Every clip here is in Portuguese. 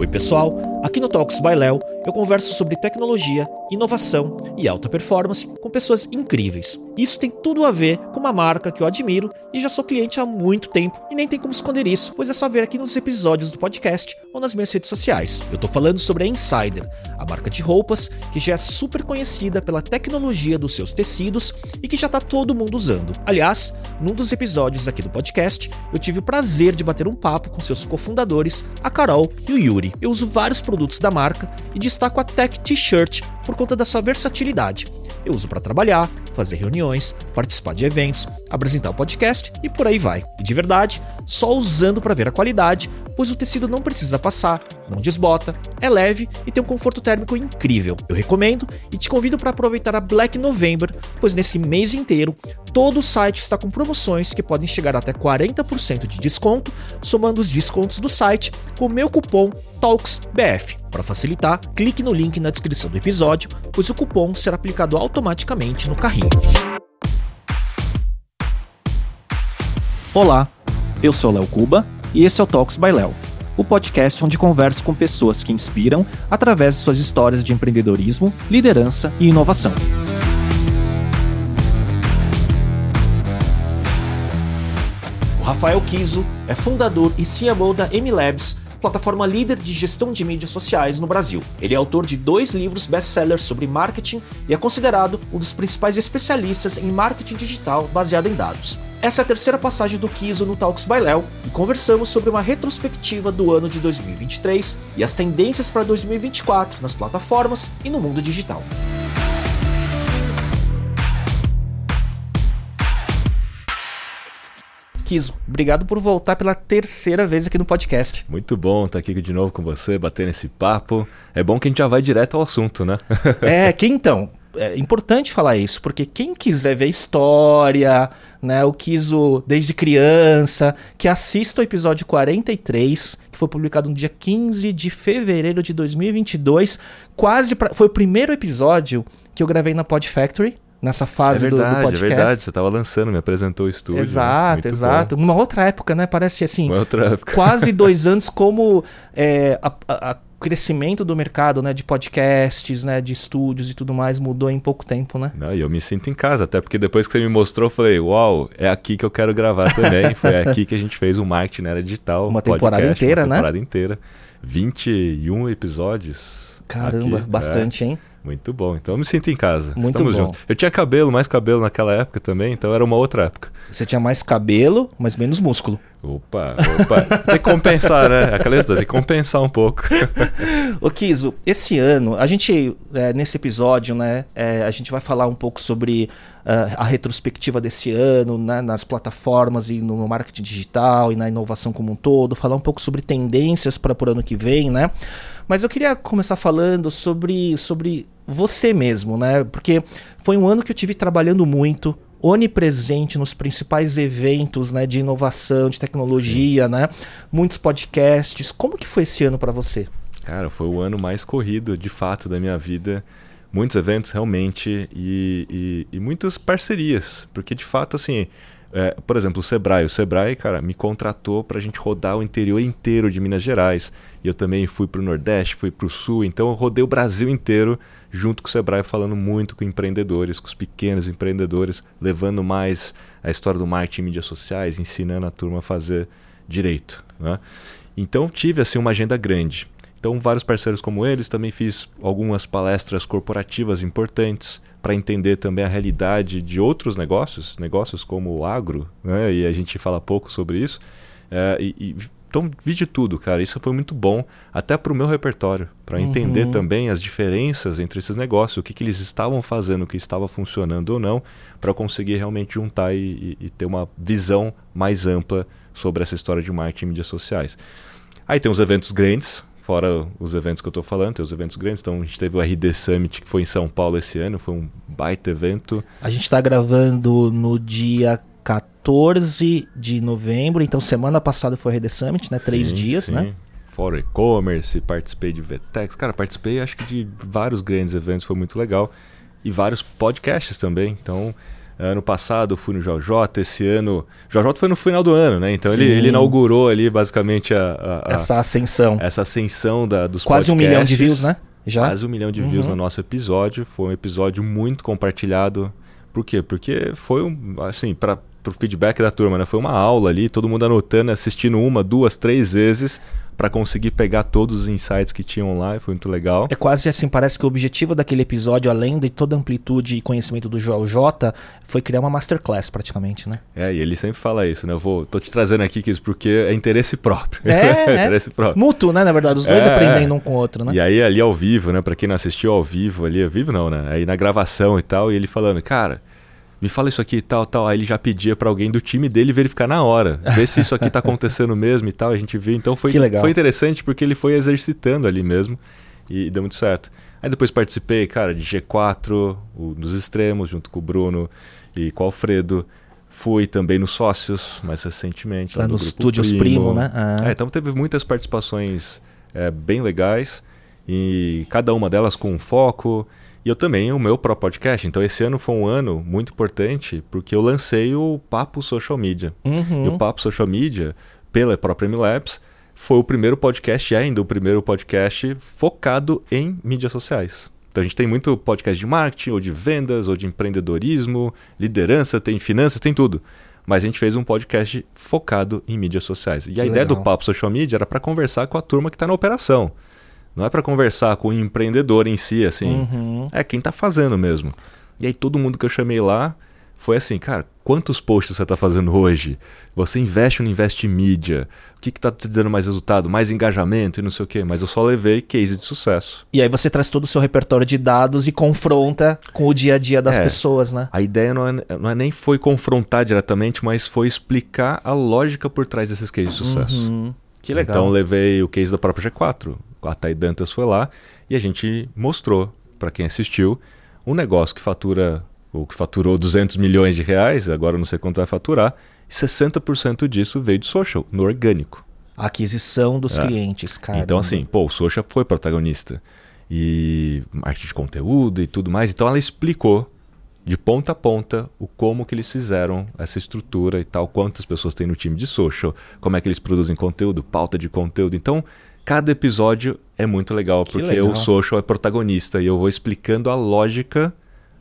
Oi, pessoal! Aqui no Talks by Léo eu converso sobre tecnologia, inovação e alta performance com pessoas incríveis. Isso tem tudo a ver com uma marca que eu admiro e já sou cliente há muito tempo e nem tem como esconder isso, pois é só ver aqui nos episódios do podcast ou nas minhas redes sociais. Eu tô falando sobre a Insider, a marca de roupas que já é super conhecida pela tecnologia dos seus tecidos e que já tá todo mundo usando. Aliás, num dos episódios aqui do podcast, eu tive o prazer de bater um papo com seus cofundadores, a Carol e o Yuri. Eu uso vários produtos da marca e destaco a Tech T-Shirt por conta da sua versatilidade. Eu uso para trabalhar, fazer reuniões, participar de eventos, apresentar o podcast e por aí vai. E de verdade, só usando para ver a qualidade, pois o tecido não precisa passar, não desbota, é leve e tem um conforto térmico incrível. Eu recomendo e te convido para aproveitar a Black November, pois nesse mês inteiro todo o site está com promoções que podem chegar até 40% de desconto, somando os descontos do site com o meu cupom Para facilitar, clique no link na descrição do episódio, pois o cupom será aplicado automaticamente no carrinho. Olá, eu sou Léo Cuba e esse é o Talks by Léo, o podcast onde converso com pessoas que inspiram através de suas histórias de empreendedorismo, liderança e inovação. O Rafael Kiso é fundador e CMO da MLabs, plataforma líder de gestão de mídias sociais no Brasil. Ele é autor de dois livros best-sellers sobre marketing e é considerado um dos principais especialistas em marketing digital baseado em dados. Essa é a terceira passagem do Kiso no Talks by Léo e conversamos sobre uma retrospectiva do ano de 2023 e as tendências para 2024 nas plataformas e no mundo digital. Kiso, obrigado por voltar pela terceira vez aqui no podcast. Muito bom estar aqui de novo com você, batendo esse papo. É bom que a gente já vai direto ao assunto, né? é, que então, é importante falar isso, porque quem quiser ver história, né, o Kiso desde criança, que assista o episódio 43, que foi publicado no dia 15 de fevereiro de 2022, quase pra, foi o primeiro episódio que eu gravei na Pod Factory nessa fase é verdade, do, do, podcast. É verdade, você estava lançando, me apresentou o estúdio. Exato, né? exato. Bom. Numa outra época, né? Parece assim. Uma outra época. Quase dois anos como é, a, a, a crescimento do mercado, né, de podcasts, né, de estúdios e tudo mais mudou em pouco tempo, né? Não, e eu me sinto em casa, até porque depois que você me mostrou, eu falei, uau, é aqui que eu quero gravar também. Foi aqui que a gente fez o marketing na era digital, uma temporada podcast, inteira, uma né? temporada inteira, 21 episódios. Caramba, aqui, bastante, é. hein? Muito bom. Então eu me sinto em casa. Muito Estamos bom. juntos. Eu tinha cabelo, mais cabelo naquela época também, então era uma outra época. Você tinha mais cabelo, mas menos músculo. Opa, opa. tem que compensar, né? Aquela história, tem que compensar um pouco. Ô Kiso, esse ano, a gente, é, nesse episódio, né, é, a gente vai falar um pouco sobre uh, a retrospectiva desse ano, né, nas plataformas e no marketing digital e na inovação como um todo, falar um pouco sobre tendências para o ano que vem, né? Mas eu queria começar falando sobre, sobre você mesmo, né? Porque foi um ano que eu tive trabalhando muito, onipresente nos principais eventos, né, de inovação, de tecnologia, Sim. né? Muitos podcasts. Como que foi esse ano para você? Cara, foi o ano mais corrido, de fato, da minha vida. Muitos eventos realmente e, e, e muitas parcerias, porque de fato, assim, é, por exemplo, o Sebrae. O Sebrae, cara, me contratou para a gente rodar o interior inteiro de Minas Gerais. E eu também fui para o Nordeste, fui para o Sul. Então eu rodei o Brasil inteiro junto com o Sebrae, falando muito com empreendedores, com os pequenos empreendedores, levando mais a história do marketing em mídias sociais, ensinando a turma a fazer direito. Né? Então tive assim uma agenda grande. Então, vários parceiros como eles, também fiz algumas palestras corporativas importantes para entender também a realidade de outros negócios, negócios como o agro, né? e a gente fala pouco sobre isso. É, e, e, então, vi de tudo, cara. Isso foi muito bom, até para o meu repertório, para uhum. entender também as diferenças entre esses negócios, o que, que eles estavam fazendo, o que estava funcionando ou não, para conseguir realmente juntar e, e, ter uma visão mais ampla sobre essa história de marketing e mídias sociais. Aí tem os eventos grandes, fora os eventos que eu estou falando, tem os eventos grandes. Então a gente teve o RD Summit que foi em São Paulo esse ano, foi um baita evento. A gente está gravando no dia 14 de novembro, então semana passada foi o RD Summit, né? Três sim, dias, sim. né? Fora e-commerce, participei de VTEX. Cara, participei acho que de vários grandes eventos, foi muito legal. E vários podcasts também. Então, Ano passado fui no JJ, esse ano. JJ foi no final do ano, né? Então ele, ele, inaugurou ali basicamente a, a, essa ascensão. Essa ascensão da, dos Quase podcasts. um milhão de views, né? Já? Quase um milhão de views uhum. no nosso episódio. Foi um episódio muito compartilhado. Por quê? Porque foi um. Assim, para o feedback da turma, né? Foi uma aula ali, todo mundo anotando, assistindo uma, duas, três vezes para conseguir pegar todos os insights que tinham lá e foi muito legal. É quase assim, parece que o objetivo daquele episódio, além de toda a amplitude e conhecimento do Joel J, foi criar uma masterclass praticamente, né? É, e ele sempre fala isso, né? Eu vou, tô te trazendo aqui isso porque é interesse próprio. É, é interesse próprio. Mútuo, né, na verdade, os dois é, aprendendo um com o outro, né? E aí ali ao vivo, né, para quem não assistiu ao vivo ali, ao vivo não, né? Aí na gravação e tal, e ele falando, cara, me fala isso aqui e tal, tal. Aí ele já pedia para alguém do time dele verificar na hora, ver se isso aqui tá acontecendo mesmo e tal. A gente viu. Então foi, foi interessante porque ele foi exercitando ali mesmo e deu muito certo. Aí depois participei, cara, de G4, o, nos extremos, junto com o Bruno e com o Alfredo. Fui também nos sócios, mais recentemente. Lá, lá no Estúdios Primo, Primo né? Ah. É, então teve muitas participações é, bem legais e cada uma delas com um foco. E eu também, o meu próprio podcast. Então, esse ano foi um ano muito importante porque eu lancei o Papo Social Media. Uhum. E o Papo Social Media, pela própria MLabs, foi o primeiro podcast, e ainda o primeiro podcast focado em mídias sociais. Então a gente tem muito podcast de marketing, ou de vendas, ou de empreendedorismo, liderança, tem finanças, tem tudo. Mas a gente fez um podcast focado em mídias sociais. E que a legal. ideia do Papo Social Media era para conversar com a turma que está na operação. Não é para conversar com o empreendedor em si, assim. Uhum. É quem está fazendo mesmo. E aí todo mundo que eu chamei lá foi assim, cara, quantos posts você está fazendo hoje? Você investe ou não investe em mídia? O que está te dando mais resultado? Mais engajamento e não sei o quê. Mas eu só levei case de sucesso. E aí você traz todo o seu repertório de dados e confronta com o dia a dia das é, pessoas, né? A ideia não é, não é nem foi confrontar diretamente, mas foi explicar a lógica por trás desses cases de sucesso. Uhum. Que legal. Então levei o case da própria G4 a Thay Dantas foi lá e a gente mostrou para quem assistiu um negócio que fatura ou que faturou 200 milhões de reais, agora não sei quanto vai faturar, e 60% disso veio de social, no orgânico. A aquisição dos é. clientes, cara. Então assim, pô, o social foi protagonista. E marketing de conteúdo e tudo mais. Então ela explicou de ponta a ponta o como que eles fizeram essa estrutura e tal, quantas pessoas tem no time de social, como é que eles produzem conteúdo, pauta de conteúdo. Então, cada episódio é muito legal, que porque legal. o social é protagonista e eu vou explicando a lógica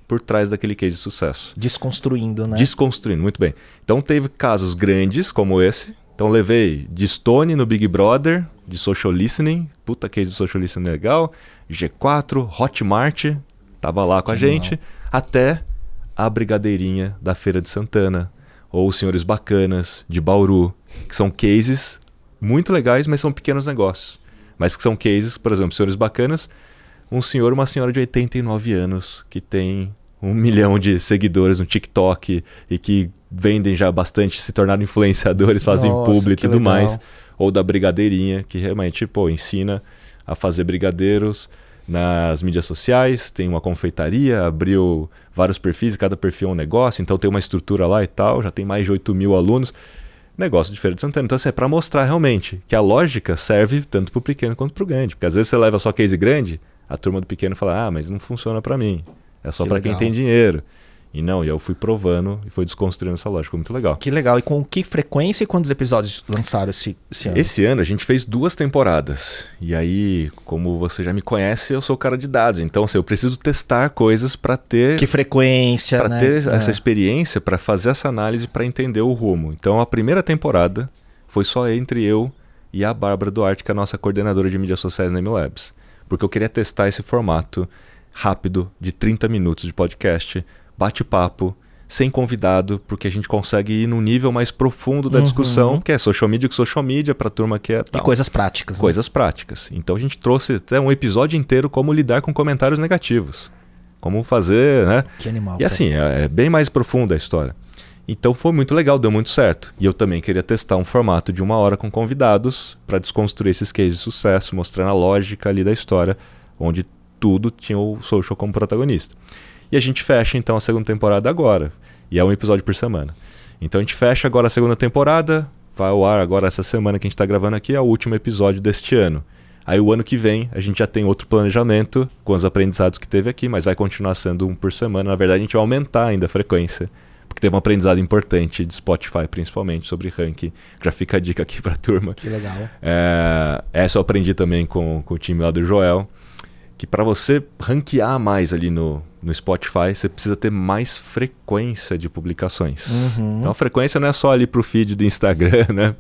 por trás daquele case de sucesso. Desconstruindo, né? Desconstruindo, muito bem. Então teve casos grandes como esse. Então levei de Stone no Big Brother, de social listening, puta case de social listening legal, G4, Hotmart, tava lá com a gente, até a brigadeirinha da Feira de Santana, ou os Senhores Bacanas, de Bauru, que são cases muito legais, mas são pequenos negócios. Mas que são cases, por exemplo, senhores bacanas, um senhor uma senhora de 89 anos que tem um milhão de seguidores no TikTok e que vendem já bastante, se tornaram influenciadores, fazem Nossa, publi e tudo legal. mais. Ou da brigadeirinha, que realmente pô, ensina a fazer brigadeiros nas mídias sociais, tem uma confeitaria, abriu vários perfis, cada perfil é um negócio, então tem uma estrutura lá e tal, já tem mais de 8 mil alunos negócio de Feira de Santana. Então, assim, é para mostrar realmente que a lógica serve tanto para o pequeno quanto para o grande. Porque às vezes você leva só case grande, a turma do pequeno fala, ah, mas não funciona para mim. É só para quem tem dinheiro. E não, e eu fui provando e foi desconstruindo essa lógica. Foi muito legal. Que legal. E com que frequência e quantos episódios lançaram esse, esse ano? Esse ano a gente fez duas temporadas. E aí, como você já me conhece, eu sou cara de dados. Então, assim, eu preciso testar coisas para ter. Que frequência, Para né? ter é. essa experiência, para fazer essa análise, para entender o rumo. Então, a primeira temporada foi só entre eu e a Bárbara Duarte, que é a nossa coordenadora de mídias sociais na MLabs. Porque eu queria testar esse formato rápido de 30 minutos de podcast bate-papo, sem convidado, porque a gente consegue ir num nível mais profundo da uhum. discussão, que é social media com social media, para turma que é tal. E coisas práticas. Né? Coisas práticas. Então a gente trouxe até um episódio inteiro como lidar com comentários negativos. Como fazer, né? Que animal. E assim, é, é bem mais profunda a história. Então foi muito legal, deu muito certo. E eu também queria testar um formato de uma hora com convidados para desconstruir esses cases de sucesso, mostrando a lógica ali da história, onde tudo tinha o social como protagonista. E a gente fecha então a segunda temporada agora. E é um episódio por semana. Então a gente fecha agora a segunda temporada. Vai ao ar agora essa semana que a gente está gravando aqui, é o último episódio deste ano. Aí o ano que vem a gente já tem outro planejamento com os aprendizados que teve aqui, mas vai continuar sendo um por semana. Na verdade, a gente vai aumentar ainda a frequência porque teve um aprendizado importante de Spotify, principalmente, sobre ranking. Já fica a dica aqui pra turma. Que legal. É, essa eu aprendi também com, com o time lá do Joel, que para você ranquear mais ali no, no Spotify, você precisa ter mais frequência de publicações. Uhum. Então a frequência não é só ali pro feed do Instagram, né?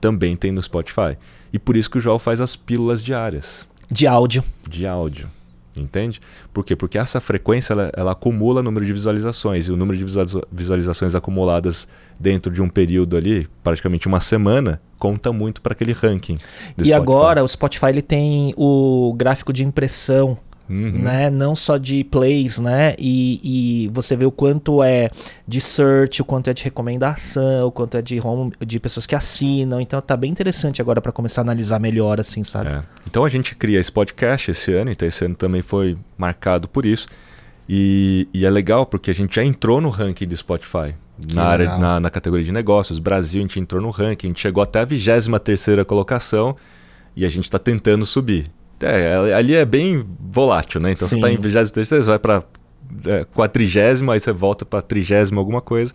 Também tem no Spotify. E por isso que o Joel faz as pílulas diárias De áudio. de áudio. Entende? Por quê? Porque essa frequência ela, ela acumula número de visualizações e o número de visualiza- visualizações acumuladas dentro de um período ali, praticamente uma semana, conta muito para aquele ranking. E Spotify. agora o Spotify ele tem o gráfico de impressão, Uhum. né? Não só de plays, né? E, e você vê o quanto é de search, o quanto é de recomendação, o quanto é de home, de pessoas que assinam. Então tá bem interessante agora para começar a analisar melhor, assim, sabe? É. Então a gente cria esse podcast esse ano, então esse ano também foi marcado por isso. E, e é legal porque a gente já entrou no ranking do Spotify. Que Na, área, na, na categoria de negócios. Brasil, a gente entrou no ranking, a gente chegou até a 23 colocação e a gente está tentando subir. É, ali é bem volátil, né? Então Sim. você está em 23, você vai para é, 40, aí você volta para 30 alguma coisa.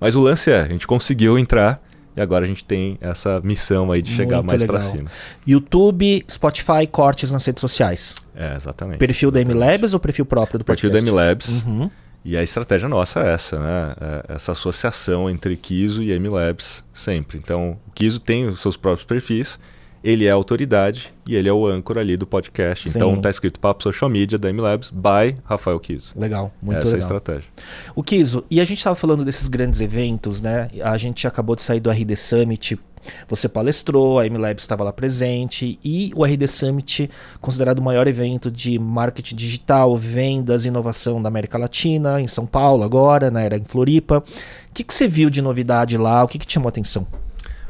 Mas o lance é, a gente conseguiu entrar e agora a gente tem essa missão aí de chegar Muito mais para cima. YouTube, Spotify, cortes nas redes sociais. É, exatamente. Perfil da Exatamente. MLabs ou perfil próprio do Perfil podcast? da MLabs. Uhum. E a estratégia nossa é essa, né? É essa associação entre Kiso e MLabs sempre. Então, o Kiso tem os seus próprios perfis, ele é a autoridade e ele é o âncora ali do podcast. Sim. Então, tá escrito Papo Social Media da MLabs by Rafael Kiso. Legal, muito essa é a legal. estratégia. O Kiso, e a gente estava falando desses grandes eventos, né? A gente acabou de sair do RD Summit. Você palestrou, a MLabs estava lá presente e o RD Summit, considerado o maior evento de marketing digital, vendas e inovação da América Latina, em São Paulo agora, né? Era em Floripa. O que, que você viu de novidade lá? O que, que te chamou a atenção?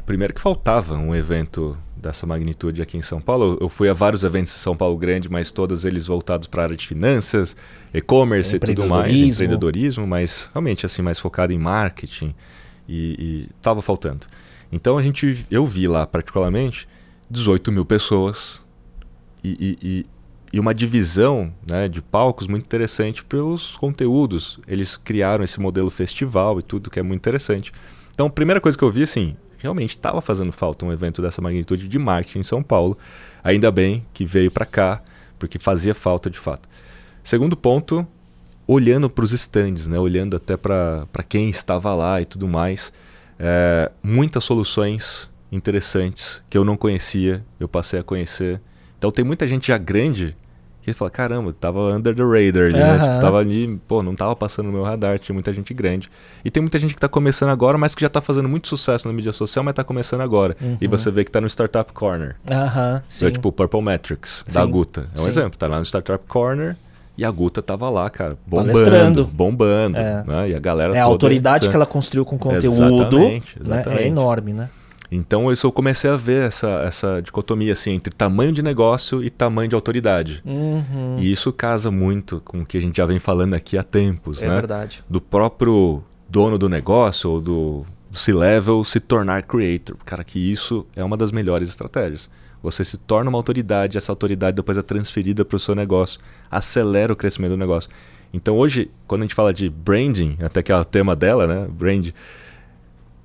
Primeiro que faltava um evento dessa magnitude aqui em São Paulo. Eu fui a vários eventos em São Paulo grande, mas todos eles voltados para a área de finanças, e-commerce e tudo mais, Empreendedorismo. mas realmente assim mais focado em marketing e estava faltando. Então a gente, eu vi lá particularmente 18 mil pessoas e, e- e- e uma divisão né, de palcos muito interessante pelos conteúdos. Eles criaram esse modelo festival e tudo que é muito interessante. Então, a primeira coisa que eu vi, assim, realmente estava fazendo falta um evento dessa magnitude de marketing em São Paulo. Ainda bem que veio para cá, porque fazia falta de fato. Segundo ponto, olhando para os stands, né? olhando até para quem estava lá e tudo mais, é, muitas soluções interessantes que eu não conhecia, eu passei a conhecer. Então tem muita gente já grande que fala, caramba, tava under the radar ali, né? Aham. Tipo, tava ali, pô, não tava passando no meu radar, tinha muita gente grande. E tem muita gente que tá começando agora, mas que já tá fazendo muito sucesso na mídia social, mas tá começando agora. E Uhum. você vê que tá no Startup Corner. Aham, sim. É tipo o Purple Metrics, da Sim, Guta. É um sim. exemplo, tá lá no Startup Corner e a Guta tava lá, cara, bombando, Palestrando. bombando, É. né? E a galera é a autoridade que ela construiu com conteúdo, Exatamente, né? exatamente. É enorme, né? Então isso eu comecei a ver essa, essa dicotomia assim entre tamanho de negócio e tamanho de autoridade. Uhum. E isso casa muito com o que a gente já vem falando aqui há tempos, É né? verdade. Do próprio dono do negócio ou do C-level se tornar creator. Cara, que isso é uma das melhores estratégias. Você se torna uma autoridade, essa autoridade depois é transferida para o seu negócio, acelera o crescimento do negócio. Então hoje, quando a gente fala de branding, até que é o tema dela, né? Brand,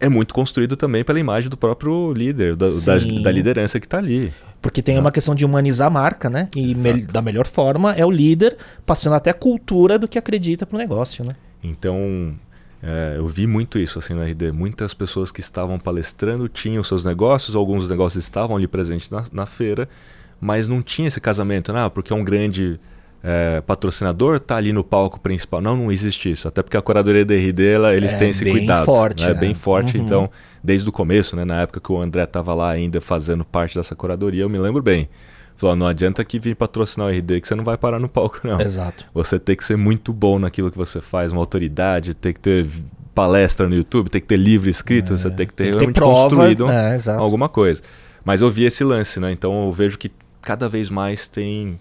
é muito construído também pela imagem do próprio líder, da, da, da liderança que está ali. Porque tem uma questão de humanizar a marca, né? E mel- da melhor forma é o líder passando até a cultura do que acredita pro negócio, né? Então, é, eu vi muito isso assim no RD. Muitas pessoas que estavam palestrando tinham seus negócios, alguns negócios estavam ali presentes na, na feira, mas não tinha esse casamento, né? Ah, porque é um grande é, patrocinador tá ali no palco principal. Não, não existe isso. Até porque a curadoria da RD, ela, eles É têm esse bem cuidado. forte, né? É né? bem forte. Uhum. Então, desde o começo, né? na época que o André estava lá ainda fazendo parte dessa curadoria, eu me lembro bem. Falou, não adianta que vir patrocinar o RD que você não vai parar no palco, não. Exato. Você tem que ser muito bom naquilo que você faz, uma autoridade, tem que ter palestra no YouTube, tem que ter livro escrito, você tem que ter Tem que ter prova. construído É, alguma coisa. Mas eu vi esse lance, né? Então eu vejo que cada vez mais tem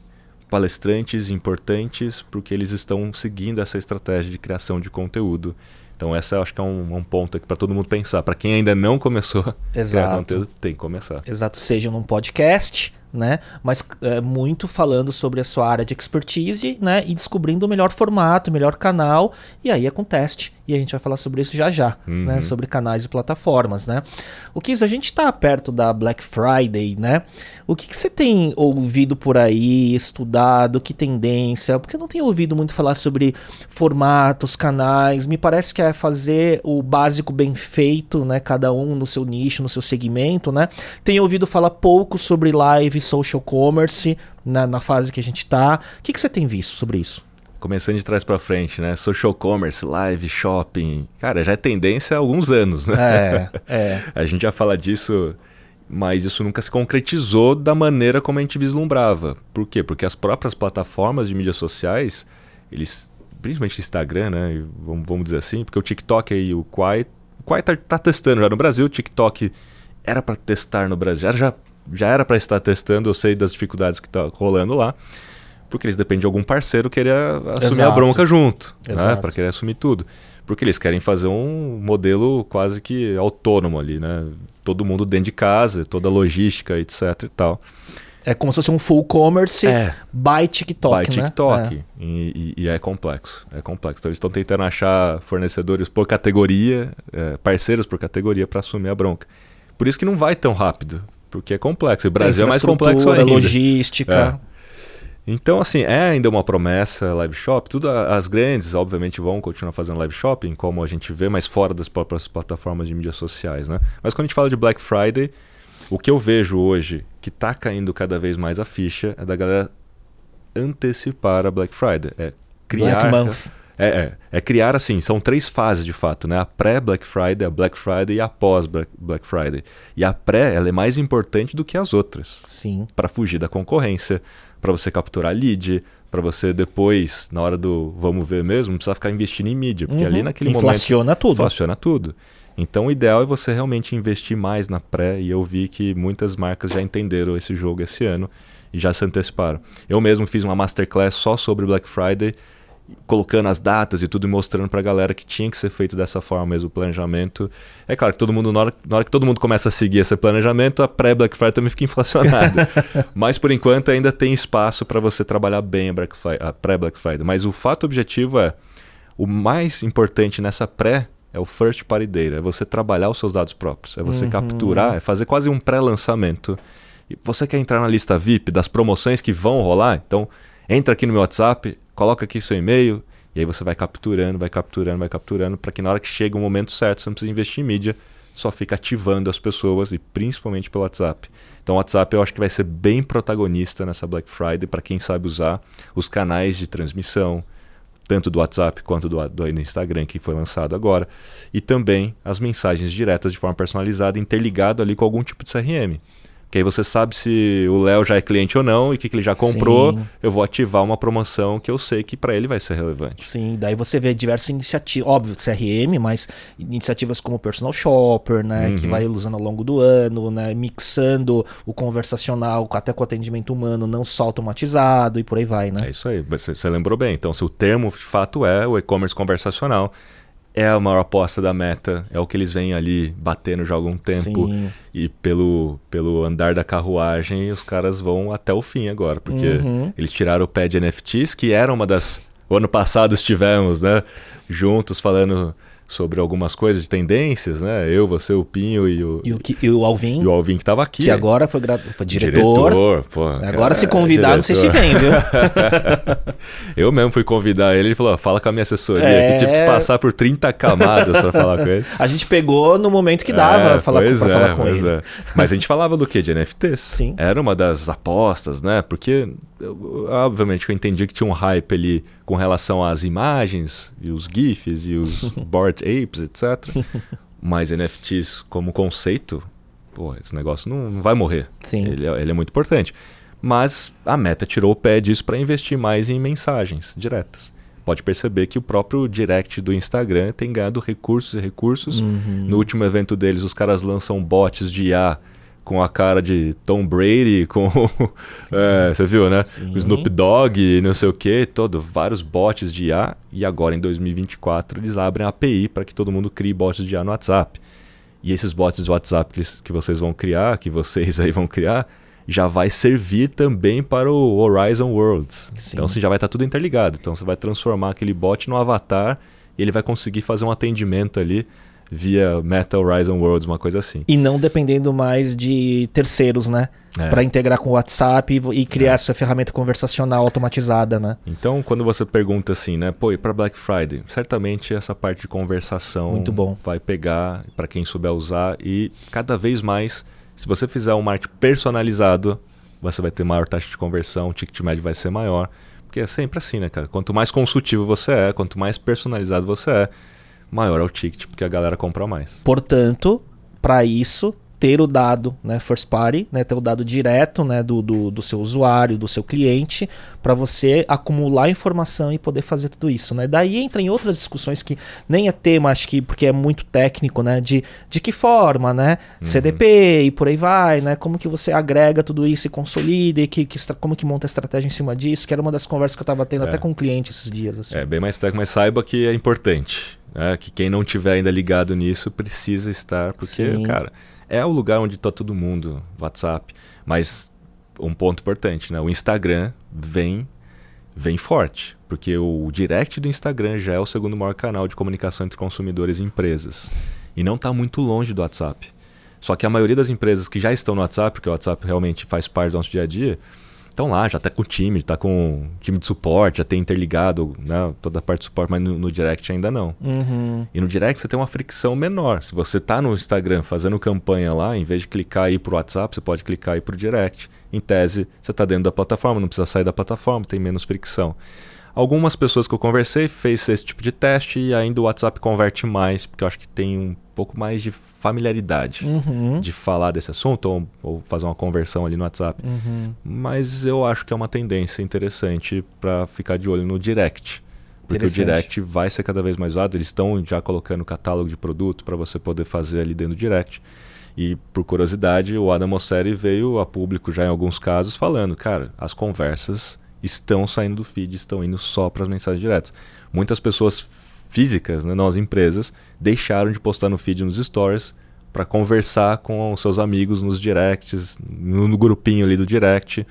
palestrantes importantes porque eles estão seguindo essa estratégia de criação de conteúdo. Então essa eu acho que é um, um ponto aqui para todo mundo pensar. Para quem ainda não começou a criar Exato. conteúdo, tem que começar. Exato, seja num podcast, né? Mas é, muito falando sobre a sua área de expertise, né? E descobrindo o melhor formato, o melhor canal, e aí é com teste. E a gente vai falar sobre isso já já, uhum. né? Sobre canais e plataformas, né? O que a gente está perto da Black Friday, né? O que, que, você tem ouvido por aí, estudado, que tendência? Porque eu não tenho ouvido muito falar sobre formatos, canais. Me parece que é fazer o básico bem feito, né? Cada um no seu nicho, no seu segmento, né? Tenho ouvido falar pouco sobre live, social commerce na, na fase que a gente está. O que, que você tem visto sobre isso? Começando de trás para frente, né? Social commerce, live, shopping. Cara, já é tendência há alguns anos, né? É, é. a gente já fala disso, mas isso nunca se concretizou da maneira como a gente vislumbrava. Por quê? Porque as próprias plataformas de mídias sociais, eles, principalmente Instagram, né? Vamos, vamos dizer assim, porque o TikTok aí, o Quai, o Quai tá, tá testando já no Brasil, o TikTok era para testar no Brasil, já, já era para estar testando, eu sei das dificuldades que tá rolando lá porque eles dependem de algum parceiro querer assumir Exato. a bronca junto, né? para querer assumir tudo. Porque eles querem fazer um modelo quase que autônomo ali, né? Todo mundo dentro de casa, toda a logística, etc e tal. É como se fosse um full commerce é. by TikTok, by né? TikTok. É. E, e, e, é complexo. É complexo. Então eles estão tentando achar fornecedores por categoria, é, parceiros por categoria para assumir a bronca. Por isso que não vai tão rápido, porque é complexo. O Brasil é mais complexo ainda. logística. É. Então, assim, é ainda uma promessa live shop. Tudo as grandes, obviamente, vão continuar fazendo live shopping, como a gente vê, mas fora das próprias plataformas de mídias sociais, né? Mas quando a gente fala de Black Friday, o que eu vejo hoje que está caindo cada vez mais a ficha é da galera antecipar a Black Friday. É criar. Black Month. É, é, é, criar assim, são três fases de fato, né? A pré-Black Friday, a Black Friday e a pós-Black Friday. E a pré, ela é mais importante do que as outras. Sim. Para fugir da concorrência, para você capturar lead, para você depois, na hora do vamos ver mesmo, não precisa ficar investindo em mídia, porque uhum. ali naquele inflaciona momento tudo. inflaciona tudo. Então o ideal é você realmente investir mais na pré e eu vi que muitas marcas já entenderam esse jogo esse ano e já se anteciparam. Eu mesmo fiz uma masterclass só sobre Black Friday colocando as datas e tudo e mostrando para a galera que tinha que ser feito dessa forma mesmo o planejamento. É claro que todo mundo, na hora, na hora que todo mundo começa a seguir esse planejamento, a pré-Black Friday também fica inflacionada. Mas por enquanto ainda tem espaço para você trabalhar bem a, a pré-Black Friday. Mas o fato objetivo é, o mais importante nessa pré é o first party data, é você trabalhar os seus dados próprios, é você uhum. capturar, é fazer quase um pré-lançamento. E você quer entrar na lista VIP das promoções que vão rolar? Então entra aqui no meu WhatsApp, coloca aqui seu e-mail, e aí você vai capturando, vai capturando, vai capturando, para que na hora que chega o momento certo, você não precisa investir em mídia, só fica ativando as pessoas, e principalmente pelo WhatsApp. Então o WhatsApp eu acho que vai ser bem protagonista nessa Black Friday, para quem sabe usar os canais de transmissão, tanto do WhatsApp quanto do, do, Instagram, que foi lançado agora, e também as mensagens diretas de forma personalizada, interligado ali com algum tipo de CRM. Que aí você sabe se o Léo já é cliente ou não e o que, que, ele já comprou. Sim. Eu vou ativar uma promoção que eu sei que para ele vai ser relevante. Sim, daí você vê diversas iniciativas, óbvio, CRM, mas iniciativas como Personal Shopper, né? Uhum. Que vai usando ao longo do ano, né? Mixando o conversacional até com o atendimento humano, não só automatizado e por aí vai, né? É isso aí, você, você lembrou bem. Então, se o termo de fato é o e-commerce conversacional, é a maior aposta da meta, é o que eles vêm ali batendo já há algum tempo. Sim. E pelo, pelo andar da carruagem, os caras vão até o fim agora, porque uhum. eles tiraram o pé de NFTs, que era uma das. O ano passado estivemos, né? Juntos falando sobre algumas coisas de tendências, né? Eu, você, o Pinho e o, e o, e o Alvin. E o Alvin que estava aqui. Que agora foi, foi diretor. diretor pô, agora cara, se convidar, diretor. não sei se vem, viu? eu mesmo fui convidar ele, ele falou, fala com a minha assessoria, é... que tive que passar por 30 camadas para falar com ele. A gente pegou no momento que dava é, falar, com, é, falar com ele. É. Mas a gente falava do que? De NFTs. Sim. Era uma das apostas, né? Porque obviamente eu entendi que tinha um hype ali com relação às imagens e os GIFs e os board apes, etc. Mas NFTs como conceito, pô, esse negócio não, não vai morrer. Sim. Ele, é, ele é muito importante. Mas a Meta tirou o pé disso para investir mais em mensagens diretas. Pode perceber que o próprio direct do Instagram tem ganhado recursos e recursos. Uhum. No último evento deles, os caras lançam bots de IA com a cara de Tom Brady, com. é, você viu, né? Sim. Snoop Dogg e não sei o que, todo, vários bots de IA. E agora em 2024 eles abrem a API para que todo mundo crie bots de IA no WhatsApp. E esses bots de WhatsApp que, que vocês vão criar, que vocês aí vão criar, já vai servir também para o Horizon Worlds. Sim. Então você já vai estar tá tudo interligado. Então você vai transformar aquele bot no avatar e ele vai conseguir fazer um atendimento ali via Meta Horizon Worlds, uma coisa assim. E não dependendo mais de terceiros, né? É. Para integrar com o WhatsApp e criar é. essa ferramenta conversacional automatizada, né? Então, quando você pergunta assim, né, pô, e para Black Friday, certamente essa parte de conversação Muito bom. vai pegar para quem souber usar e cada vez mais, se você fizer um marketing personalizado, você vai ter maior taxa de conversão, o ticket médio vai ser maior, porque é sempre assim, né, cara? Quanto mais consultivo você é, quanto mais personalizado você é, maior é o ticket, porque a galera compra mais. Portanto, para isso, ter o dado né, first party, né, ter o dado direto né, do, do, do seu usuário, do seu cliente, para você acumular informação e poder fazer tudo isso. Né? Daí entra em outras discussões que nem é tema, acho que porque é muito técnico, né, de, de que forma, né, uhum. CDP e por aí vai, né, como que você agrega tudo isso e consolida e que, que, como que monta a estratégia em cima disso, que era uma das conversas que eu estava tendo é. até com um cliente esses dias. Assim. É bem mais técnico, mas saiba que é importante. Né? Que quem não tiver ainda ligado nisso precisa estar, porque, Sim. cara é o lugar onde está todo mundo, WhatsApp. Mas um ponto importante, né? O Instagram vem vem forte, porque o direct do Instagram já é o segundo maior canal de comunicação entre consumidores e empresas. E não está muito longe do WhatsApp. Só que a maioria das empresas que já estão no WhatsApp, porque o WhatsApp realmente faz parte do nosso dia a dia, estão lá, já está com o time, está com time de suporte, já tem interligado né, toda a parte de suporte, mas no, no direct ainda não. Uhum. E no direct você tem uma fricção menor. Se você está no Instagram fazendo campanha lá, em vez de clicar aí para o WhatsApp, você pode clicar aí para o direct. Em tese, você está dentro da plataforma, não precisa sair da plataforma, tem menos fricção. Algumas pessoas que eu conversei fez esse tipo de teste e ainda o WhatsApp converte mais, porque eu acho que tem um pouco mais de familiaridade uhum. de falar desse assunto ou, ou, fazer uma conversão ali no WhatsApp. Uhum. Mas eu acho que é uma tendência interessante para ficar de olho no direct. Porque o direct vai ser cada vez mais usado. Eles estão já colocando catálogo de produto para você poder fazer ali dentro do direct. E por curiosidade, o Adam Mosseri veio a público já em alguns casos falando, cara, as conversas estão saindo do feed, estão indo só para as mensagens diretas. Muitas pessoas físicas, né, as empresas, deixaram de postar no feed nos stories para conversar com os seus amigos nos directs, no, grupinho ali do direct,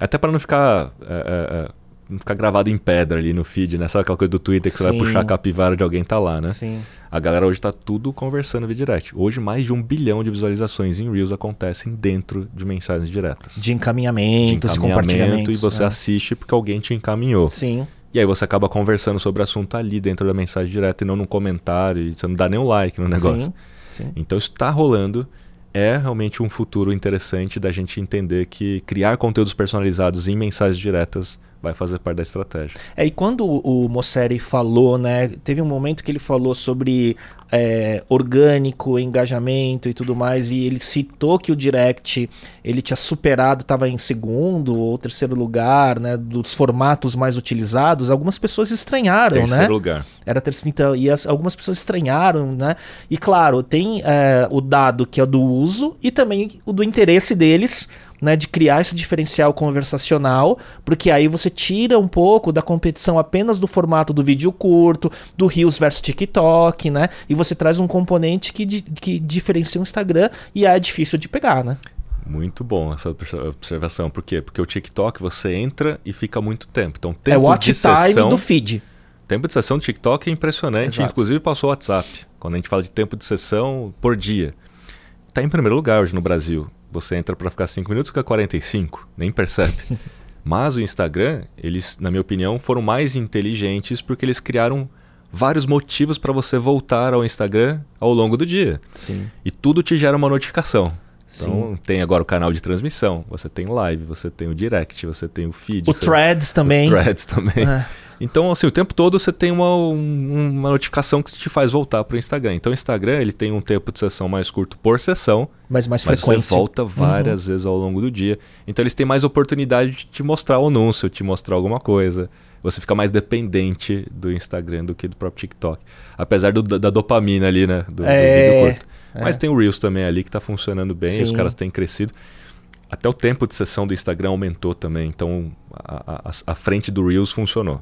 até para não ficar é, é, é, não ficar gravado em pedra ali no feed, né? Sabe aquela coisa do Twitter que Sim. você vai puxar a capivara de alguém tá lá, né? Sim. A galera hoje tá tudo conversando via direct. Hoje mais de um bilhão de visualizações em Reels acontecem dentro de mensagens diretas. De encaminhamentos, de encaminhamento, e você é. assiste porque alguém te encaminhou. Sim. E aí você acaba conversando sobre o assunto ali dentro da mensagem direta e não num comentário, e você não dá nem um like no negócio. Sim, sim. Então isso está rolando. É realmente um futuro interessante da gente entender que criar conteúdos personalizados em mensagens diretas vai fazer parte da estratégia. É, e quando o Mosseri falou, né, teve um momento que ele falou sobre é, orgânico, engajamento e tudo mais, e ele citou que o Direct ele tinha superado, estava em segundo ou terceiro lugar, né, dos formatos mais utilizados, algumas pessoas estranharam, terceiro né? Terceiro lugar. Era terceiro, então, e as, algumas pessoas estranharam, né? E claro, tem é, o dado que é do uso e também o do interesse deles, né, de criar esse diferencial conversacional, porque aí você tira um pouco da competição apenas do formato do vídeo curto, do Reels versus TikTok, né? E você traz um componente que, que diferencia o Instagram e é difícil de pegar, né? Muito bom essa observação. Por quê? Porque o TikTok você entra e fica muito tempo. Então, tempo é o watch de time sessão, do feed. Tempo de sessão do TikTok é impressionante. Exato. Inclusive passou o WhatsApp. Quando a gente fala de tempo de sessão por dia. Está em primeiro lugar hoje no Brasil. Você entra para ficar 5 minutos, fica 45, nem percebe. Mas o Instagram, eles, na minha opinião, foram mais inteligentes porque eles criaram vários motivos para você voltar ao Instagram ao longo do dia. Sim. E tudo te gera uma notificação. Então Sim. tem agora o canal de transmissão, você tem live, você tem o direct, você tem o feed. O threads também. O threads também. É. Então, assim, o tempo todo você tem uma, um, uma notificação que te faz voltar para o Instagram. Então, o Instagram ele tem um tempo de sessão mais curto por sessão. Mas mais mas você volta várias uhum. vezes ao longo do dia. Então, eles têm mais oportunidade de te mostrar o anúncio, te mostrar alguma coisa. Você fica mais dependente do Instagram do que do próprio TikTok. Apesar do, da dopamina ali, né? Do, é... do vídeo curto. É. Mas tem o Reels também ali que está funcionando bem, Sim. os caras têm crescido. Até o tempo de sessão do Instagram aumentou também, então a, a, a frente do Reels funcionou.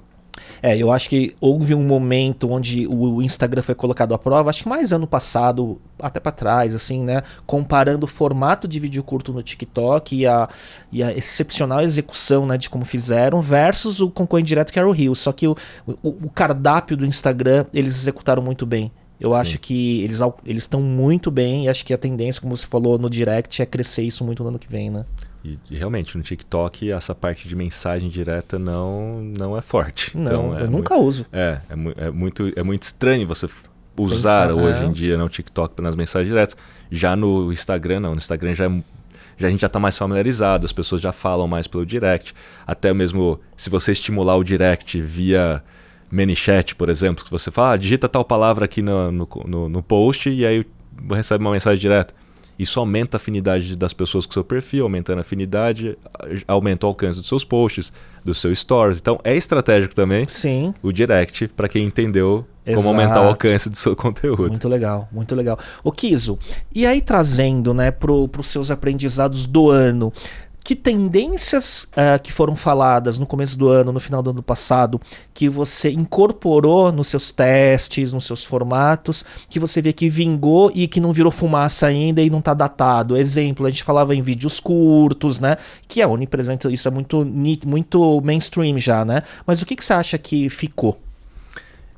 É, eu acho que houve um momento onde o Instagram foi colocado à prova, acho que mais ano passado, até para trás, assim, né? Comparando o formato de vídeo curto no TikTok e a, e a excepcional execução, né, de como fizeram, versus o concorrente direto que era o Rio. Só que o, o, o cardápio do Instagram, eles executaram muito bem. Eu Sim. acho que eles eles estão muito bem e acho que a tendência, como você falou no direct, é crescer isso muito no ano que vem, né? E, e, realmente, no TikTok, essa parte de mensagem direta não, não é forte. Não, então, é eu nunca uso. É, é, é, muito, é muito estranho você usar Pensar, hoje é. em dia no TikTok nas mensagens diretas. Já no Instagram, não. No Instagram já, é, já a gente já está mais familiarizado, as pessoas já falam mais pelo direct. Até mesmo se você estimular o direct via ManyChat, por exemplo, que você fala, ah, digita tal palavra aqui no, no, no, no post e aí recebe uma mensagem direta. Isso aumenta a afinidade das pessoas com o seu perfil, aumentando a afinidade, aumenta o alcance dos seus posts, dos seus stories. Então é estratégico também Sim. o direct para quem entendeu Exato. como aumentar o alcance do seu conteúdo. Muito legal, muito legal. O Kiso, e aí trazendo né, para os seus aprendizados do ano, que tendências uh, que foram faladas no começo do ano, no final do ano passado, que você incorporou nos seus testes, nos seus formatos, que você vê que vingou e que não virou fumaça ainda e não está datado? Exemplo, a gente falava em vídeos curtos, né? Que é onipresente, isso é muito, muito mainstream já, né? Mas o que, que você acha que ficou?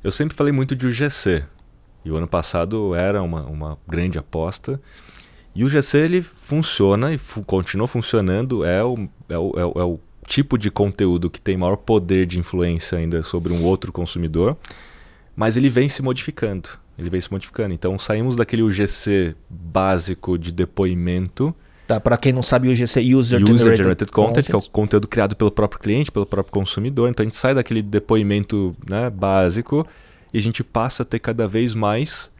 Eu sempre falei muito de UGC. E o ano passado era uma, uma grande aposta. E o GC ele funciona e fu continua funcionando, é o, é, o, é, o, é o tipo de conteúdo que tem maior poder de influência ainda sobre um outro consumidor, mas ele vem se modificando. Ele vem se modificando. Então saímos daquele UGC básico de depoimento. Tá, para quem não sabe, o UGC User, User Generated, Generated Content, Content, que é o conteúdo criado pelo próprio cliente, pelo próprio consumidor. Então a gente sai daquele depoimento né, básico e a gente passa a ter cada vez mais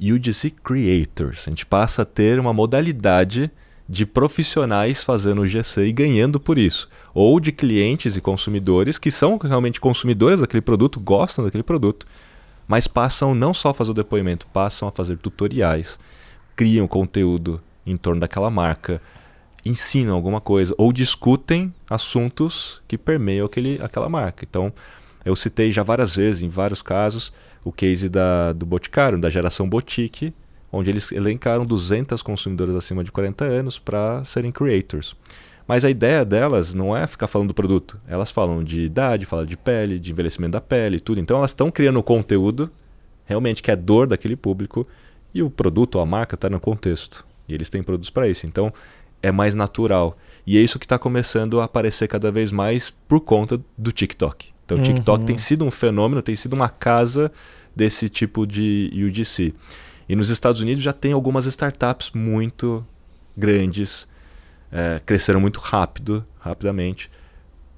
UGC Creators. A gente passa a ter uma modalidade de profissionais fazendo o GC e ganhando por isso. Ou de clientes e consumidores que são realmente consumidores daquele produto, gostam daquele produto, mas passam não só a fazer o depoimento, passam a fazer tutoriais, criam conteúdo em torno daquela marca, ensinam alguma coisa ou discutem assuntos que permeiam aquele, aquela marca. Então, eu citei já várias vezes, em vários casos, o case da, do Boticário, da geração Boutique, onde eles elencaram 200 consumidores acima de 40 anos para serem creators. Mas a ideia delas não é ficar falando do produto. Elas falam de idade, falam de pele, de envelhecimento da pele, tudo. Então elas estão criando conteúdo realmente que é dor daquele público e o produto ou a marca está no contexto. E eles têm produtos para isso. Então é mais natural. E é isso que está começando a aparecer cada vez mais por conta do TikTok. Então, o TikTok uhum. tem sido um fenômeno, tem sido uma casa desse tipo de UGC. E nos Estados Unidos já tem algumas startups muito grandes, é, cresceram muito rápido, rapidamente,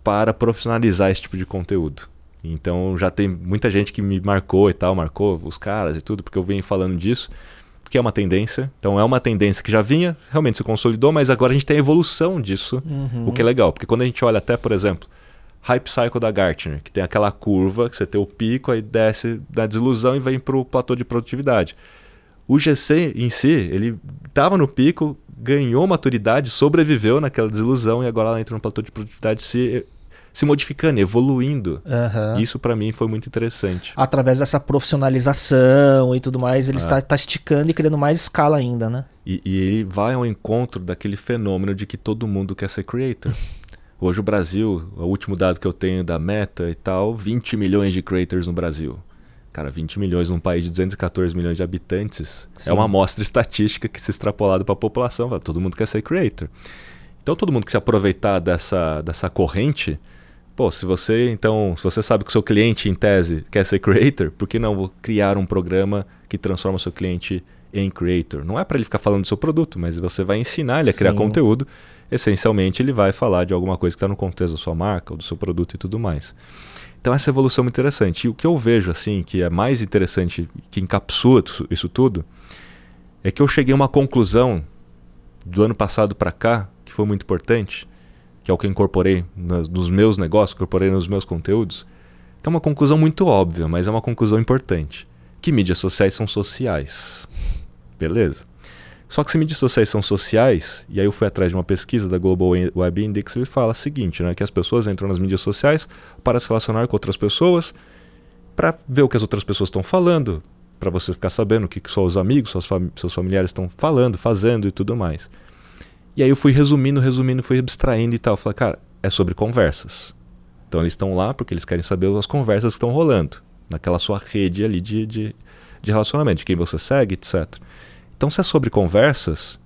para profissionalizar esse tipo de conteúdo. Então já tem muita gente que me marcou e tal, marcou os caras e tudo, porque eu venho falando disso, que é uma tendência. Então é uma tendência que já vinha, realmente se consolidou, mas agora a gente tem a evolução disso, uhum. o que é legal. Porque quando a gente olha até, por exemplo, Hype Cycle da Gartner, que tem aquela curva que você tem o pico, aí desce da desilusão e vem para o platô de produtividade. O GC em si, ele estava no pico, ganhou maturidade, sobreviveu naquela desilusão e agora ela entra no platô de produtividade se, se modificando, evoluindo. Uhum. Isso para mim foi muito interessante. Através dessa profissionalização e tudo mais, ele está é. tá esticando e criando mais escala ainda, né? E, e ele vai ao encontro daquele fenômeno de que todo mundo quer ser creator. Hoje o Brasil, o último dado que eu tenho da Meta e tal, 20 milhões de creators no Brasil. Cara, 20 milhões num país de 214 milhões de habitantes Sim. é uma amostra estatística que se extrapolado para a população, todo mundo quer ser creator. Então todo mundo que se aproveitar dessa, dessa corrente, pô, se você então, se você sabe que o seu cliente em tese quer ser creator, por que não criar um programa que transforma o seu cliente em creator? Não é para ele ficar falando do seu produto, mas você vai ensinar ele a criar Sim. conteúdo essencialmente ele vai falar de alguma coisa que está no contexto da sua marca, ou do seu produto e tudo mais. Então essa evolução é muito interessante. E o que eu vejo assim que é mais interessante, que encapsula isso tudo, é que eu cheguei a uma conclusão do ano passado para cá, que foi muito importante, que é o que eu incorporei nos meus negócios, incorporei nos meus conteúdos, que é uma conclusão muito óbvia, mas é uma conclusão importante. Que mídias sociais são sociais. Beleza? Só que se mídias sociais são sociais, e aí eu fui atrás de uma pesquisa da Global Web Index, ele fala o seguinte, né, que as pessoas entram nas mídias sociais para se relacionar com outras pessoas, para ver o que as outras pessoas estão falando, para você ficar sabendo o que, que seus amigos, seus, fam seus familiares estão falando, fazendo e tudo mais. E aí eu fui resumindo, resumindo, fui abstraindo e tal. Falei, cara, é sobre conversas. Então eles estão lá porque eles querem saber as conversas que estão rolando naquela sua rede ali de, de, de relacionamento, de quem você segue, etc. Então, se é sobre conversas,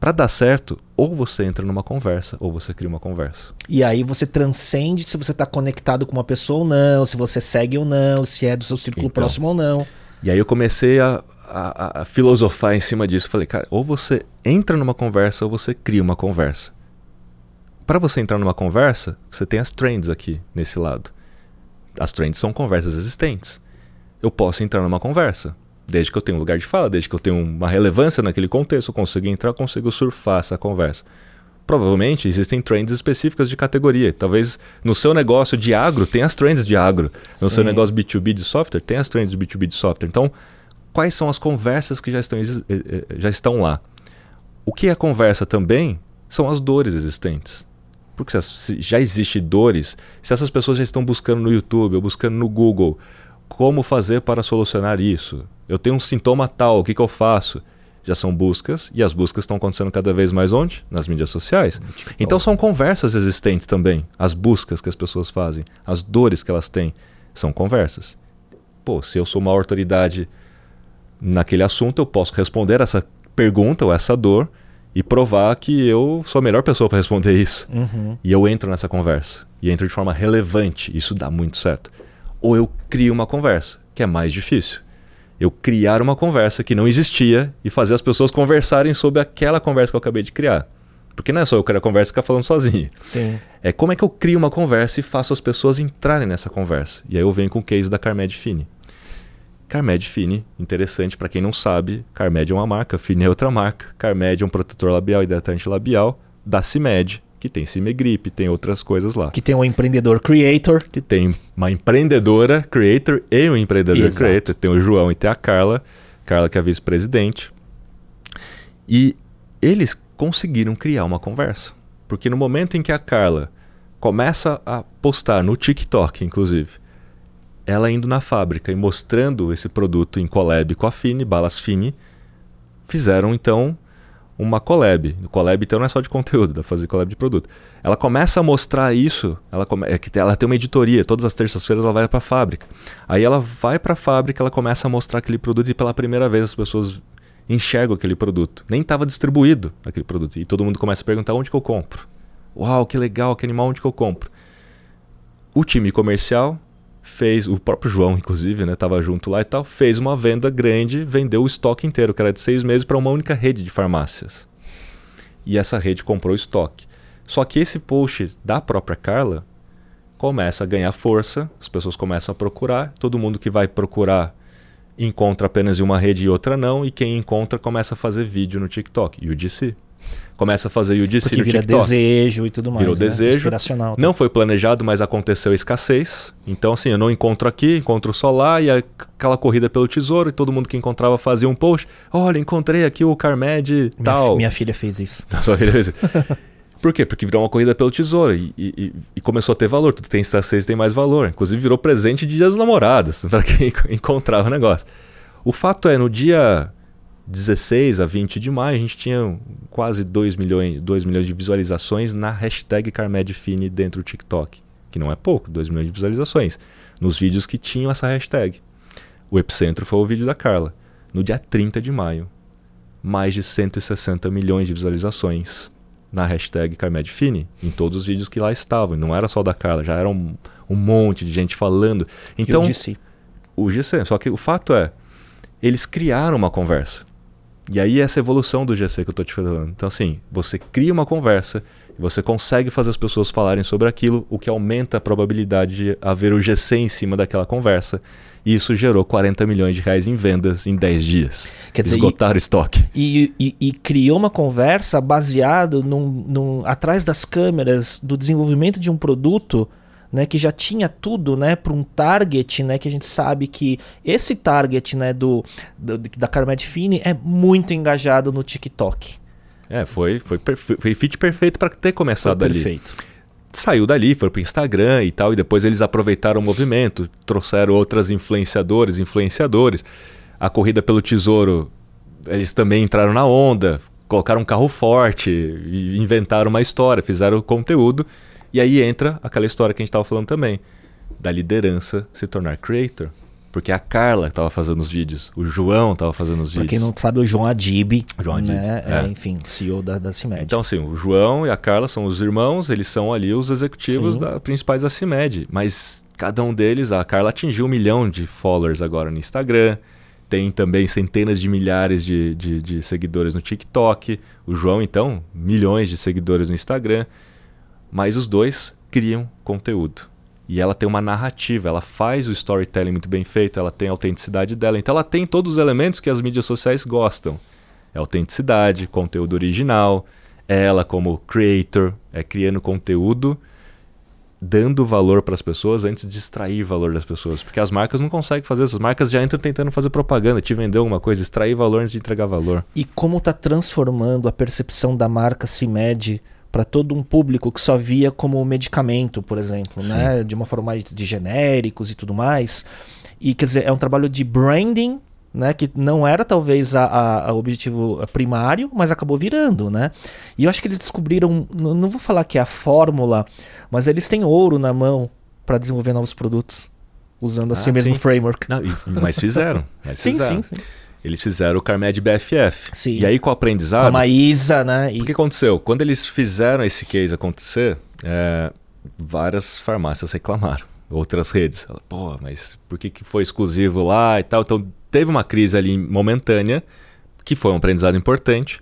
para dar certo, ou você entra numa conversa, ou você cria uma conversa. E aí você transcende se você está conectado com uma pessoa ou não, se você segue ou não, se é do seu círculo então, próximo ou não. E aí eu comecei a, a, a, filosofar em cima disso. Falei, cara, ou você entra numa conversa ou você cria uma conversa. Para você entrar numa conversa, você tem as trends aqui nesse lado. As trends são conversas existentes. Eu posso entrar numa conversa. Desde que eu tenha um lugar de fala, desde que eu tenha uma relevância naquele contexto, eu consigo entrar, eu consigo surfar essa conversa. Provavelmente existem trends específicas de categoria. Talvez no seu negócio de agro tenha as trends de agro. No Sim. seu negócio B2B de software tem as trends de B2B de software. Então, quais são as conversas que já estão, eh, eh, já estão lá? O que é conversa também são as dores existentes. Porque se já existe dores, se essas pessoas já estão buscando no YouTube ou buscando no Google como fazer para solucionar isso, eu tenho um sintoma tal, o que, que eu faço? Já são buscas, e as buscas estão acontecendo cada vez mais onde? Nas mídias sociais. Então são conversas existentes também. As buscas que as pessoas fazem, as dores que elas têm, são conversas. Pô, se eu sou uma autoridade naquele assunto, eu posso responder essa pergunta ou essa dor e provar que eu sou a melhor pessoa para responder isso. Uhum. E eu entro nessa conversa. E entro de forma relevante. Isso dá muito certo. Ou eu crio uma conversa, que é mais difícil eu criar uma conversa que não existia e fazer as pessoas conversarem sobre aquela conversa que eu acabei de criar. Porque não é só eu criar a conversa e ficar falando sozinho. Sim. É como é que eu crio uma conversa e faço as pessoas entrarem nessa conversa. E aí eu venho com o case da Carmed Fini. Carmed Fini, interessante para quem não sabe, Carmed é uma marca, Fini é outra marca. Carmed é um protetor labial e hidratante labial da CIMED, que tem Cimegrip, tem outras coisas lá. Que tem um empreendedor creator. Que tem uma empreendedora creator e um empreendedor Exato. creator. Tem o João e tem a Carla. Carla que é vice-presidente. E eles conseguiram criar uma conversa. Porque no momento em que a Carla começa a postar no TikTok, inclusive, ela indo na fábrica e mostrando esse produto em collab com a Fini, Balas Fini, fizeram então uma collab. O collab então não é só de conteúdo, dá pra fazer collab de produto. Ela começa a mostrar isso, ela, come, é ela tem uma editoria, todas as terças-feiras ela vai para a fábrica. Aí ela vai para a fábrica, ela começa a mostrar aquele produto e pela primeira vez as pessoas enxergam aquele produto. Nem estava distribuído aquele produto. E todo mundo começa a perguntar onde que eu compro. Uau, que legal, que animal, onde que eu compro? O time comercial fez, o próprio João, inclusive, né, tava junto lá e tal, fez uma venda grande, vendeu o estoque inteiro, que era de seis meses, para uma única rede de farmácias. E essa rede comprou o estoque. Só que esse post da própria Carla começa a ganhar força, as pessoas começam a procurar, todo mundo que vai procurar encontra apenas uma rede e outra não, e quem encontra começa a fazer vídeo no TikTok, UGC começa a fazer UGC Porque vira TikTok. desejo e tudo mais. Virou né? desejo. Inspiracional. Tá? Não foi planejado, mas aconteceu escassez. Então, assim, eu não encontro aqui, encontro só lá, e aquela corrida pelo tesouro, e todo mundo que encontrava fazia um post. Olha, encontrei aqui o Carmed tal. Minha, minha filha fez isso. Sua filha fez isso. Por quê? Porque virou uma corrida pelo tesouro e, e, e, começou a ter valor. Tudo tem escassez tem mais valor. Inclusive virou presente de dias dos namorados, para quem encontrava o negócio. O fato é, no dia 16 a 20 de maio, a gente tinha quase 2 milhões, 2 milhões de visualizações na hashtag CarmedFine dentro do TikTok. Que não é pouco, 2 milhões de visualizações. Nos vídeos que tinham essa hashtag. O epicentro foi o vídeo da Carla. No dia 30 de maio, mais de 160 milhões de visualizações na hashtag CarmedFine, em todos os vídeos que lá estavam. Não era só da Carla, já era um, um monte de gente falando. Então, o GC. O GC. Só que o fato é, eles criaram uma conversa. E aí essa evolução do GC que eu estou te falando. Então assim, você cria uma conversa, você consegue fazer as pessoas falarem sobre aquilo, o que aumenta a probabilidade de haver o GC em cima daquela conversa. E isso gerou 40 milhões de reais em vendas em 10 dias. Quer dizer, Esgotaram o estoque. E, e, e, criou uma conversa baseado num, num, atrás das câmeras do desenvolvimento de um produto né, que já tinha tudo, né, para um target, né, que a gente sabe que esse target, né, do, do da Carmed Fini é muito engajado no TikTok. É, foi foi, foi fit perfeito para ter começado foi ali. Perfeito. Saiu dali, foi pro Instagram e tal, e depois eles aproveitaram o movimento, trouxeram outras influenciadores, influenciadores. A corrida pelo tesouro, eles também entraram na onda, colocaram um carro forte, inventaram uma história, fizeram conteúdo e aí entra aquela história que a gente estava falando também, da liderança se tornar creator. Porque a Carla estava fazendo os vídeos, o João estava fazendo os vídeos. Pra quem não sabe, o João Adib, João Adib né? É. É, enfim, CEO da, da CIMED. Então, assim, o João e a Carla são os irmãos, eles são ali os executivos da, principais da CIMED. Mas cada um deles, a Carla atingiu um milhão de followers agora no Instagram, tem também centenas de milhares de, de, de seguidores no TikTok. O João, então, milhões de seguidores no Instagram. Mas os dois criam conteúdo. E ela tem uma narrativa, ela faz o storytelling muito bem feito, ela tem a autenticidade dela. Então ela tem todos os elementos que as mídias sociais gostam. É autenticidade, conteúdo original, ela como creator, é criando conteúdo, dando valor para as pessoas antes de extrair valor das pessoas. Porque as marcas não conseguem fazer isso. As marcas já entram tentando fazer propaganda, te vender alguma coisa, extrair valor antes de entregar valor. E como está transformando a percepção da marca se mede para todo um público que só via como medicamento, por exemplo, né? de uma forma mais de genéricos e tudo mais. E quer dizer, é um trabalho de branding, né? que não era talvez a objetivo primário, mas acabou virando. Né? E eu acho que eles descobriram, não vou falar que é a fórmula, mas eles têm ouro na mão para desenvolver novos produtos usando assim ah, mesmo framework. Não, mas fizeram. Mas sim, fizeram. sim, sim. Eles fizeram o Carmed BFF. Sim. E aí, com o aprendizado. Com a Maísa, né? E... O que aconteceu? Quando eles fizeram esse case acontecer, é, várias farmácias reclamaram. Outras redes. Pô, mas por que, que foi exclusivo lá e tal? Então, teve uma crise ali momentânea, que foi um aprendizado importante.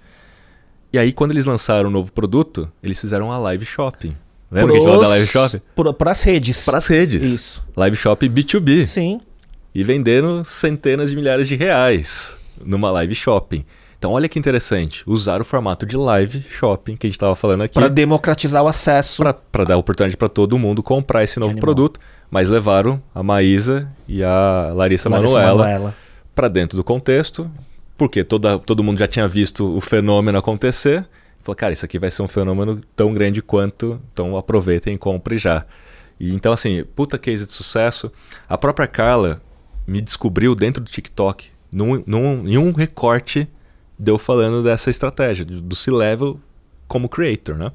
E aí, quando eles lançaram um novo produto, eles fizeram uma live shopping. Lembra Pros... que a gente falou da live shop? Para as redes. Para as redes. Isso. Live shop B2B. Sim e vendendo centenas de milhares de reais numa live shopping. Então, olha que interessante, usar o formato de live shopping que a gente estava falando aqui. Para democratizar o acesso. Para dar oportunidade para todo mundo comprar esse novo produto. Mas levaram a Maísa e a Larissa, Larissa Manuela, Manuela para dentro do contexto, porque toda, todo mundo já tinha visto o fenômeno acontecer. Falou, cara, isso aqui vai ser um fenômeno tão grande quanto, então aproveitem e comprem já. E, então, assim, puta case de sucesso. A própria Carla me descobriu dentro do TikTok, num, num, em um recorte deu falando dessa estratégia, do C-Level como creator, né?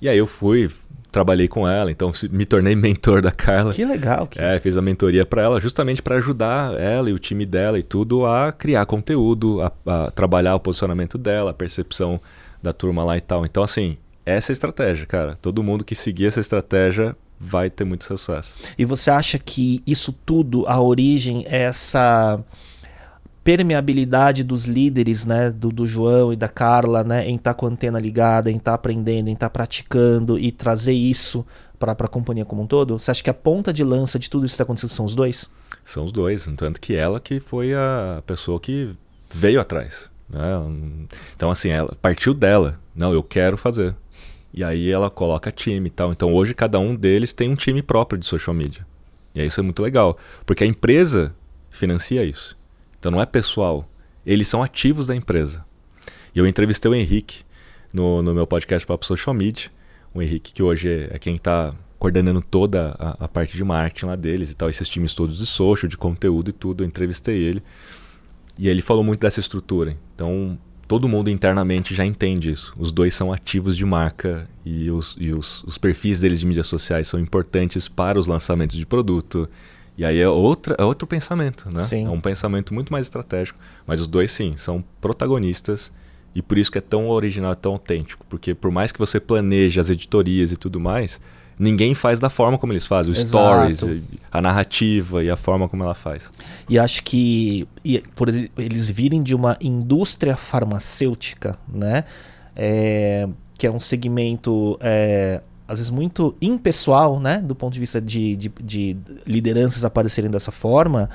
E aí eu fui, trabalhei com ela, então me tornei mentor da Carla. Que legal. Que é, fiz a mentoria para ela, justamente para ajudar ela e o time dela e tudo a criar conteúdo, a, a, trabalhar o posicionamento dela, a percepção da turma lá e tal. Então, assim, essa é a estratégia, cara. Todo mundo que seguir essa estratégia vai ter muito sucesso. E você acha que isso tudo, a origem é essa permeabilidade dos líderes, né, do, do João e da Carla, né, em estar tá com a antena ligada, em estar tá aprendendo, em estar tá praticando e trazer isso para a companhia como um todo? Você acha que a ponta de lança de tudo isso que está acontecendo são os dois? São os dois, tanto que ela que foi a pessoa que veio atrás. Né? Então, assim, ela partiu dela. Não, eu quero fazer. E aí ela coloca time e tal. Então hoje cada um deles tem um time próprio de social media. E aí isso é muito legal. Porque a empresa financia isso. Então não é pessoal. Eles são ativos da empresa. E eu entrevistei o Henrique no, no meu podcast Papo Social Media. O Henrique, que hoje é quem está coordenando toda a, a, parte de marketing lá deles e tal, esses times todos de social, de conteúdo e tudo. Eu entrevistei ele. E ele falou muito dessa estrutura. Então, todo mundo internamente já entende isso. Os dois são ativos de marca e os, e os, os perfis deles de mídias sociais são importantes para os lançamentos de produto. E aí é, outra, é outro pensamento, né? Sim. É um pensamento muito mais estratégico. Mas os dois, sim, são protagonistas e por isso que é tão original, tão autêntico. Porque por mais que você planeje as editorias e tudo mais, ninguém faz da forma como eles fazem. O Exato. stories, a narrativa e a forma como ela faz. E acho que e, por eles virem de uma indústria farmacêutica, né? É, que é um segmento é, às vezes muito impessoal, né? Do ponto de vista de, de, de lideranças aparecerem dessa forma,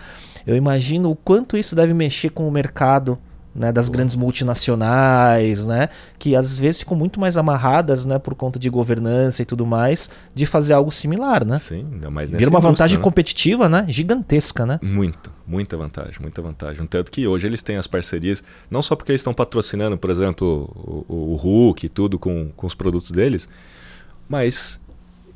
eu imagino o quanto isso deve mexer com o mercado né, das grandes multinacionais, né, que às vezes ficam muito mais amarradas, né, por conta de governança e tudo mais, de fazer algo similar, né? Sim, ainda mais nessa Vira uma vantagem né? competitiva, né, gigantesca, né? Muito, muita vantagem, muita vantagem. Tanto que hoje eles têm as parcerias, não só porque eles estão patrocinando, por exemplo, o, o Hulk e tudo com, com os produtos deles, mas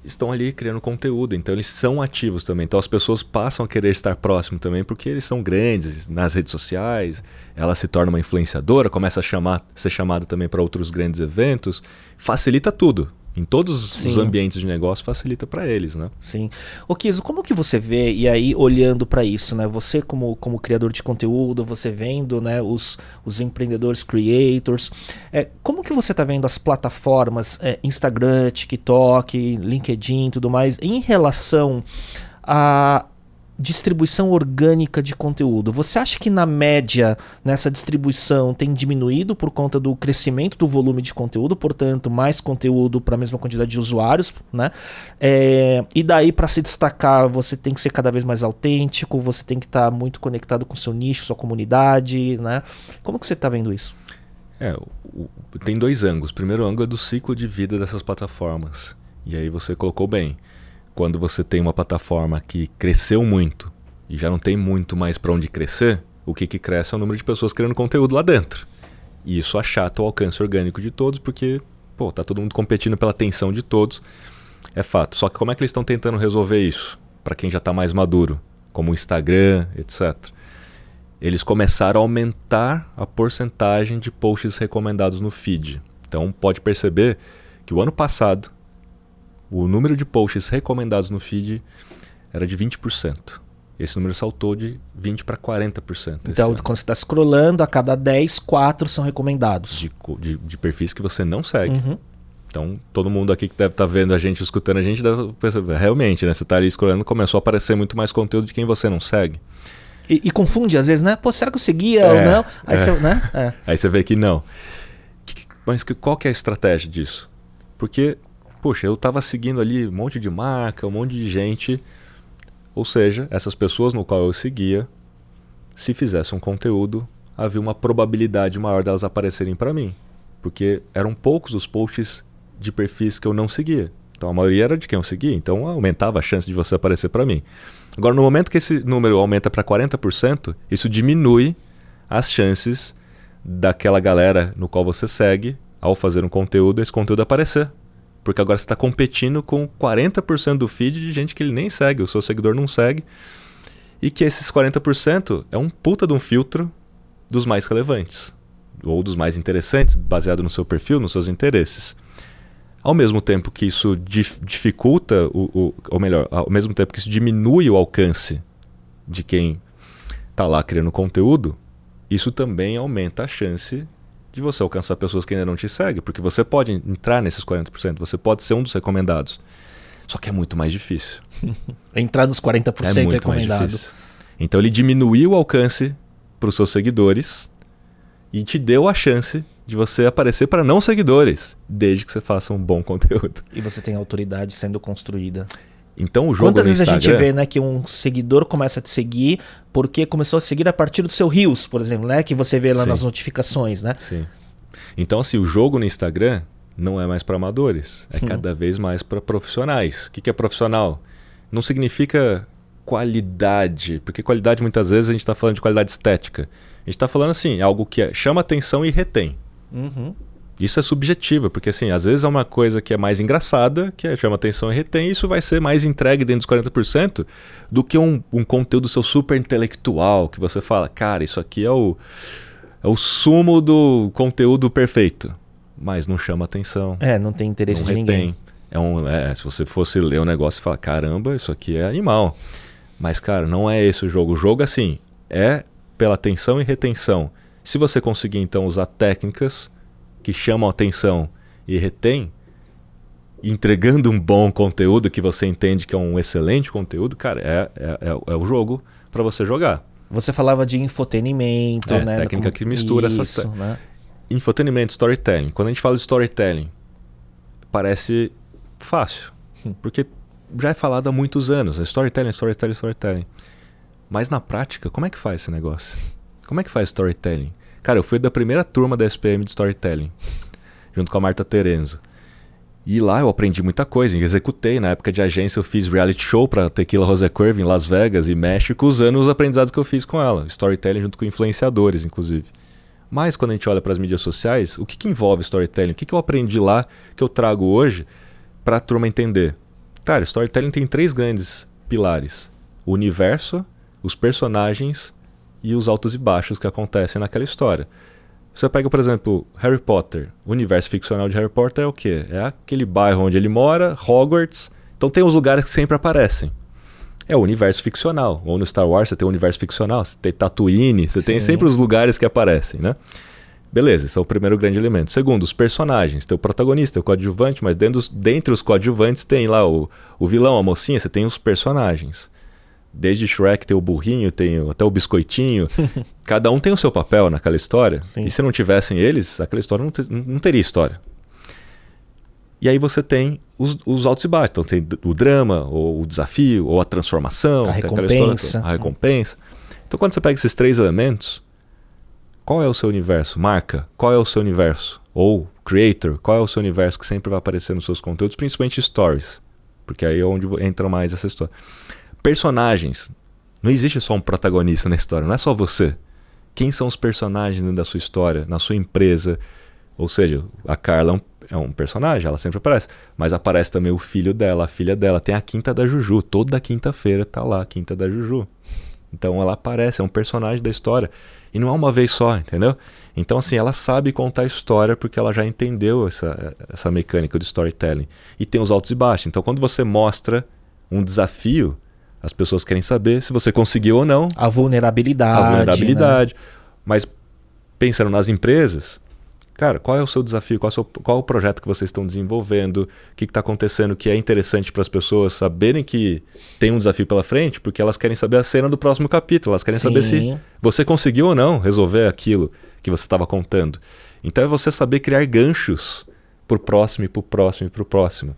estão ali criando conteúdo, então eles são ativos também. Então as pessoas passam a querer estar próximo também porque eles são grandes nas redes sociais. Ela se torna uma influenciadora, começa a chamar, ser chamada também para outros grandes eventos, facilita tudo em todos Sim. os ambientes de negócio facilita para eles, né? Sim. O Kiso, como que você vê e aí olhando para isso, né? Você como, como criador de conteúdo, você vendo, né, os, os empreendedores creators, é, como que você está vendo as plataformas é, Instagram, TikTok, LinkedIn, e tudo mais em relação a distribuição orgânica de conteúdo. Você acha que na média nessa distribuição tem diminuído por conta do crescimento do volume de conteúdo, portanto mais conteúdo para a mesma quantidade de usuários, né? É, e daí para se destacar você tem que ser cada vez mais autêntico, você tem que estar tá muito conectado com seu nicho, sua comunidade, né? Como que você está vendo isso? É, o, tem dois ângulos. O primeiro ângulo é do ciclo de vida dessas plataformas. E aí você colocou bem quando você tem uma plataforma que cresceu muito e já não tem muito mais para onde crescer, o que, que cresce é o número de pessoas criando conteúdo lá dentro. E isso achata o alcance orgânico de todos, porque pô, tá todo mundo competindo pela atenção de todos. É fato. Só que como é que eles estão tentando resolver isso? Para quem já está mais maduro, como o Instagram, etc. Eles começaram a aumentar a porcentagem de posts recomendados no feed. Então pode perceber que o ano passado o número de posts recomendados no feed era de 20%. Esse número saltou de 20% para 40%. Então, quando você está scrollando, a cada 10, 4 são recomendados. De, de, de perfis que você não segue. Uhum. Então, todo mundo aqui que deve estar tá vendo a gente, escutando a gente, deve perceber. Realmente, né? Você está ali scrollando, começou a aparecer muito mais conteúdo de quem você não segue. E, e confunde às vezes, né? Pô, será que eu seguia é, ou não? Aí, é. você, né? é. Aí você vê que não. Mas qual que é a estratégia disso? Porque Poxa, eu estava seguindo ali um monte de marca, um monte de gente. Ou seja, essas pessoas no qual eu seguia, se fizesse um conteúdo, havia uma probabilidade maior delas aparecerem para mim. Porque eram poucos os posts de perfis que eu não seguia. Então a maioria era de quem eu seguia, então aumentava a chance de você aparecer para mim. Agora, no momento que esse número aumenta para 40%, isso diminui as chances daquela galera no qual você segue, ao fazer um conteúdo, esse conteúdo aparecer. Porque agora você está competindo com 40% do feed de gente que ele nem segue, o seu seguidor não segue. E que esses 40% é um puta de um filtro dos mais relevantes. Ou dos mais interessantes, baseado no seu perfil, nos seus interesses. Ao mesmo tempo que isso dificulta, o, o, ou melhor, ao mesmo tempo que isso diminui o alcance de quem está lá criando conteúdo, isso também aumenta a chance de você alcançar pessoas que ainda não te seguem, porque você pode entrar nesses 40%, você pode ser um dos recomendados. Só que é muito mais difícil. entrar nos 40% é muito recomendado. Mais difícil. Então ele diminuiu o alcance para os seus seguidores e te deu a chance de você aparecer para não seguidores, desde que você faça um bom conteúdo. E você tem autoridade sendo construída. Então o jogo Quantas vezes Instagram... a gente vê, né, que um seguidor começa a te seguir porque começou a seguir a partir do seu Reels, por exemplo, né, que você vê lá Sim. nas notificações, né? Sim. Então assim, o jogo no Instagram não é mais para amadores, é hum. cada vez mais para profissionais. O que, que é profissional? Não significa qualidade, porque qualidade muitas vezes a gente está falando de qualidade estética. A gente está falando assim, algo que é, chama atenção e retém. Uhum. Isso é subjetivo, porque assim, às vezes é uma coisa que é mais engraçada, que é, chama atenção e retém, e isso vai ser mais entregue dentro dos 40% do que um, um conteúdo seu super intelectual, que você fala, cara, isso aqui é o, é o sumo do conteúdo perfeito. Mas não chama atenção. É, não tem interesse não de retém. ninguém. É um, é, se você fosse ler o um negócio e falar, caramba, isso aqui é animal. Mas, cara, não é esse o jogo. O jogo, assim, é pela atenção e retenção. Se você conseguir, então, usar técnicas que chamam atenção e retém, entregando um bom conteúdo que você entende que é um excelente conteúdo, cara, é, é, é, é o jogo para você jogar. Você falava de infotenimento, é, né? Técnica que mistura Isso, essas. Né? Infotenimento, storytelling. Quando a gente fala de storytelling, parece fácil, hum. porque já é falado há muitos anos. Né? Storytelling, storytelling, storytelling. Mas na prática, como é que faz esse negócio? Como é que faz storytelling? Cara, eu fui da primeira turma da SPM de Storytelling, junto com a Marta Terenzo. E lá eu aprendi muita coisa, executei. Na época de agência eu fiz reality show para Tequila Rose Curve em Las Vegas e México, usando os aprendizados que eu fiz com ela. Storytelling junto com influenciadores, inclusive. Mas quando a gente olha para as mídias sociais, o que, que envolve storytelling? O que, que eu aprendi lá que eu trago hoje para a turma entender? Cara, storytelling tem três grandes pilares: o universo, os personagens e os altos e baixos que acontecem naquela história. Você pega, por exemplo, Harry Potter. O universo ficcional de Harry Potter é o quê? É aquele bairro onde ele mora, Hogwarts. Então tem os lugares que sempre aparecem. É o universo ficcional. Ou no Star Wars você tem o universo ficcional, você tem Tatooine, você Sim. tem sempre os lugares que aparecem, né? Beleza, esse é o primeiro grande elemento. Segundo, os personagens. Tem o protagonista, o coadjuvante, mas dentro dos, dentre os coadjuvantes tem lá o, o vilão, a mocinha, você tem os personagens. Desde Shrek tem o burrinho, tem até o biscoitinho. Cada um tem o seu papel naquela história. Sim. E se não tivessem eles, aquela história não, te, não teria história. E aí você tem os, os, altos e baixos. Então tem o drama, ou o desafio, ou a transformação, a recompensa. História, a recompensa. Então quando você pega esses três elementos, qual é o seu universo? Marca, qual é o seu universo? Ou creator, qual é o seu universo que sempre vai aparecer nos seus conteúdos, principalmente stories. Porque aí é onde entra mais essa história personagens. Não existe só um protagonista na história, não é só você. Quem são os personagens da sua história, na sua empresa? Ou seja, a Carla é um, é um personagem, ela sempre aparece. Mas aparece também o filho dela, a filha dela. Tem a Quinta da Juju. Toda quinta-feira tá lá a Quinta da Juju. Então ela aparece, é um personagem da história. E não é uma vez só, entendeu? Então, assim, ela sabe contar a história porque ela já entendeu essa, essa mecânica do storytelling. E tem os altos e baixos. Então, quando você mostra um desafio, as pessoas querem saber se você conseguiu ou não. A vulnerabilidade. A vulnerabilidade. Né? Mas pensando nas empresas, cara, qual é o seu desafio? Qual é o, seu, qual é o projeto que vocês estão desenvolvendo? O que está acontecendo que é interessante para as pessoas saberem que tem um desafio pela frente? Porque elas querem saber a cena do próximo capítulo. Elas querem Sim. saber se você conseguiu ou não resolver aquilo que você estava contando. Então é você saber criar ganchos para o próximo e para o próximo e para o próximo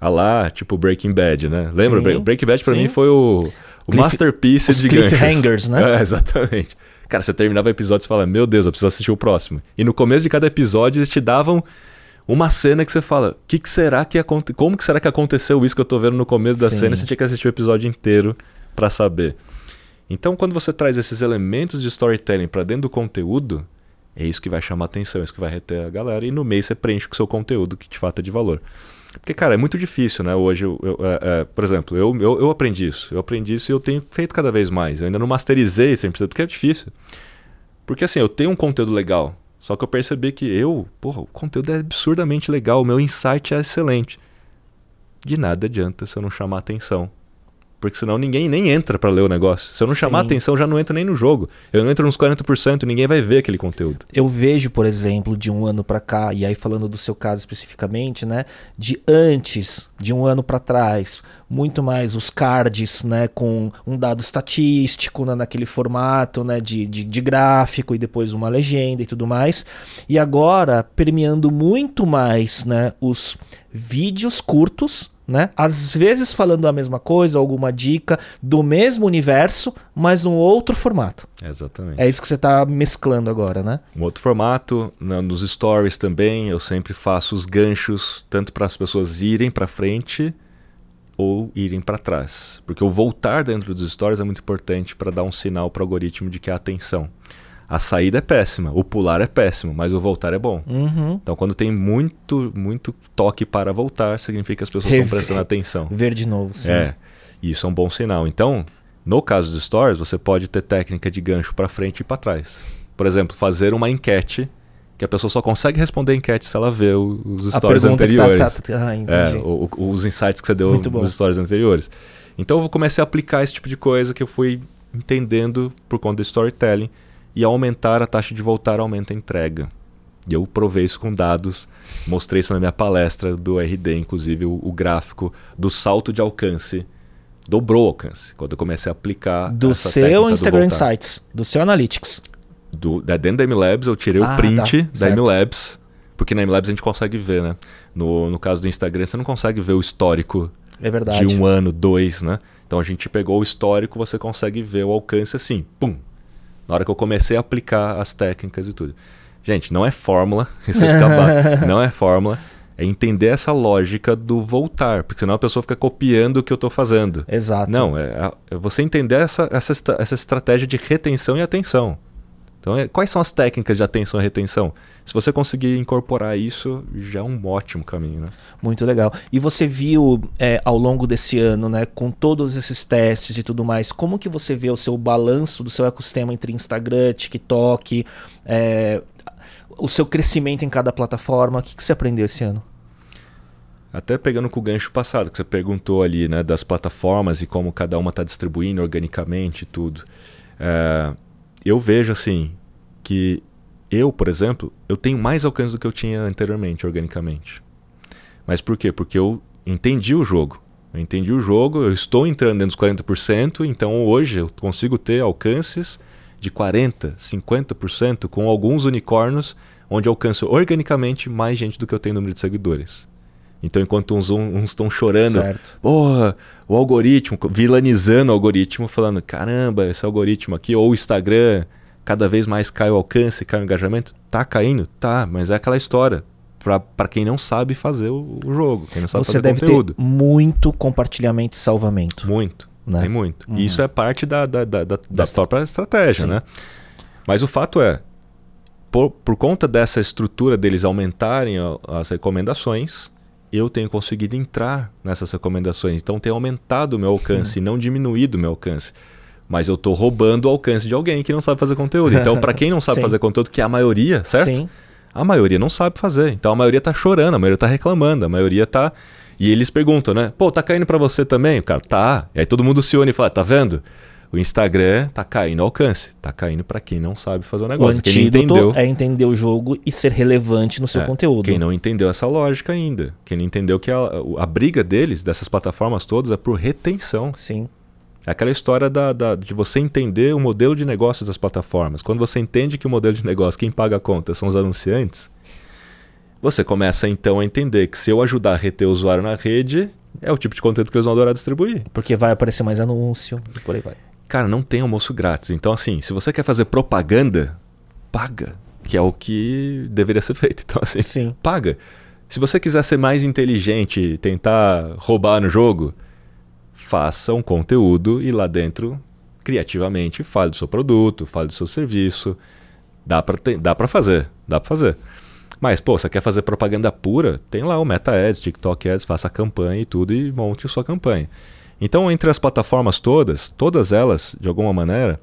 a lá, tipo Breaking Bad, né? Lembra? Sim, Breaking Bad pra sim. mim foi o, o Cliff, masterpiece de cliffhangers, né? É, exatamente. Cara, você terminava o episódio e fala, meu Deus, eu preciso assistir o próximo. E no começo de cada episódio eles te davam uma cena que você fala, que, que será que aconte... como que será que aconteceu isso que eu tô vendo no começo da Sim. cena? Você tinha que assistir o episódio inteiro para saber. Então, quando você traz esses elementos de storytelling para dentro do conteúdo, é isso que vai chamar atenção, é isso que vai reter a galera. E no meio você preenche com o seu conteúdo que de fato é de valor. Porque, cara, é muito difícil, né? Hoje, eu, eu é, é, por exemplo, eu, eu, eu, aprendi isso. Eu aprendi isso e eu tenho feito cada vez mais. Eu ainda não masterizei 100%, porque é difícil. Porque, assim, eu tenho um conteúdo legal. Só que eu percebi que eu, porra, o conteúdo é absurdamente legal. O meu insight é excelente. De nada adianta se eu não chamar atenção. Porque senão ninguém nem entra para ler o negócio. Se eu não Sim. chamar atenção, já não entra nem no jogo. Eu não entro nos 40%, ninguém vai ver aquele conteúdo. Eu vejo, por exemplo, de um ano para cá, e aí falando do seu caso especificamente, né, de antes, de um ano para trás, muito mais os cards, né, com um dado estatístico né, naquele formato, né, de, de, de gráfico e depois uma legenda e tudo mais. E agora permeando muito mais, né, os vídeos curtos né? Às vezes falando a mesma coisa, alguma dica do mesmo universo, mas num outro formato. Exatamente. É isso que você está mesclando agora, né? Um outro formato, nos stories também, eu sempre faço os ganchos tanto para as pessoas irem para frente ou irem para trás, porque o voltar dentro dos stories é muito importante para dar um sinal para o algoritmo de que há atenção. A saída é péssima, o pular é péssimo, mas o voltar é bom. Uhum. Então, quando tem muito, muito toque para voltar, significa que as pessoas estão prestando atenção. Ver de novo, sim. É, isso é um bom sinal. Então, no caso dos stories, você pode ter técnica de gancho para frente e para trás. Por exemplo, fazer uma enquete que a pessoa só consegue responder a enquete se ela vê os stories tá- anteriores. Tá, tá, tá, ah, é, o, os insights que você deu nos stories anteriores. Então eu comecei a aplicar esse tipo de coisa que eu fui entendendo por conta do storytelling e ao aumentar a taxa de voltar, aumenta a entrega. E eu provei isso com dados, mostrei isso na minha palestra do RD, inclusive o, o gráfico do salto de alcance dobrou o alcance quando eu comecei a aplicar do seu Instagram Insights, do seu Analytics. Do, da dentro da MLabs eu tirei ah, o print tá, da MLabs, porque na MLabs a gente consegue ver, né? No, no caso do Instagram você não consegue ver o histórico é verdade. de um ano, dois, né? Então a gente pegou o histórico, você consegue ver o alcance assim, pum, Na hora que eu comecei a aplicar as técnicas e tudo. Gente, não é fórmula, isso fica não é fórmula, é entender essa lógica do voltar, porque senão a pessoa fica copiando o que eu estou fazendo. Exato. Não, é, é, você entender essa, essa, essa estratégia de retenção e atenção. Então, é, quais são as técnicas de atenção e retenção? Se você conseguir incorporar isso, já é um ótimo caminho. Né? Muito legal. E você viu é, ao longo desse ano, né, com todos esses testes e tudo mais, como que você vê o seu balanço do seu ecossistema entre Instagram, TikTok, é, o seu crescimento em cada plataforma? O que, que você aprendeu esse ano? Até pegando com o gancho passado, que você perguntou ali, né, das plataformas e como cada uma está distribuindo organicamente e tudo. É, eu vejo assim que eu, por exemplo, eu tenho mais alcance do que eu tinha anteriormente, organicamente. Mas por quê? Porque eu entendi o jogo. Eu entendi o jogo, eu estou entrando dentro dos 40%, então hoje eu consigo ter alcances de 40%, 50% com alguns unicórnios, onde eu alcanço organicamente mais gente do que eu tenho número de seguidores. Então, enquanto uns estão chorando, certo. porra, o algoritmo, vilanizando o algoritmo, falando, caramba, esse algoritmo aqui, ou o Instagram, cada vez mais cai o alcance, cai o engajamento. Tá caindo? Tá, mas é aquela história. para quem não sabe fazer o, o, jogo, quem não sabe Você fazer deve conteúdo. ter muito comportamento e salvamento. Muito, né? tem muito. Uhum. E isso é parte da, da, da, da, da própria estratégia, Sim. né? Mas o fato é, por, por conta dessa estrutura deles aumentarem as recomendações, eu tenho conseguido entrar nessas recomendações. Então tem aumentado o meu alcance e não diminuído o meu alcance. Mas eu estou roubando o alcance de alguém que não sabe fazer conteúdo. Então, para quem não sabe fazer conteúdo, que é a maioria, certo? Sim. A maioria não sabe fazer. Então a maioria está chorando, a maioria está reclamando, a maioria está E eles perguntam, né? Pô, tá caindo para você também? O cara, tá. E aí todo mundo se une e fala, tá vendo? O Instagram tá caindo alcance, tá caindo para quem não sabe fazer o negócio. O quem entendeu é entender o jogo e ser relevante no seu é, conteúdo. Quem não entendeu essa lógica ainda, quem não entendeu que a, a briga deles, dessas plataformas todas, é por retenção. Sim. É aquela história da, da, de você entender o modelo de negócios das plataformas. Quando você entende que o modelo de negócio, quem paga a conta são os anunciantes, você começa então a entender que se eu ajudar a reter o usuário na rede, é o tipo de conteúdo que eles vão adorar distribuir. Porque vai aparecer mais anúncio e por aí vai. Cara, não tem almoço grátis. Então, assim, se você quer fazer propaganda, paga. Que é o que deveria ser feito. Então, assim, Sim. paga. Se você quiser ser mais inteligente, tentar roubar no jogo, faça um conteúdo e lá dentro, criativamente, fale do seu produto, fale do seu serviço. Dá pra, ter, dá pra fazer, dá pra fazer. Mas, pô, você quer fazer propaganda pura? Tem lá o Meta Ads, TikTok Ads, faça a campanha e tudo e monte sua campanha. Então, entre as plataformas todas, todas elas, de alguma maneira,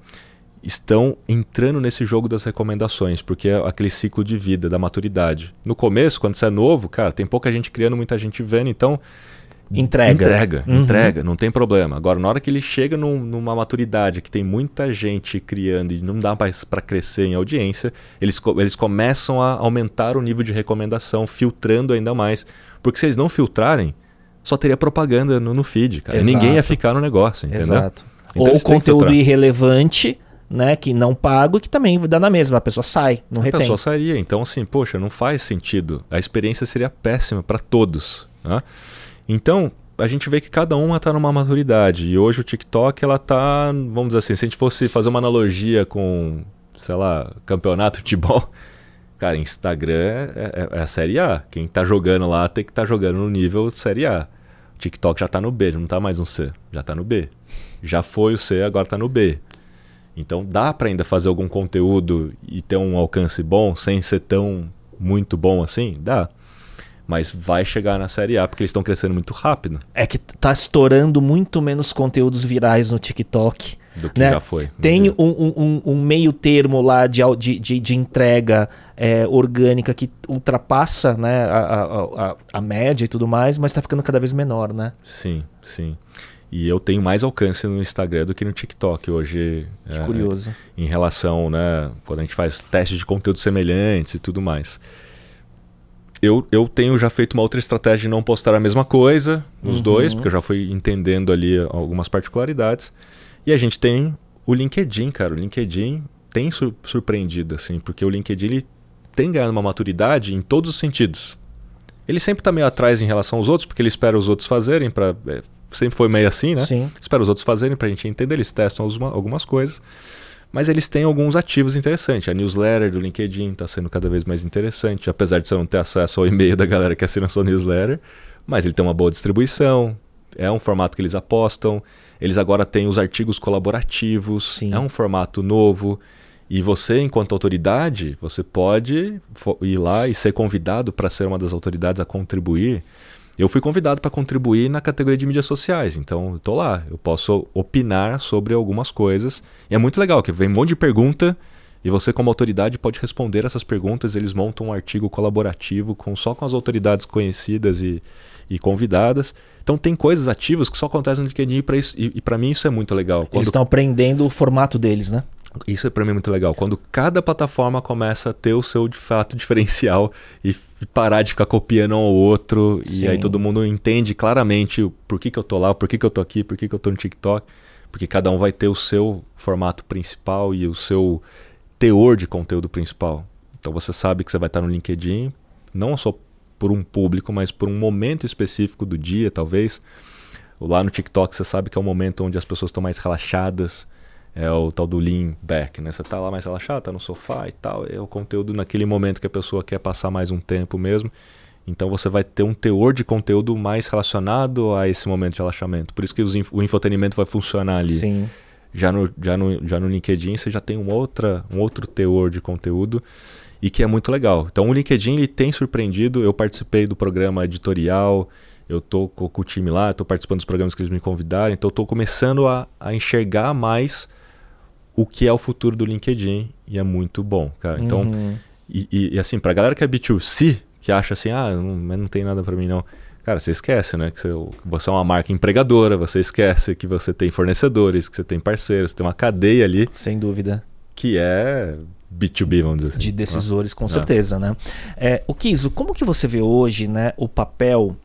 estão entrando nesse jogo das recomendações, porque é aquele ciclo de vida, da maturidade. No começo, quando você é novo, cara, tem pouca gente criando, muita gente vendo, então. Entrega. Entrega, uhum. entrega, não tem problema. Agora, na hora que ele chega num, numa maturidade que tem muita gente criando e não dá mais para crescer em audiência, eles, eles começam a aumentar o nível de recomendação, filtrando ainda mais. Porque se eles não filtrarem, só teria propaganda no, no feed, cara. Exato. Ninguém ia ficar no negócio, entendeu? Exato. Então Ou conteúdo irrelevante, né, que não pago e que também dá na mesma, a pessoa sai, não retém. A pessoa sairia, então assim, poxa, não faz sentido. A experiência seria péssima para todos. Né? Então, a gente vê que cada uma está numa maturidade. E hoje o TikTok, ela tá, vamos dizer assim, se a gente fosse fazer uma analogia com, sei lá, campeonato de futebol, cara, Instagram é, é, é a Série A. Quem está jogando lá tem que estar tá jogando no nível Série A. TikTok já está no B, não está mais no C, já está no B. Já foi o C, agora está no B. Então dá para ainda fazer algum conteúdo e ter um alcance bom sem ser tão muito bom assim? Dá. Mas vai chegar na série A porque eles estão crescendo muito rápido. É que tá estourando muito menos conteúdos virais no TikTok. Do que né? já foi. Tem um, um, um, meio termo lá de, de, de, entrega é, orgânica que ultrapassa né, a, a, a, a média e tudo mais, mas está ficando cada vez menor, né? Sim, sim. E eu tenho mais alcance no Instagram do que no TikTok hoje. Que é, curioso. Em relação, né? Quando a gente faz testes de conteúdo semelhantes e tudo mais. Eu, eu tenho já feito uma outra estratégia de não postar a mesma coisa nos uhum. dois, porque eu já fui entendendo ali algumas particularidades. E a gente tem o LinkedIn, cara. O LinkedIn tem surpreendido, assim, porque o LinkedIn ele tem ganhado uma maturidade em todos os sentidos. Ele sempre está meio atrás em relação aos outros, porque ele espera os outros fazerem para é, sempre foi meio assim, né? Sim. Espera os outros fazerem para a gente entender, eles testam algumas coisas. Mas eles têm alguns ativos interessantes. A newsletter do LinkedIn está sendo cada vez mais interessante, apesar de você não ter acesso ao e-mail da galera que assina sua newsletter. Mas ele tem uma boa distribuição, é um formato que eles apostam. Eles agora têm os artigos colaborativos, Sim. é um formato novo. E você, enquanto autoridade, você pode ir lá e ser convidado para ser uma das autoridades a contribuir. Eu fui convidado para contribuir na categoria de mídias sociais, então eu estou lá. Eu posso opinar sobre algumas coisas. E é muito legal, que vem um monte de pergunta e você, como autoridade, pode responder essas perguntas. Eles montam um artigo colaborativo com, só com as autoridades conhecidas e, e convidadas. Então tem coisas ativas que só acontecem no LinkedIn e, e para mim isso é muito legal. Quando... Eles estão aprendendo o formato deles, né? Isso é para mim muito legal. Quando cada plataforma começa a ter o seu de fato diferencial e parar de ficar copiando um ao outro, Sim. e aí todo mundo entende claramente por que, que eu tô lá, por que, que eu tô aqui, por que, que eu tô no TikTok, porque cada um vai ter o seu formato principal e o seu teor de conteúdo principal. Então você sabe que você vai estar no LinkedIn, não só por um público, mas por um momento específico do dia, talvez. Lá no TikTok você sabe que é o momento onde as pessoas estão mais relaxadas, é o tal do lean back, né? Você tá lá mais relaxado, tá no sofá e tal, é o conteúdo naquele momento que a pessoa quer passar mais um tempo mesmo. Então você vai ter um teor de conteúdo mais relacionado a esse momento de relaxamento. Por isso que o infotenimento vai funcionar ali. Sim. Já no, já no, já no LinkedIn você já tem um, outra, um outro teor de conteúdo e que é muito legal. Então o LinkedIn ele tem surpreendido. Eu participei do programa editorial, eu tô com, o time lá, estou participando dos programas que eles me convidaram, então estou começando a, a, enxergar mais o que é o futuro do LinkedIn e é muito bom, cara. Então, uhum. e, e, e, assim, para a galera que é B2C, que acha assim, ah, não, não tem nada para mim não. Cara, você esquece, né? Que você, você, é uma marca empregadora, você esquece que você tem fornecedores, que você tem parceiros, tem uma cadeia ali. Sem dúvida. Que é B2B, vamos dizer assim. De decisores, com é. certeza, né? É, o Kiso, como que você vê hoje né, o papel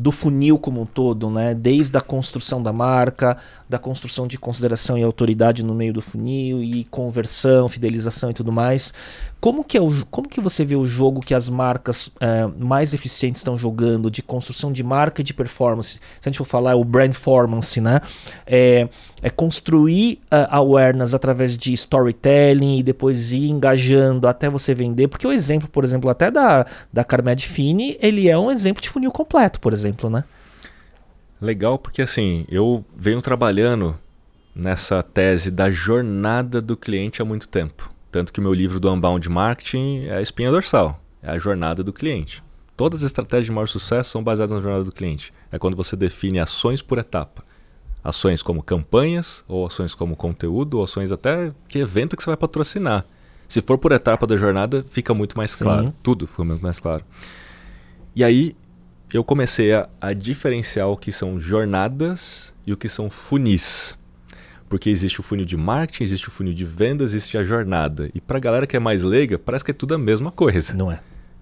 do funil como um todo, né? Desde a construção da marca, da construção de consideração e autoridade no meio do funil e conversão, fidelização e tudo mais. Como que, é o, como que você vê o jogo que as marcas é, mais eficientes estão jogando de construção de marca e de performance? Se a gente for falar, é o brand performance, né? É, é construir uh, awareness através de storytelling e depois ir engajando até você vender. Porque o exemplo, por exemplo, até da, da Carmed Fini, ele é um exemplo de funil completo, por exemplo, né? Legal, porque assim, eu venho trabalhando nessa tese da jornada do cliente há muito tempo. Tanto que o meu livro do Unbound Marketing é a espinha dorsal, é a jornada do cliente. Todas as estratégias de maior sucesso são baseadas na jornada do cliente. É quando você define ações por etapa. Ações como campanhas, ou ações como conteúdo, ou ações até que evento que você vai patrocinar. Se for por etapa da jornada, fica muito mais Sim. claro. Tudo fica muito mais claro. E aí eu comecei a, a diferenciar o que são jornadas e o que são funis. Porque existe o funil de marketing, existe o funil de vendas, existe a jornada. E para a galera que é mais leiga, parece que é tudo a mesma coisa. Não é.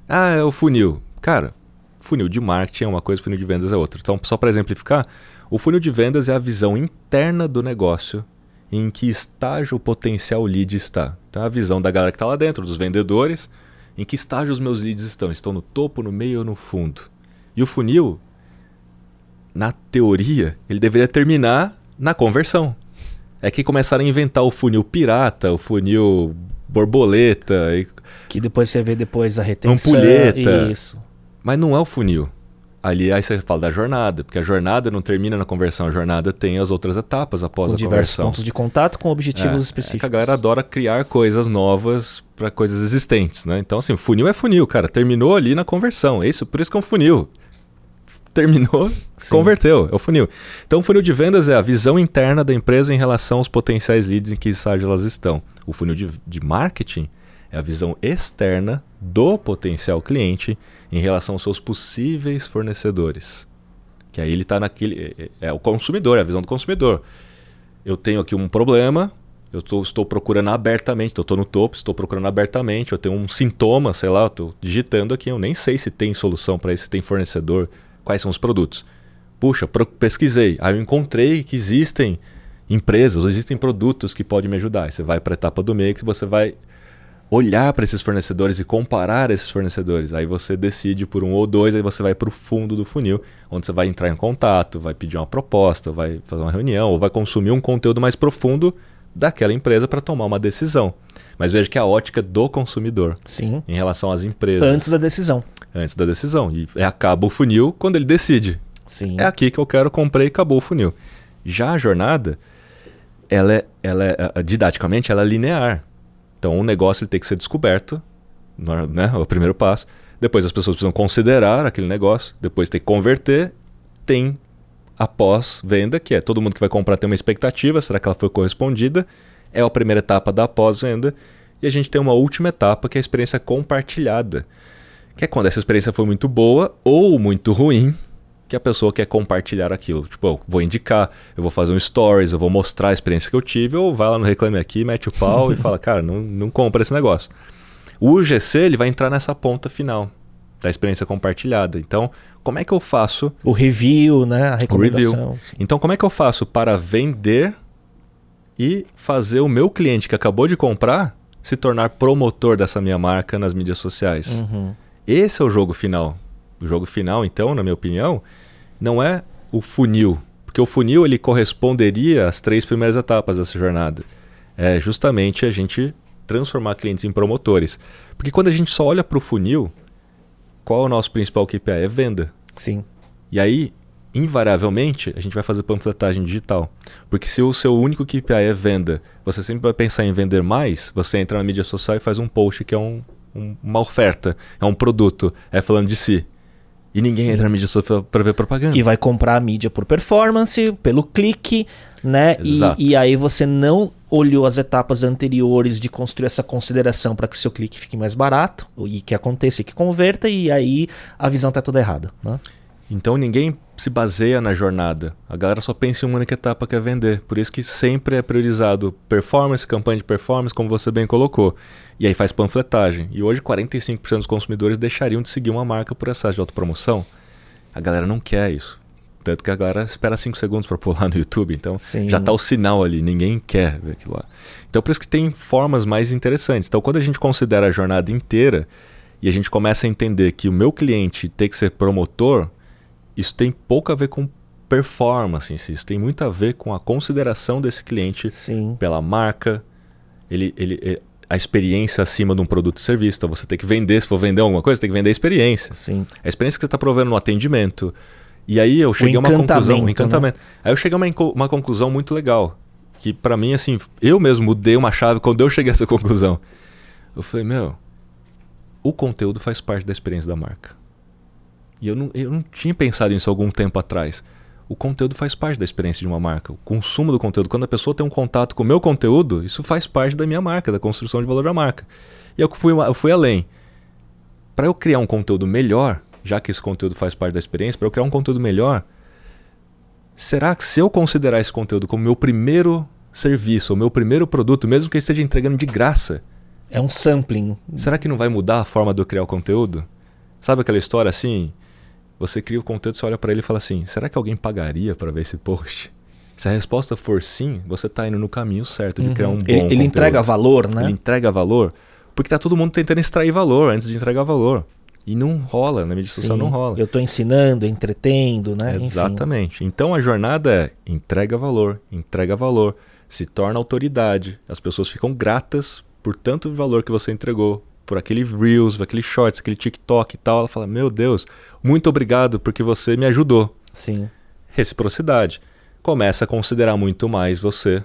Ah, é o funil. Cara, funil de marketing é uma coisa, funil de vendas é outra. Então, só para exemplificar, o funil de vendas é a visão interna do negócio em que estágio o potencial lead está. Então, é a visão da galera que está lá dentro, dos vendedores, em que estágio os meus leads estão. Estão no topo, no meio ou no fundo. E o funil, na teoria, ele deveria terminar na conversão é que começaram a inventar o funil pirata, o funil borboleta. E... Que depois você vê depois a retenção. Ampulheta. Isso. Mas não é o funil. Ali aí você fala da jornada, porque a jornada não termina na conversão, a jornada tem as outras etapas após com a conversão. diversos pontos de contato com objetivos é, específicos. É a galera adora criar coisas novas para coisas existentes, né? Então assim, funil é funil, cara, terminou ali na conversão. É isso, por isso que é um funil terminou, Sim. converteu, é o funil. Então, o funil de vendas é a visão interna da empresa em relação aos potenciais leads em que estágio elas estão. O funil de, de marketing é a visão externa do potencial cliente em relação aos seus possíveis fornecedores. Que aí ele está naquele. É, é, é, o consumidor, é a visão do consumidor. Eu tenho aqui um problema, eu tô, estou procurando abertamente, então, eu estou no topo, estou procurando abertamente, eu tenho um sintoma, sei lá, estou digitando aqui, eu nem sei se tem solução para isso, se tem fornecedor, quais são os produtos. Puxa, pesquisei, aí eu encontrei que existem empresas, existem produtos que podem me ajudar. Você vai para a etapa do meio que você vai olhar para esses fornecedores e comparar esses fornecedores. Aí você decide por um ou dois, aí você vai para o fundo do funil, onde você vai entrar em contato, vai pedir uma proposta, vai fazer uma reunião, ou vai consumir um conteúdo mais profundo daquela empresa para tomar uma decisão. Mas veja que é a ótica do consumidor Sim. em relação às empresas. Antes da decisão. Antes da decisão. E é, acaba o funil quando ele decide. Sim. É aqui que eu quero, comprei e acabou o funil. Já a jornada, ela é, ela é didaticamente, ela é linear. Então o negócio ele tem que ser descoberto, né? É o primeiro passo. Depois as pessoas precisam considerar aquele negócio, depois tem que converter, tem a pós-venda, que é todo mundo que vai comprar tem uma expectativa, será que ela foi correspondida? É a primeira etapa da pós-venda. E a gente tem uma última etapa, que é a experiência compartilhada. Que é quando essa experiência foi muito boa ou muito ruim, que a pessoa quer compartilhar aquilo. Tipo, eu vou indicar, eu vou fazer um stories, eu vou mostrar a experiência que eu tive, ou vai lá no Reclame Aqui, mete o pau e fala, cara, não, não compra esse negócio. O UGC ele vai entrar nessa ponta final da experiência compartilhada. Então, como é que eu faço... O review, né? A recomendação. Review. Então, como é que eu faço para vender e fazer o meu cliente que acabou de comprar se tornar promotor dessa minha marca nas mídias sociais? Uhum. Esse é o jogo final. O jogo final, então, na minha opinião, não é o funil. Porque o funil ele corresponderia às três primeiras etapas dessa jornada. É justamente a gente transformar clientes em promotores. Porque quando a gente só olha para o funil, qual é o nosso principal KPI? É venda. Sim. E aí, invariavelmente, a gente vai fazer panfletagem digital. Porque se o seu único KPI é venda, você sempre vai pensar em vender mais, você entra na mídia social e faz um post que é um, um, uma oferta, é um produto, é falando de si. E ninguém Sim. entra na mídia social para ver propaganda. E vai comprar a mídia por performance, pelo clique, né? E, e, aí você não olhou as etapas anteriores de construir essa consideração para que seu clique fique mais barato e que aconteça e que converta, e aí a visão está toda errada. Né? Então ninguém se baseia na jornada. A galera só pensa em uma única etapa que é vender. Por isso que sempre é priorizado performance, campanha de performance, como você bem colocou. E aí faz panfletagem. E hoje 45% dos consumidores deixariam de seguir uma marca por excesso de autopromoção. A galera não quer isso. Tanto que a galera espera 5 segundos para pular no YouTube. Então Sim. já está o sinal ali. Ninguém quer ver aquilo lá. Então por isso que tem formas mais interessantes. Então quando a gente considera a jornada inteira e a gente começa a entender que o meu cliente tem que ser promotor isso tem pouco a ver com performance em si, isso tem muito a ver com a consideração desse cliente Sim. pela marca, ele, ele, a experiência acima de um produto e serviço. Então você tem que vender, se for vender alguma coisa, tem que vender a experiência. Sim. A experiência que você está provendo no atendimento. E aí eu cheguei a uma conclusão, um encantamento. Né? Aí eu cheguei a uma, uma conclusão muito legal. Que para mim, assim, eu mesmo mudei uma chave quando eu cheguei a essa conclusão. Eu falei, meu, o conteúdo faz parte da experiência da marca. E eu não, eu não tinha pensado nisso algum tempo atrás. O conteúdo faz parte da experiência de uma marca. O consumo do conteúdo, quando a pessoa tem um contato com o meu conteúdo, isso faz parte da minha marca, da construção de valor da marca. E eu fui, eu fui além. Para eu criar um conteúdo melhor, já que esse conteúdo faz parte da experiência, para eu criar um conteúdo melhor, será que se eu considerar esse conteúdo como meu primeiro serviço, ou meu primeiro produto, mesmo que eu esteja entregando de graça, é um sampling. Será que não vai mudar a forma de eu criar o conteúdo? Sabe aquela história assim? Você cria o conteúdo, você olha para ele e fala assim: será que alguém pagaria para ver esse post? Se a resposta for sim, você está indo no caminho certo de uhum. criar um bom ele, conteúdo. Ele entrega valor, né? Ele entrega valor, porque tá todo mundo tentando extrair valor antes de entregar valor. E não rola, na mídia social não rola. Eu estou ensinando, entretendo, né? Exatamente. Enfim. Então a jornada é entrega valor, entrega valor, se torna autoridade. As pessoas ficam gratas por tanto valor que você entregou, por aquele Reels, por aquele Shorts, aquele TikTok e tal. Ela fala: Meu Deus, muito obrigado porque você me ajudou. Sim. Reciprocidade. Começa a considerar muito mais você.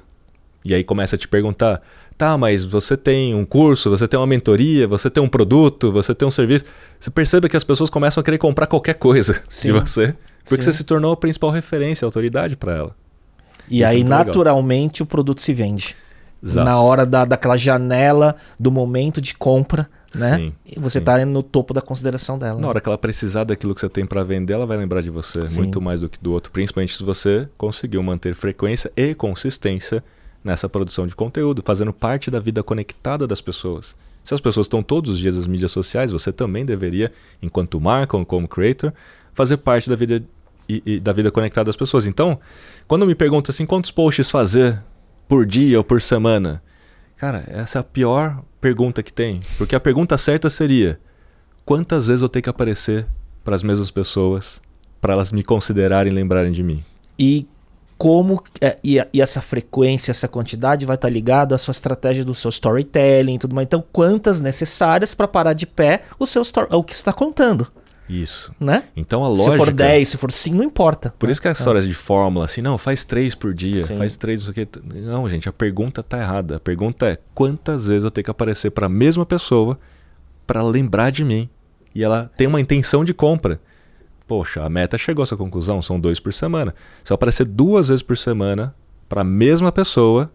E aí começa a te perguntar: Tá, mas você tem um curso, você tem uma mentoria, você tem um produto, você tem um serviço. Você percebe que as pessoas começam a querer comprar qualquer coisa Sim. de você. Porque Sim. você se tornou a principal referência, a autoridade para ela. E Isso é aí, é naturalmente, legal. o produto se vende. Exato. na hora da, daquela janela do momento de compra, né? Sim, e você está no topo da consideração dela. Na hora que ela precisar daquilo que você tem para vender, ela vai lembrar de você sim. muito mais do que do outro, principalmente se você conseguiu manter frequência e consistência nessa produção de conteúdo, fazendo parte da vida conectada das pessoas. Se as pessoas estão todos os dias nas mídias sociais, você também deveria, enquanto marca ou como creator, fazer parte da vida e, e, da vida conectada das pessoas. Então, quando me perguntam assim, quantos posts fazer por dia ou por semana? Cara, essa é a pior pergunta que tem. Porque a pergunta certa seria: quantas vezes eu tenho que aparecer para as mesmas pessoas para elas me considerarem e lembrarem de mim? E como é, e, e, essa frequência, essa quantidade vai estar tá ligado à sua estratégia do seu storytelling e tudo mais. Então, quantas necessárias para parar de pé o seu story, o que está contando. Isso. Né? Então a lógica. Se for 10, se for 5, não importa. Por né? isso que a história é. de fórmula, assim, não, faz 3 por dia, Sim. faz 3, não sei o quê. Não, gente, a pergunta tá errada. A pergunta é quantas vezes eu tenho que aparecer para a mesma pessoa para lembrar de mim e ela tem uma intenção de compra. Poxa, a meta chegou a essa conclusão, são dois por semana. Se eu aparecer duas vezes por semana para a mesma pessoa,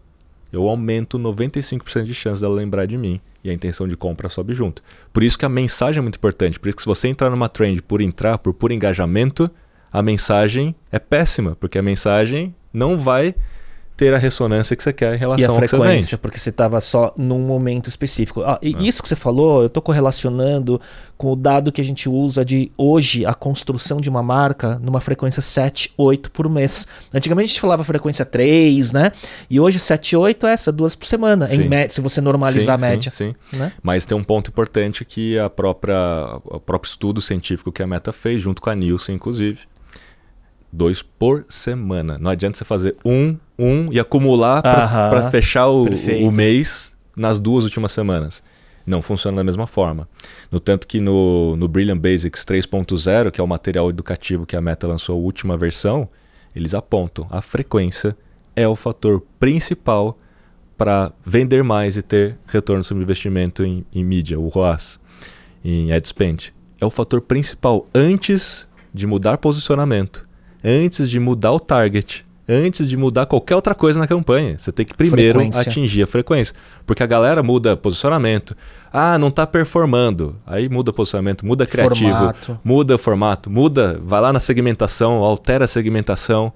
eu aumento 95% de chance dela lembrar de mim e a intenção de compra sobe junto. Por isso que a mensagem é muito importante. Por isso que se você entrar numa trend por entrar, por puro engajamento, a mensagem é péssima, porque a mensagem não vai ter a ressonância que você quer em relação e a frequência, porque você estava só num momento específico. Ah, e ah. Isso que você falou, eu estou correlacionando com o dado que a gente usa de hoje a construção de uma marca numa frequência 7, 8 por mês. Antigamente a gente falava frequência 3, né? E hoje 7, 8 é essa, duas por semana, em média, se você normalizar sim, a média. Sim, sim. Né? Mas tem um ponto importante que a própria, o próprio estudo científico que a Meta fez, junto com a Nielsen, inclusive, dois por semana. Não adianta você fazer um, um e acumular para fechar o, o, mês nas duas últimas semanas. Não funciona da mesma forma. No tanto que no, no Brilliant Basics 3.0, que é o material educativo que a Meta lançou a última versão, eles apontam a frequência é o fator principal para vender mais e ter retorno sobre investimento em, em mídia, o ROAS, em ad spend. É o fator principal antes de mudar posicionamento antes de mudar o target, antes de mudar qualquer outra coisa na campanha. Você tem que primeiro frequência. atingir a frequência. Porque a galera muda posicionamento. Ah, não está performando. Aí muda posicionamento, muda criativo, formato. muda formato, muda, vai lá na segmentação, altera a segmentação.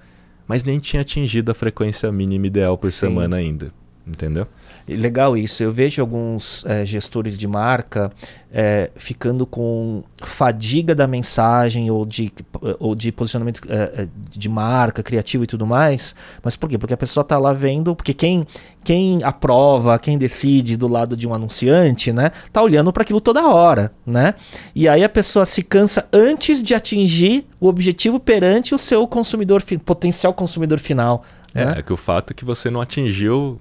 Mas nem tinha atingido a frequência mínima ideal por Sim. semana ainda. Entendeu? Legal isso. Eu vejo alguns é, gestores de marca é, ficando com fadiga da mensagem ou de, ou de posicionamento é, de marca, criativo e tudo mais. Mas por quê? Porque a pessoa está lá vendo, porque quem, quem aprova, quem decide do lado de um anunciante, né, tá olhando para aquilo toda hora, né? E aí a pessoa se cansa antes de atingir o objetivo perante o seu consumidor, potencial consumidor final. É, né? é que o fato é que você não atingiu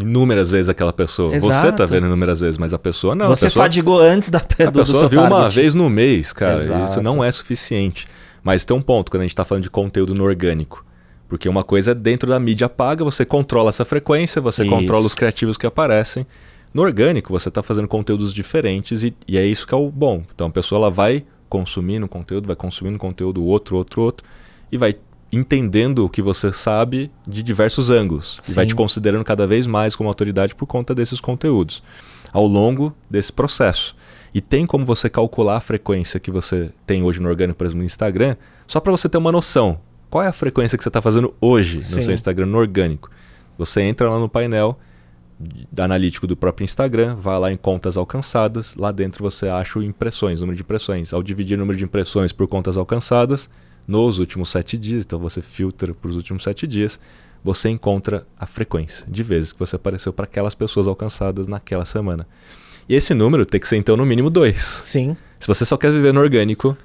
inúmeras vezes aquela pessoa. Exato. Você tá vendo inúmeras vezes, mas a pessoa não. Você pessoa, fadigou antes da a do, pessoa do viu target. uma vez no mês, cara. Exato. Isso não é suficiente. Mas tem um ponto quando a gente está falando de conteúdo no orgânico. Porque uma coisa é dentro da mídia paga, você controla essa frequência, você isso. controla os criativos que aparecem. No orgânico, você está fazendo conteúdos diferentes e, e, é isso que é o bom. Então a pessoa ela vai consumindo conteúdo, vai consumindo conteúdo, outro, outro, outro, e vai entendendo o que você sabe de diversos ângulos Sim. e vai te considerando cada vez mais como autoridade por conta desses conteúdos ao longo desse processo. E tem como você calcular a frequência que você tem hoje no orgânico, por exemplo, no Instagram, só para você ter uma noção. Qual é a frequência que você está fazendo hoje no Sim. seu Instagram no orgânico? Você entra lá no painel analítico do próprio Instagram, vai lá em contas alcançadas, lá dentro você acha o impressões, número de impressões. Ao dividir o número de impressões por contas alcançadas, nos últimos sete dias, então você filtra para os últimos sete dias, você encontra a frequência de vezes que você apareceu para aquelas pessoas alcançadas naquela semana. E esse número tem que ser então no mínimo dois. Sim. Se você só quer viver no orgânico,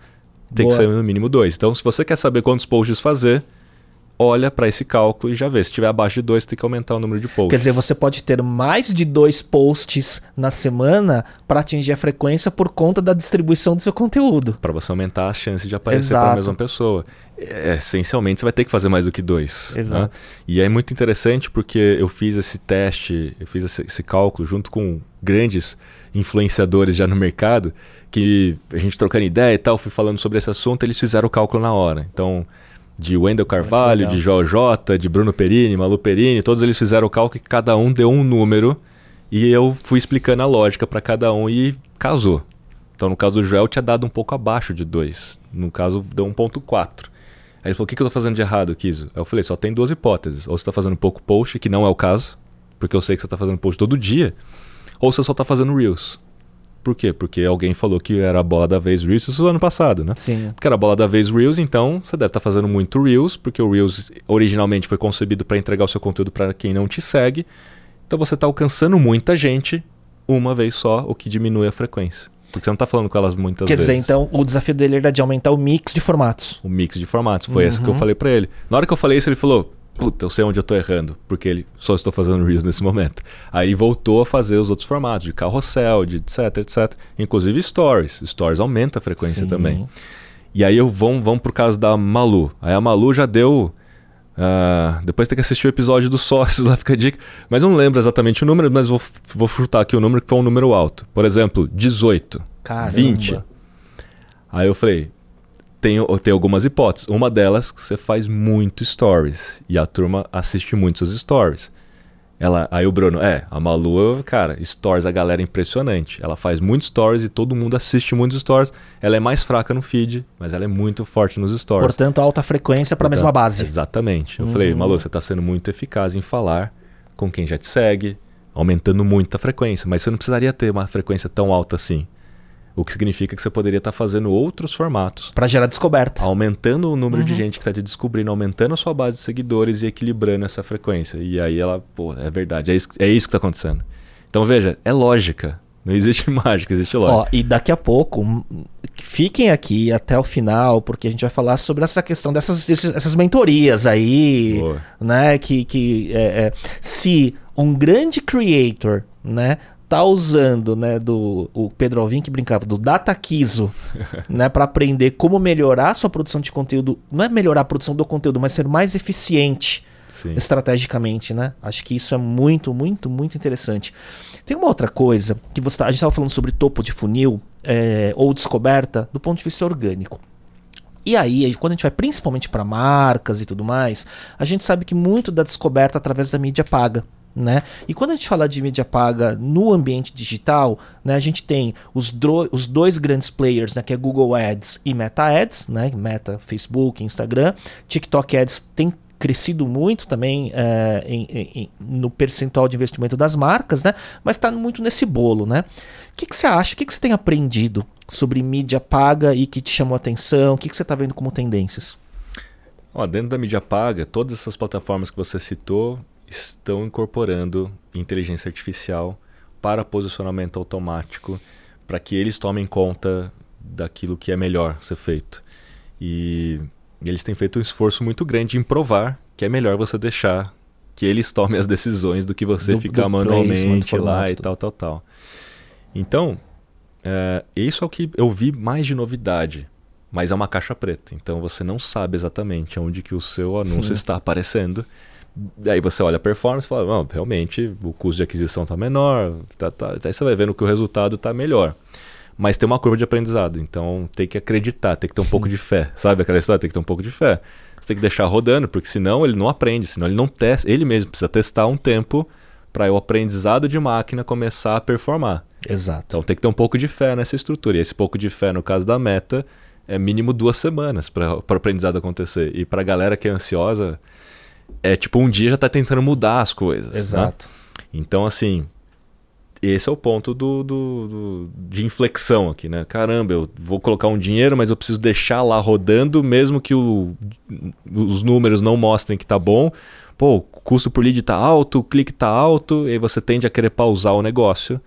tem Boa. que ser no mínimo dois. Então, se você quer saber quantos posts fazer, olha para esse cálculo e já vê. Se estiver abaixo de dois, tem que aumentar o número de posts. Quer dizer, você pode ter mais de dois posts na semana para atingir a frequência por conta da distribuição do seu conteúdo. Para você aumentar a chance de aparecer para a mesma pessoa. É, essencialmente, você vai ter que fazer mais do que dois. Né? Exato. Né? E é muito interessante porque eu fiz esse teste, eu fiz esse, esse cálculo junto com grandes influenciadores já no mercado, que a gente trocando ideia e tal, fui falando sobre esse assunto, eles fizeram o cálculo na hora. Então, de Wendel Carvalho, de Joel J, de Bruno Perini, Malu Perini, todos eles fizeram o cálculo que cada um deu um número e eu fui explicando a lógica para cada um e casou. Então, no caso do Joel, tinha dado um pouco abaixo de 2. No caso, deu 1.4. Aí ele falou, o que, que eu estou fazendo de errado, Kiso? Aí eu falei, só tem duas hipóteses. Ou você está fazendo pouco post, que não é o caso, porque eu sei que você está fazendo post todo dia, ou você só está fazendo Reels. Por quê? Porque alguém falou que era a bola da vez Reels isso ano passado, né? Sim. Porque era a bola da vez Reels, então você deve estar tá fazendo muito Reels, porque o Reels originalmente foi concebido para entregar o seu conteúdo para quem não te segue. Então você está alcançando muita gente uma vez só, o que diminui a frequência. Porque você não está falando com elas muitas Quer vezes. Quer dizer, então o desafio dele era de aumentar o mix de formatos. O mix de formatos. Foi uhum. esse que eu uhum. falei para ele. Na hora que eu falei isso, ele falou: puta, eu sei onde eu tô errando, porque ele só estou fazendo Reels nesse momento. Aí voltou a fazer os outros formatos, de carrossel, de etc, etc. Inclusive Stories. Stories aumenta a frequência Sim. também. E aí eu vamos, vamos pro caso da Malu. Aí a Malu já deu. Uh, depois tem que assistir o episódio dos sócios, lá fica a dica. Mas eu não lembro exatamente o número, mas vou, vou chutar aqui o número que foi um número alto. Por exemplo, 18, Caramba. 20. Aí eu falei, tem, tem algumas hipóteses. Uma delas, você faz muito stories. E a turma assiste muito seus stories. Ela, aí o Bruno, é, a Malu, cara, stories, a galera é impressionante. Ela faz muitos stories e todo mundo assiste muitos stories. Ela é mais fraca no feed, mas ela é muito forte nos stories. Portanto, alta frequência para a mesma base. Exatamente. Eu hum. falei, Malu, você está sendo muito eficaz em falar com quem já te segue, aumentando muito a frequência, mas você não precisaria ter uma frequência tão alta assim. O que significa que você poderia estar tá fazendo outros formatos. Para gerar descoberta. Aumentando o número uhum. de gente que está te descobrindo, aumentando a sua base de seguidores e equilibrando essa frequência. E aí ela, pô, é verdade, é isso, é isso que está acontecendo. Então veja, é lógica. Não existe mágica, existe lógica. Ó, e daqui a pouco, fiquem aqui até o final, porque a gente vai falar sobre essa questão dessas essas mentorias aí, Boa. né? Que, que é, é, se um grande creator, né, tá usando, né, do o Pedro Alvim que brincava do dataquizo, né, para aprender como melhorar a sua produção de conteúdo, não é melhorar a produção do conteúdo, mas ser mais eficiente Sim. estrategicamente, né? Acho que isso é muito, muito, muito interessante. Tem uma outra coisa que você tá, a gente estava falando sobre topo de funil é, ou descoberta do ponto de vista orgânico. E aí, quando a gente vai principalmente para marcas e tudo mais, a gente sabe que muito da descoberta através da mídia paga. Né? E quando a gente fala de mídia paga no ambiente digital, né, a gente tem os, os dois grandes players, né, que é Google Ads e Meta Ads, né, Meta, Facebook, Instagram. TikTok Ads tem crescido muito também é, em, em, no percentual de investimento das marcas, né? Mas está muito nesse bolo, né? O que, você acha? O que, que você tem aprendido sobre mídia paga e que te chamou a atenção? O que, que você está vendo como tendências? Ó, dentro da mídia paga, todas essas plataformas que você citou, estão incorporando inteligência artificial para posicionamento automático, para que eles tomem conta daquilo que é melhor ser feito. E eles têm feito um esforço muito grande em provar que é melhor você deixar que eles tomem as decisões do que você do, ficar do manualmente lá e tal, tal, tal. Então, é, isso é o que eu vi mais de novidade. Mas é uma caixa preta, então você não sabe exatamente onde que o seu anúncio está aparecendo. Aí você olha a performance e fala, não, realmente o custo de aquisição está menor, tá, tá, aí você vai vendo que o resultado está melhor. Mas tem uma curva de aprendizado, então tem que acreditar, tem que ter um pouco de fé. Sabe aquela história? Tem que ter um pouco de fé. Você tem que deixar rodando, porque senão ele não aprende, senão ele não testa, ele mesmo precisa testar um tempo para o aprendizado de máquina começar a performar. Exato. Então tem que ter um pouco de fé nessa estrutura. E esse pouco de fé, no caso da meta, é mínimo duas semanas para o aprendizado acontecer. E para a galera que é ansiosa, é tipo um dia já tá tentando mudar as coisas. Né? Exato. Né? Então, assim, esse é o ponto do, do, do, de inflexão aqui, né? Caramba, eu vou colocar um dinheiro, mas eu preciso deixar lá rodando, mesmo que o, os números não mostrem que tá bom. Pô, o custo por lead tá alto, o clique tá alto, e aí você tende a querer pausar o negócio.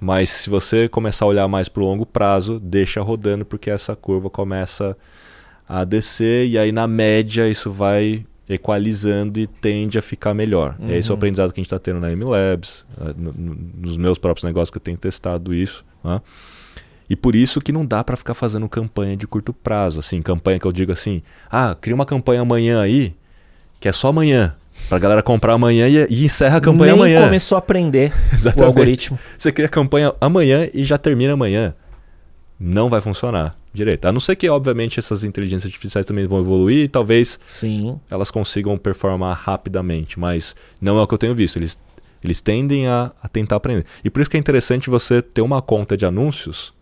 Mas se você começar a olhar mais para o longo prazo, deixa rodando, porque essa curva começa a descer, e aí na média isso vai equalizando e tende a ficar melhor. Uhum. Esse é o aprendizado que a gente está tendo na MLabs, eh, nos meus próprios negócios que eu tenho testado isso. Né? E por isso que não dá para ficar fazendo campanha de curto prazo. Assim, campanha que eu digo assim, ah, cria uma campanha amanhã aí, que é só amanhã. Pra galera comprar amanhã e, e encerra a campanha Nem amanhã. começou a aprender o algoritmo. Você cria a campanha amanhã e já termina amanhã. Não vai funcionar direito. A não ser que, obviamente, essas inteligências artificiais também vão evoluir e talvez Sim. elas consigam performar rapidamente, mas não é o que eu tenho visto. Eles, eles tendem a, a tentar aprender. E por isso que é interessante você ter uma conta de anúncios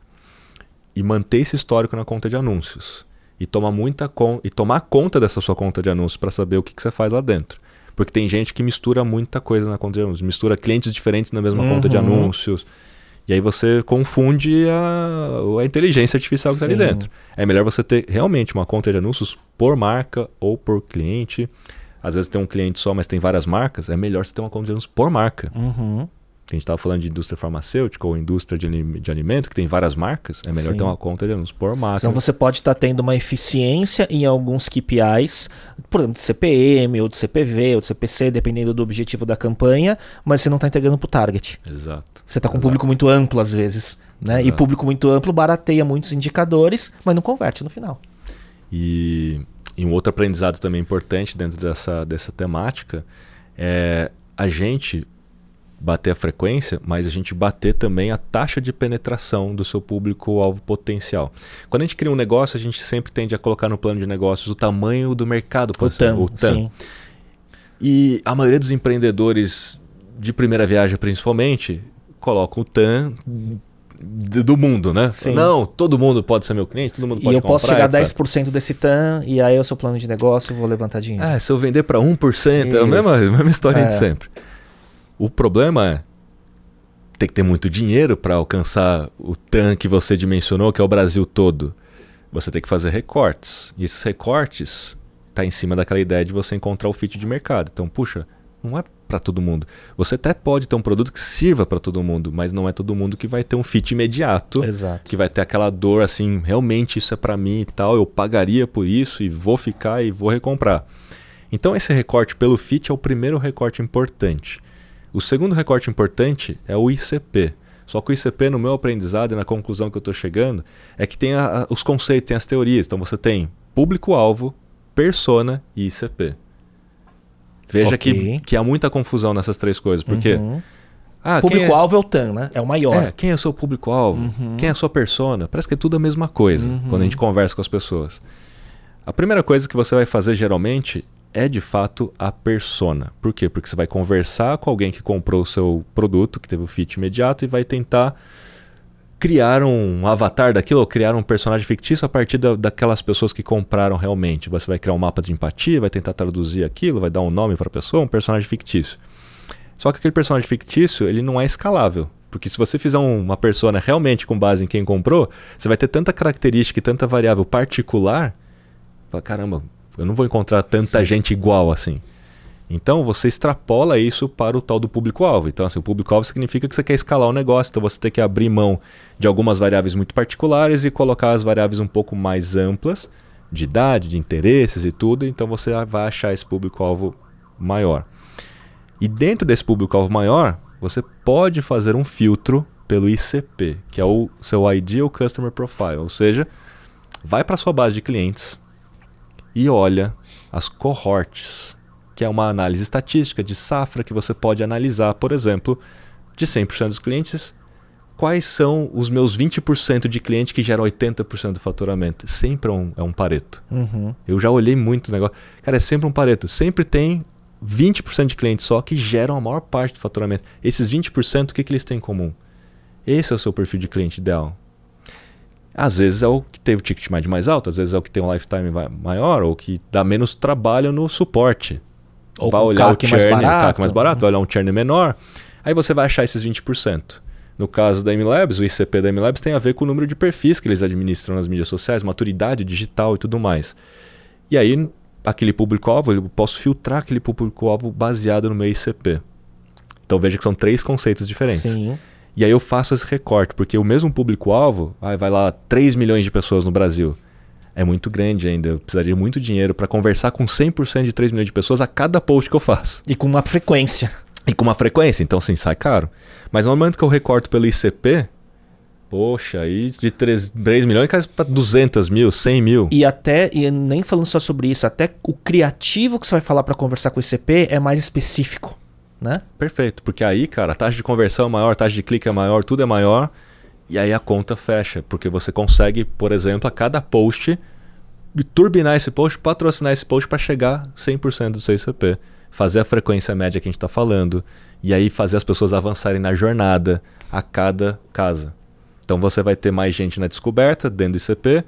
e manter esse histórico na conta de anúncios. E tomar, muita con e tomar conta dessa sua conta de anúncios para saber o que, que você faz lá dentro. Porque tem gente que mistura muita coisa na conta de anúncios, mistura clientes diferentes na mesma uhum. conta de anúncios. E aí você confunde a, a inteligência artificial que está ali dentro. É melhor você ter realmente uma conta de anúncios por marca ou por cliente. Às vezes tem um cliente só, mas tem várias marcas. É melhor você ter uma conta de anúncios por marca. Uhum. A gente estava falando de indústria farmacêutica ou indústria de, de alimento, que tem várias marcas, é melhor Sim. ter uma conta de anúncios por marca. Então você pode estar tá tendo uma eficiência em alguns KPIs, por exemplo, de CPM, ou de CPV, ou de CPC, dependendo do objetivo da campanha, mas você não está entregando para o target. Exato. Você está com um público muito amplo às vezes. Né? E público muito amplo barateia muitos indicadores, mas não converte no final. E, e um outro aprendizado também importante dentro dessa, dessa temática é a gente bater a frequência, mas a gente bater também a taxa de penetração do seu público-alvo potencial. Quando a gente cria um negócio, a gente sempre tende a colocar no plano de negócios o tamanho do mercado, o TAM, o TAM. Sim. E a maioria dos empreendedores de primeira viagem, principalmente, colocam o TAM do mundo, né? Sim. Não, todo mundo pode ser meu cliente, todo mundo pode E eu posso chegar a 10% desse TAM e aí eu sou plano de negócio vou levantar dinheiro. É, se eu vender para 1%, Isso. é a mesma, a mesma história é. de sempre. O problema é ter que ter muito dinheiro para alcançar o TAM que você dimensionou, que é o Brasil todo. Você tem que fazer recortes. E esses recortes tá em cima daquela ideia de você encontrar o fit de mercado. Então, puxa, não é para todo mundo. Você até pode ter um produto que sirva para todo mundo, mas não é todo mundo que vai ter um fit imediato, Exato. que vai ter aquela dor assim, realmente isso é para mim e tal, eu pagaria por isso e vou ficar e vou recomprar. Então esse recorte pelo fit é o primeiro recorte importante. O segundo recorte importante é o ICP. Só que o ICP, no meu aprendizado e na conclusão que eu estou chegando, é que tem a, os conceitos, tem as teorias. Então você tem público-alvo, persona e ICP. Veja okay. que, que há muita confusão nessas três coisas. Porque. Uhum. Ah, público-alvo é... é... o TAM, né? É o maior. É, quem é o seu público-alvo? Uhum. Quem é a sua persona? Parece que é tudo a mesma coisa uhum. quando a gente conversa com as pessoas. A primeira coisa que você vai fazer geralmente é de fato a persona. Por quê? Porque você vai conversar com alguém que comprou o seu produto, que teve o fit imediato, e vai tentar criar um avatar daquilo, ou criar um personagem fictício a partir da, daquelas pessoas que compraram realmente. Você vai criar um mapa de empatia, vai tentar traduzir aquilo, vai dar um nome para a pessoa, um personagem fictício. Só que aquele personagem fictício, ele não é escalável. Porque se você fizer um, uma persona realmente com base em quem comprou, você vai ter tanta característica e tanta variável particular. Fala, caramba, eu não vou encontrar tanta Sim. gente igual assim. Então você extrapola isso para o tal do público-alvo. Então, assim, o público-alvo significa que você quer escalar o negócio, então você tem que abrir mão de algumas variáveis muito particulares e colocar as variáveis um pouco mais amplas, de idade, de interesses e tudo, então você vai achar esse público-alvo maior. E dentro desse público-alvo maior, você pode fazer um filtro pelo ICP, que é o seu Ideal Customer Profile, ou seja, vai para a sua base de clientes e olha as cohorts que é uma análise estatística de safra que você pode analisar, por exemplo, de 100% dos clientes, quais são os meus 20% de clientes que geram 80% do faturamento. Sempre é um, é um pareto. Uhum. Eu já olhei muito o negócio. Cara, é sempre um pareto. Sempre tem 20% de clientes só que geram a maior parte do faturamento. Esses 20%, o que, que eles têm em comum? Esse é o seu perfil de cliente ideal. Às vezes é o que tem o ticket médio mais alto, às vezes é o que tem um lifetime maior, ou que dá menos trabalho no suporte. Ou vai olhar o churn, mais barato. o mais barato, vai olhar um churn menor. Aí você vai achar esses 20%. No caso da MLabs, o ICP da MLabs tem a ver com o número de perfis que eles administram nas mídias sociais, maturidade digital e tudo mais. E aí, aquele público-alvo, eu posso filtrar aquele público-alvo baseado no meu ICP. Então veja que são três conceitos diferentes. Sim. E aí eu faço esse recorte, porque o mesmo público-alvo, vai lá 3 milhões de pessoas no Brasil é muito grande ainda. Eu precisaria de muito dinheiro para conversar com 100% de 3 milhões de pessoas a cada post que eu faço. E com uma frequência. E com uma frequência, então sim, sai caro. Mas no momento que eu recorto pelo ICP, Poxa, aí de 3, 3 milhões cai para 200 mil, 100 mil. E até, e nem falando só sobre isso, até o criativo que você vai falar para conversar com o ICP é mais específico, né? Perfeito, porque aí, cara, a taxa de conversão é maior, a taxa de clique é maior, tudo é maior. E aí a conta fecha, porque você consegue, por exemplo, a cada post turbinar esse post, patrocinar esse post para chegar 100% do seu ICP, fazer a frequência média que a gente está falando e aí fazer as pessoas avançarem na jornada a cada casa. Então você vai ter mais gente na descoberta dentro do ICP,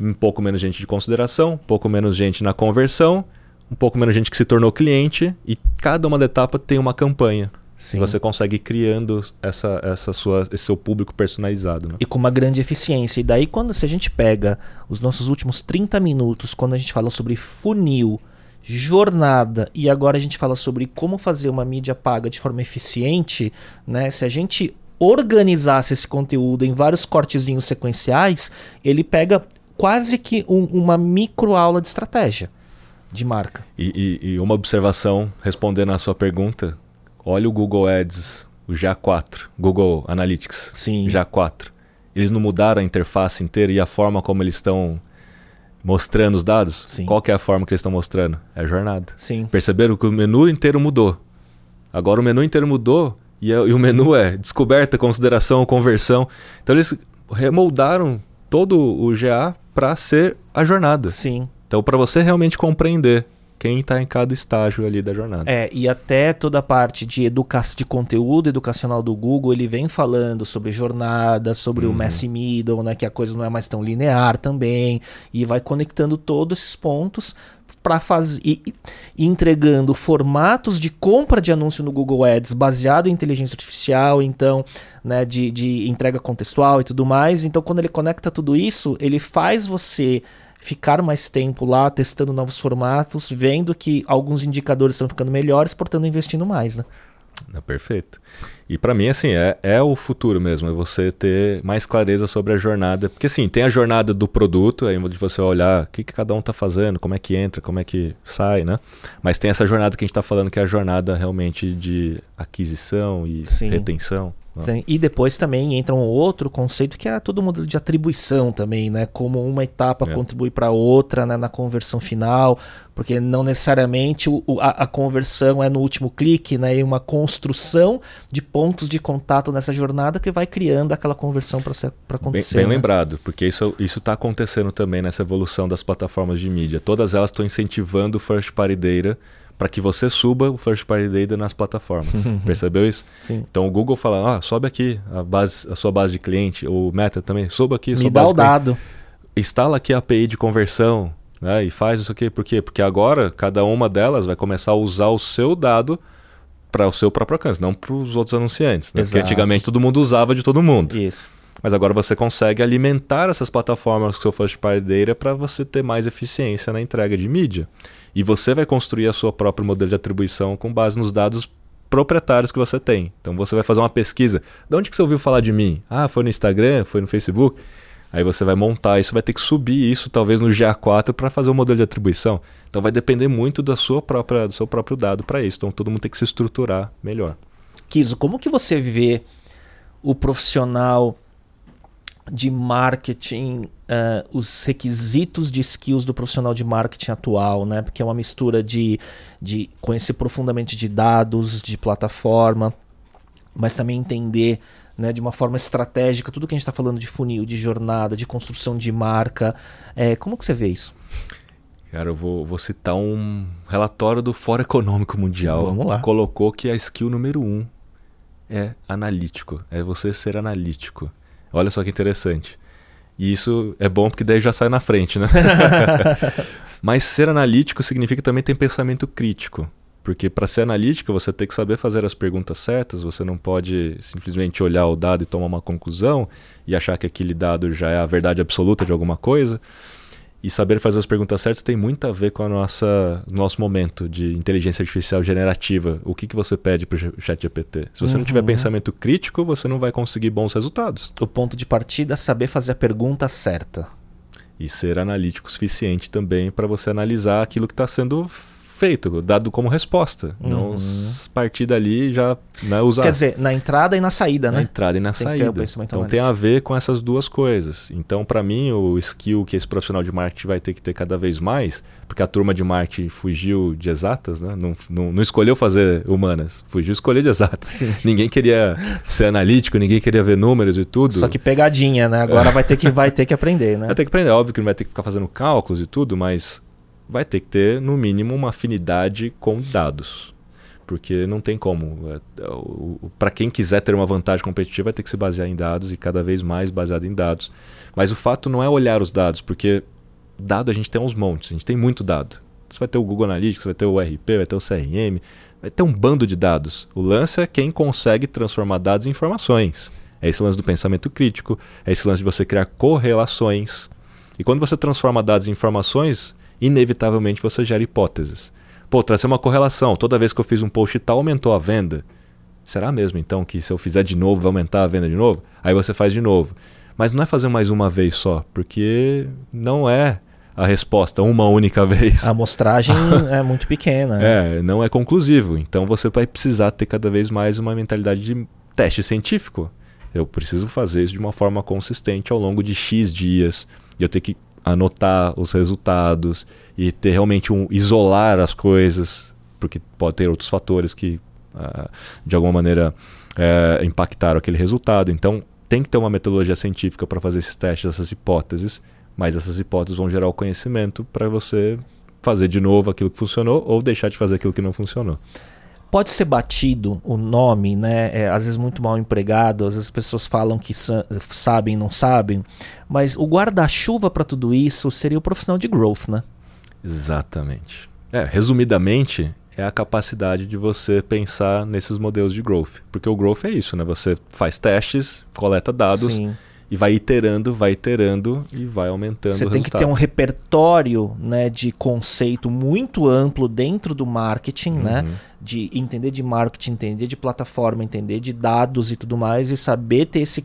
um pouco menos gente de consideração, um pouco menos gente na conversão, um pouco menos gente que se tornou cliente e cada uma da etapa tem uma campanha. Sim. Você consegue ir criando essa, essa sua, esse seu público personalizado. Né? E com uma grande eficiência. E daí, quando se a gente pega os nossos últimos 30 minutos, quando a gente fala sobre funil, jornada e agora a gente fala sobre como fazer uma mídia paga de forma eficiente, né? Se a gente organizasse esse conteúdo em vários cortezinhos sequenciais, ele pega quase que um, uma micro aula de estratégia de marca. E, e, e, uma observação, respondendo à sua pergunta, olha o Google Ads, o GA4, Google Analytics, Sim. GA4. Eles não mudaram a interface inteira e a forma como eles estão mostrando os dados? Sim. Qual que é a forma que eles estão mostrando? É a jornada. Sim. Perceberam que o menu inteiro mudou. Agora o menu inteiro mudou e, é, e o menu é descoberta, consideração, conversão. Então eles remoldaram todo o GA para ser a jornada. Sim. Então, para você realmente compreender quem está em cada estágio ali da jornada. É, e até toda a parte de, educa de conteúdo educacional do Google, ele vem falando sobre jornada, sobre uhum. o Messi Middle, né, que a coisa não é mais tão linear também, e vai conectando todos esses pontos para fazer e, e, entregando formatos de compra de anúncio no Google Ads baseado em inteligência artificial, então, né, de, de entrega contextual e tudo mais. Então, quando ele conecta tudo isso, ele faz você ficar mais tempo lá testando novos formatos, vendo que alguns indicadores estão ficando melhores, portanto investindo mais, né? É perfeito. E para mim, assim, é, é o futuro mesmo, é você ter mais clareza sobre a jornada. Porque, assim, tem a jornada do produto, aí de você olhar o que, que cada um está fazendo, como é que entra, como é que sai, né? Mas tem essa jornada que a gente está falando, que é a jornada realmente de aquisição e Sim. retenção. Sim. E depois também entra um outro conceito que é todo o modelo de atribuição também, né? Como uma etapa é. contribui para outra né? na conversão final, porque não necessariamente o, a, a, conversão é no último clique, né? E uma construção de pontos de contato nessa jornada que vai criando aquela conversão para acontecer. Bem, bem né? lembrado, porque isso está acontecendo também nessa evolução das plataformas de mídia. Todas elas estão incentivando o first party data para que você suba o first party data nas plataformas. Percebeu isso? Sim. Então o Google fala, ah, sobe aqui a, base, a sua base de cliente, o Meta também, suba aqui a Me sua dá base o dado. Instala aqui a API de conversão, né, e faz isso aqui. Por quê? Porque agora cada uma delas vai começar a usar o seu dado para o seu próprio alcance, não para os outros anunciantes. Né? Porque antigamente todo mundo usava de todo mundo. Isso. Mas agora você consegue alimentar essas plataformas com seu first party data para você ter mais eficiência na entrega de mídia. E você vai construir a sua própria modelo de atribuição com base nos dados proprietários que você tem. Então você vai fazer uma pesquisa. De onde que você ouviu falar de mim? Ah, foi no Instagram, foi no Facebook. Aí você vai montar isso, vai ter que subir isso talvez no GA4 para fazer o um modelo de atribuição. Então vai depender muito da sua própria, do seu próprio dado para isso. Então todo mundo tem que se estruturar melhor. Kiso, como que você vê o profissional de marketing, uh, os requisitos de skills do profissional de marketing atual, né? Porque é uma mistura de, de conhecer profundamente de dados, de plataforma, mas também entender né, de uma forma estratégica tudo que a gente está falando de funil, de jornada, de construção de marca. É, como que você vê isso? Cara, eu vou, vou citar um relatório do Fórum Econômico Mundial. Vamos lá. Colocou que a skill número um é analítico, é você ser analítico. Olha só que interessante. E isso é bom porque daí já sai na frente, né? Mas ser analítico significa também ter pensamento crítico. Porque para ser analítico você tem que saber fazer as perguntas certas, você não pode simplesmente olhar o dado e tomar uma conclusão e achar que aquele dado já é a verdade absoluta de alguma coisa. E saber fazer as perguntas certas tem muito a ver com a nossa nosso momento de inteligência artificial generativa. O que, que você pede para o chat GPT? Se você uhum. não tiver uhum. pensamento crítico, você não vai conseguir bons resultados. O ponto de partida é saber fazer a pergunta certa. E ser analítico o suficiente também para você analisar aquilo que está sendo feito, dado como resposta. Uhum. Não partir dali já né, usar. Quer dizer, na entrada e na saída, né? Na entrada e na tem saída. então tem a ver com essas duas coisas. Então, para mim, o skill que esse profissional de marketing vai ter que ter cada vez mais, porque a turma de marketing fugiu de exatas, né? não, não, não escolheu fazer humanas, fugiu escolher de exatas. Sim. Ninguém queria ser analítico, ninguém queria ver números e tudo. Só que pegadinha, né? Agora vai ter que vai ter que aprender, né? Vai ter que aprender, óbvio que não vai ter que ficar fazendo cálculos e tudo, mas vai ter que ter, no mínimo, uma afinidade com dados. Porque não tem como. É, é, Para quem quiser ter uma vantagem competitiva, vai ter que se basear em dados e cada vez mais baseado em dados. Mas o fato não é olhar os dados, porque dado a gente tem uns montes, a gente tem muito dado. Você vai ter o Google Analytics, vai ter o RP, vai ter o CRM, vai ter um bando de dados. O lance é quem consegue transformar dados em informações. É esse lance do pensamento crítico, é esse lance de você criar correlações. E quando você transforma dados em informações, inevitavelmente você gera hipóteses. Pô, trazer uma correlação. Toda vez que eu fiz um post tal, aumentou a venda. Será mesmo então que se eu fizer de novo vai aumentar a venda de novo? Aí você faz de novo. Mas não é fazer mais uma vez só, porque não é a resposta uma única vez. A amostragem é muito pequena. É, não é conclusivo. Então você vai precisar ter cada vez mais uma mentalidade de teste científico. Eu preciso fazer isso de uma forma consistente ao longo de X dias. E eu tenho que anotar os resultados e ter realmente um isolar as coisas, porque pode ter outros fatores que uh, de alguma maneira uh, impactaram aquele resultado. Então tem que ter uma metodologia científica para fazer esses testes, essas hipóteses mas essas hipóteses vão gerar o conhecimento para você fazer de novo aquilo que funcionou ou deixar de fazer aquilo que não funcionou. Pode ser batido o nome, né? É, às vezes muito mal empregado, às vezes as pessoas falam que sabem não sabem, mas o guarda-chuva para tudo isso seria o profissional de growth, né? Exatamente. É, resumidamente, é a capacidade de você pensar nesses modelos de growth. Porque o growth é isso, né? Você faz testes, coleta dados. Sim e vai iterando, vai iterando e vai aumentando Você tem que ter um repertório né, de conceito muito amplo dentro do marketing, né? uhum. né? De entender de marketing, entender de plataforma, entender de dados e tudo mais, e saber ter esse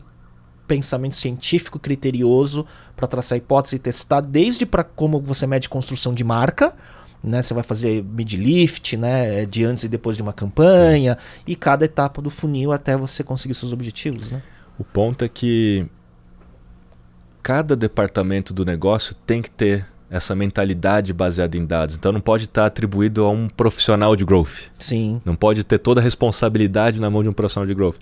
pensamento científico criterioso para traçar hipótese e testar, desde para como você mede construção de marca, né? Você vai fazer mid-lift, né? De antes e depois de uma campanha, Sim. e cada etapa do funil até você conseguir seus objetivos, né? O ponto é que cada departamento do negócio tem que ter essa mentalidade baseada em dados. Então não pode estar atribuído a um profissional de growth. Sim. Não pode ter toda a responsabilidade na mão de um profissional de growth.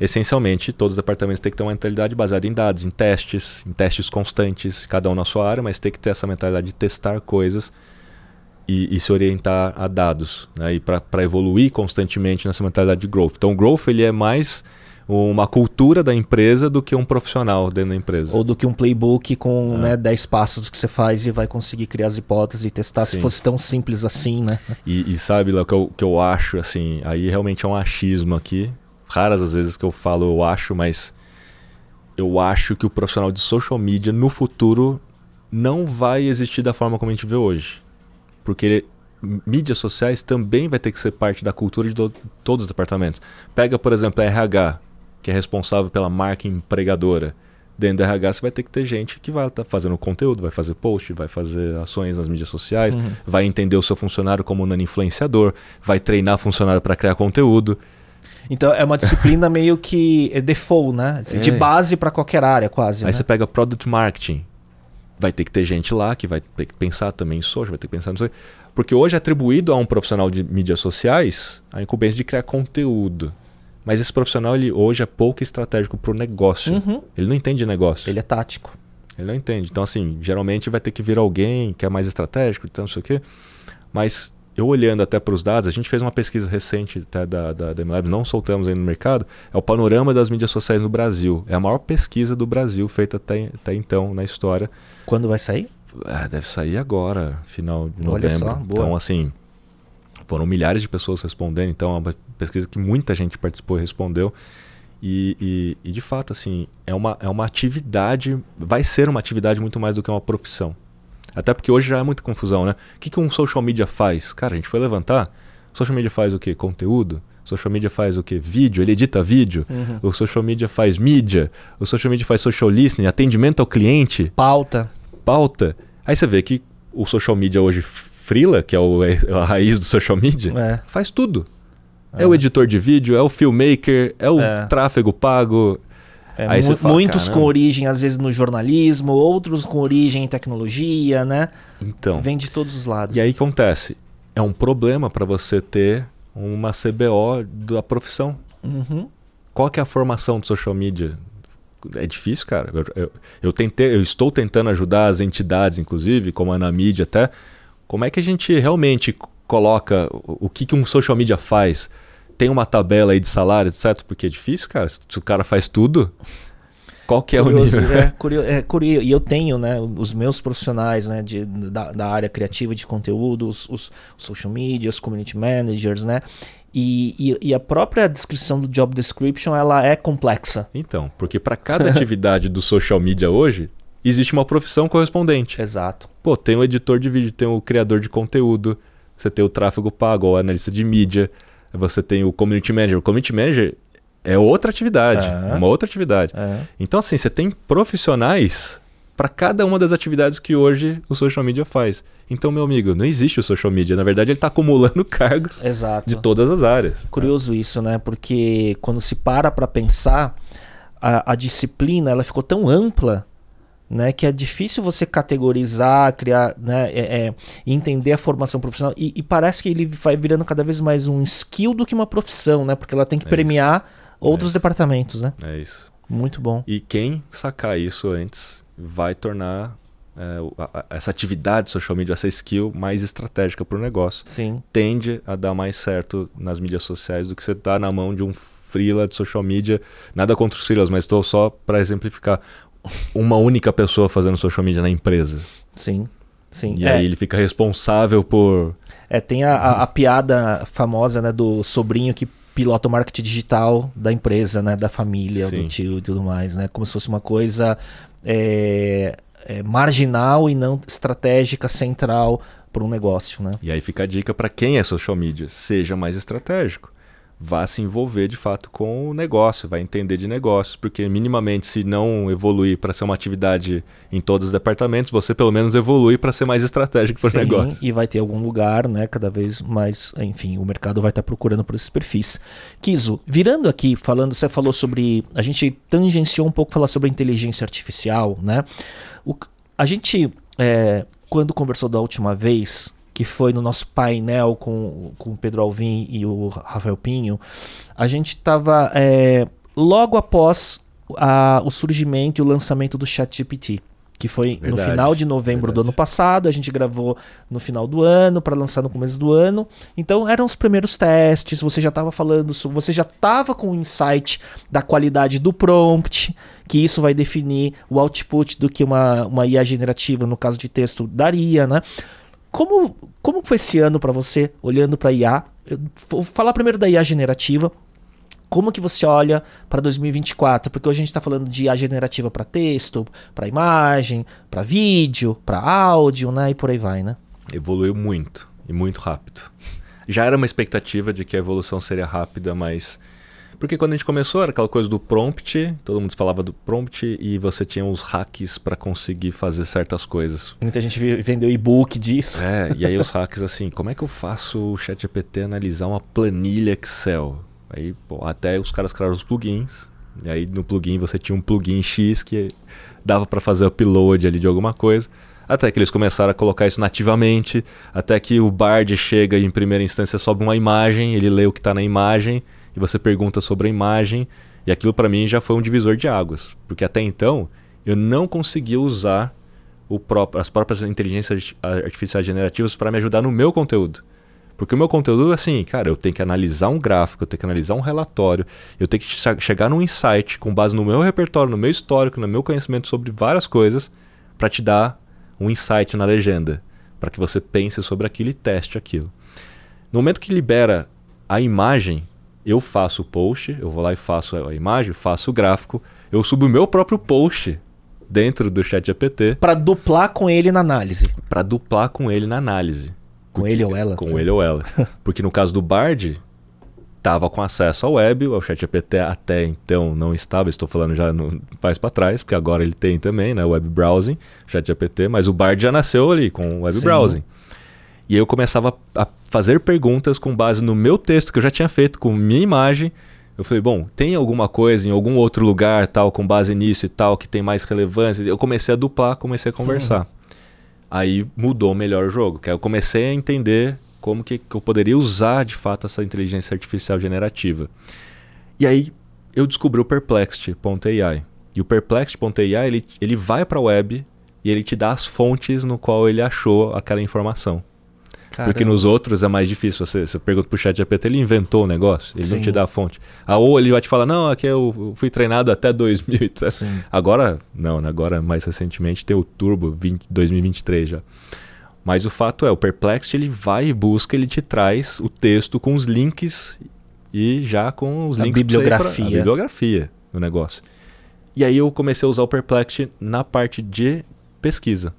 Essencialmente, todos os departamentos têm que ter uma mentalidade baseada em dados, em testes, em testes constantes, cada um na sua área, mas tem que ter essa mentalidade de testar coisas e, e se orientar a dados, né? e para evoluir constantemente nessa mentalidade de growth. Então, o growth ele é mais uma cultura da empresa do que um profissional dentro da empresa. Ou do que um playbook com é. né, 10 passos que você faz e vai conseguir criar as hipóteses e testar Sim. se fosse tão simples assim, né? E, e sabe, o que eu, que eu acho, assim, aí realmente é um achismo aqui. Raras as vezes que eu falo eu acho, mas eu acho que o profissional de social media no futuro não vai existir da forma como a gente vê hoje. Porque mídias sociais também vai ter que ser parte da cultura de do, todos os departamentos. Pega, por exemplo, a RH que é responsável pela marca empregadora. Dentro do RH você vai ter que ter gente que vai estar tá fazendo conteúdo, vai fazer post, vai fazer ações nas mídias sociais, uhum. vai entender o seu funcionário como um influenciador, vai treinar funcionário para criar conteúdo. Então é uma disciplina meio que é default, né? É. De base para qualquer área, quase. Aí né? você pega product marketing. Vai ter que ter gente lá que vai ter que pensar também em social, vai ter que pensar nisso. Porque hoje é atribuído a um profissional de mídias sociais a incumbência de criar conteúdo. Mas esse profissional ele hoje é pouco estratégico para o negócio. Uhum. Ele não entende negócio. Ele é tático. Ele não entende. Então, assim, geralmente vai ter que vir alguém que é mais estratégico, então não sei o quê. Mas eu olhando até para os dados, a gente fez uma pesquisa recente até da, da, da MLab, não soltamos ainda no mercado, é o panorama das mídias sociais no Brasil. É a maior pesquisa do Brasil feita até, até então na história. Quando vai sair? É, deve sair agora, final de novembro. Olha só, boa. Então, assim, foram milhares de pessoas respondendo, então é uma pesquisa que muita gente participou e respondeu. E, e, e, de fato, assim, é uma, é uma atividade, vai ser uma atividade muito mais do que uma profissão. Até porque hoje já é muita confusão, né? O que, que um social media faz? Cara, a gente foi levantar. social media faz o quê? Conteúdo? social media faz o quê? Vídeo, ele edita vídeo. Uhum. O social media faz mídia. O social media faz social listening, atendimento ao cliente. Pauta. Pauta. Aí você vê que o social media hoje Freela, que é, o, é a raiz do social media, é. faz tudo. É. é. o editor de vídeo, é o filmmaker, é o é. tráfego pago. É, mu fala, muitos caramba. com origem, às vezes, no jornalismo, outros com origem em tecnologia, né? Então. Vem de todos os lados. E aí acontece. É um problema para você ter uma CBO da profissão. Uhum. Qual que é a formação do social media? É difícil, cara. Eu, eu, eu, tentei, eu estou tentando ajudar as entidades, inclusive, como a Anamídia até, como é que a gente realmente coloca o, que, que um social media faz? Tem uma tabela aí de salário, etc? Porque é difícil, cara. Se o cara faz tudo, qual que é curioso, o nível? É, curioso, é curioso. E eu tenho, né, os meus profissionais, né, de, da, da área criativa de conteúdo, os, os, social media, os community managers, né? E, e, e, a própria descrição do job description ela é complexa. Então, porque para cada atividade do social media hoje existe uma profissão correspondente. Exato. Pô, tem o editor de vídeo, tem o criador de conteúdo, você tem o tráfego pago, o analista de mídia, você tem o community manager. O community manager é outra atividade, é. uma outra atividade. É. Então, assim, você tem profissionais para cada uma das atividades que hoje o social media faz. Então, meu amigo, não existe o social media. Na verdade, ele está acumulando cargos Exato. de todas as áreas. Curioso isso, né? Porque quando se para para pensar, a, a disciplina ela ficou tão ampla né, que é difícil você categorizar, criar, né, é, é, entender a formação profissional e, e, parece que ele vai virando cada vez mais um skill do que uma profissão, né, porque ela tem que é premiar isso. outros é departamentos, né? É isso. Muito bom. E quem sacar isso antes vai tornar é, essa atividade social media, essa skill mais estratégica para o negócio. Sim. Tende a dar mais certo nas mídias sociais do que você estar tá na mão de um freela de social media. Nada contra os freelas, mas estou só para exemplificar uma única pessoa fazendo social media na empresa. Sim, sim. E é. aí ele fica responsável por. É, tem a, a, a, piada famosa né, do sobrinho que pilota o marketing digital da empresa, né, da família, sim. do tio e tudo mais, né? Como se fosse uma coisa é, é, marginal e não estratégica, central para um negócio, né? E aí fica a dica para quem é social media, seja mais estratégico vá se envolver de fato com o negócio, vai entender de negócios, porque minimamente se não evoluir para ser uma atividade em todos os departamentos, você pelo menos evolui para ser mais estratégico para o negócio. E vai ter algum lugar, né, cada vez mais, enfim, o mercado vai estar tá procurando por esses perfis. Kiso, virando aqui, falando, você falou sobre, a gente tangenciou um pouco falar sobre inteligência artificial, né? O, a gente, é, quando conversou da última vez, que foi no nosso painel com, com o Pedro Alvim e o Rafael Pinho, a gente estava é, logo após a, o surgimento e o lançamento do ChatGPT que foi verdade, no final de novembro verdade. do ano passado. A gente gravou no final do ano para lançar no começo do ano. Então eram os primeiros testes. Você já estava falando, você já estava com o insight da qualidade do prompt, que isso vai definir o output do que uma, uma IA generativa, no caso de texto, daria, né? Como, como foi esse ano para você, olhando para IA? Eu vou falar primeiro da IA generativa. Como que você olha para 2024? Porque hoje a gente está falando de IA generativa para texto, para imagem, para vídeo, para áudio, né? E por aí vai, né? Evoluiu muito e muito rápido. Já era uma expectativa de que a evolução seria rápida, mas porque quando a gente começou era aquela coisa do prompt, todo mundo falava do prompt e você tinha os hacks para conseguir fazer certas coisas. Muita gente vendeu e-book disso. É, e aí os hacks assim, como é que eu faço o ChatGPT analisar uma planilha Excel? Aí, pô, até os caras criaram os plugins. E aí no plugin você tinha um plugin X que dava para fazer upload ali de alguma coisa. Até que eles começaram a colocar isso nativamente, até que o Bard chega e em primeira instância sobe uma imagem, ele lê o que está na imagem e você pergunta sobre a imagem, e aquilo para mim já foi um divisor de águas, porque até então eu não conseguia usar próprio, as próprias inteligências artificiais generativas para me ajudar no meu conteúdo. Porque o meu conteúdo, assim, cara, eu tenho que analisar um gráfico, eu tenho que analisar um relatório, eu tenho que chegar num insight com base no meu repertório, no meu histórico, no meu conhecimento sobre várias coisas, para te dar um insight na legenda, para que você pense sobre aquilo e teste aquilo. No momento que libera a imagem, eu faço o post, eu vou lá e faço a imagem, faço o gráfico, eu subo o meu próprio post dentro do chat GPT. Para duplar com ele na análise. Para duplar com ele na análise. Com Porque, ele ou ela? Com sim. ele ou ela. Porque no caso do Bard, estava com acesso ao web, o ChatGPT até então não estava, estou falando já no mais para trás, porque agora ele tem também, né, web browsing, ChatGPT, mas o Bard já nasceu ali com web Sim. browsing. E eu começava a fazer perguntas com base no meu texto que eu já tinha feito com minha imagem. Eu falei, bom, tem alguma coisa em algum outro lugar, tal, com base nisso e tal, que tem mais relevância? Eu comecei a duplar, comecei a conversar. Uhum. Aí mudou melhor o jogo, que eu comecei a entender como que, que eu poderia usar de fato essa inteligência artificial generativa. E aí eu descobri o Perplexity.ai. E o Perplexity.ai ele, ele vai para a web e ele te dá as fontes no qual ele achou aquela informação. Caramba. Porque nos outros é mais difícil. Você, você pergunta pro chat GPT, ele inventou o negócio, ele Sim. não te dá a fonte. Ah, ou ele vai te falar, não, aqui eu fui treinado até 2000. Agora, não, né? agora mais recentemente tem o Turbo 20, 2023 já. Mas o fato é, o Perplexity ele vai e busca, ele te traz o texto com os links e já com os a links bibliografia. Pra, a bibliografia do negócio. E aí eu comecei a usar o Perplexity na parte de pesquisa.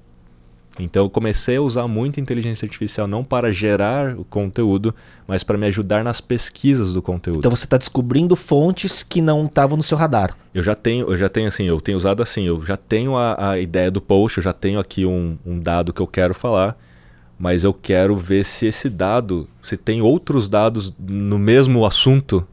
Então eu comecei a usar muito inteligência artificial não para gerar o conteúdo, mas para me ajudar nas pesquisas do conteúdo. Então você está descobrindo fontes que não estavam no seu radar. Eu já tenho, eu já tenho assim, eu tenho usado assim, eu já tenho a, a ideia do post, eu já tenho aqui um, um dado que eu quero falar, mas eu quero ver se esse dado, se tem outros dados no mesmo assunto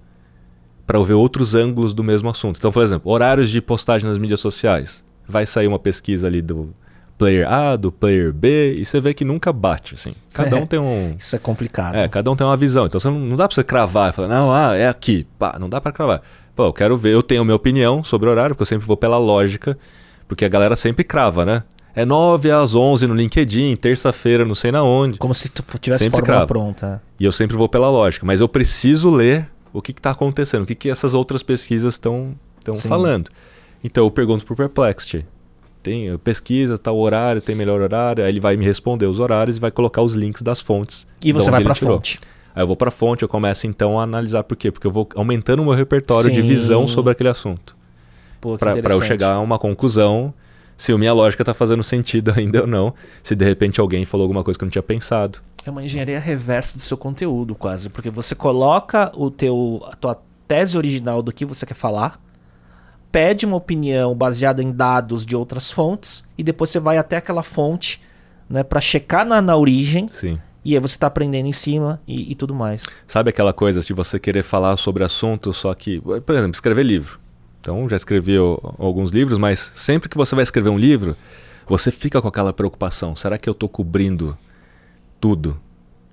para eu ver outros ângulos do mesmo assunto. Então, por exemplo, horários de postagem nas mídias sociais. Vai sair uma pesquisa ali do player A, do player B, e você vê que nunca bate, assim. Cada um tem um... Isso é complicado. É, cada um tem uma visão. Então, você não, não dá para você cravar e falar, não, ah, é aqui. Pá, não dá para cravar. Pô, eu quero ver, eu tenho a minha opinião sobre o horário, porque eu sempre vou pela lógica, porque a galera sempre crava, né? É 9 às 11 no LinkedIn, terça-feira não sei na onde. Como se tu tivesse sempre fórmula cravo. pronta. E eu sempre vou pela lógica, mas eu preciso ler o que está acontecendo, o que, que essas outras pesquisas estão falando. Então eu pergunto para o Perplexity, tem pesquisa, tal horário, tem melhor horário, aí ele vai me responder os horários e vai colocar os links das fontes. E você vai para a fonte. Aí eu vou para a fonte, eu começo então a analisar por quê? Porque eu vou aumentando o meu repertório Sim. de visão sobre aquele assunto. Para eu chegar a uma conclusão se a minha lógica está fazendo sentido ainda ou não, se de repente alguém falou alguma coisa que eu não tinha pensado. É uma engenharia reversa do seu conteúdo, quase, porque você coloca o teu, a tua tese original do que você quer falar, pede uma opinião baseada em dados de outras fontes e depois você vai até aquela fonte né, para checar na, na origem. Sim. E aí você está aprendendo em cima e, e, tudo mais. Sabe aquela coisa de você querer falar sobre assunto, só que, por exemplo, escrever livro. Então já escrevi alguns livros, mas sempre que você vai escrever um livro, você fica com aquela preocupação: será que eu estou cobrindo tudo?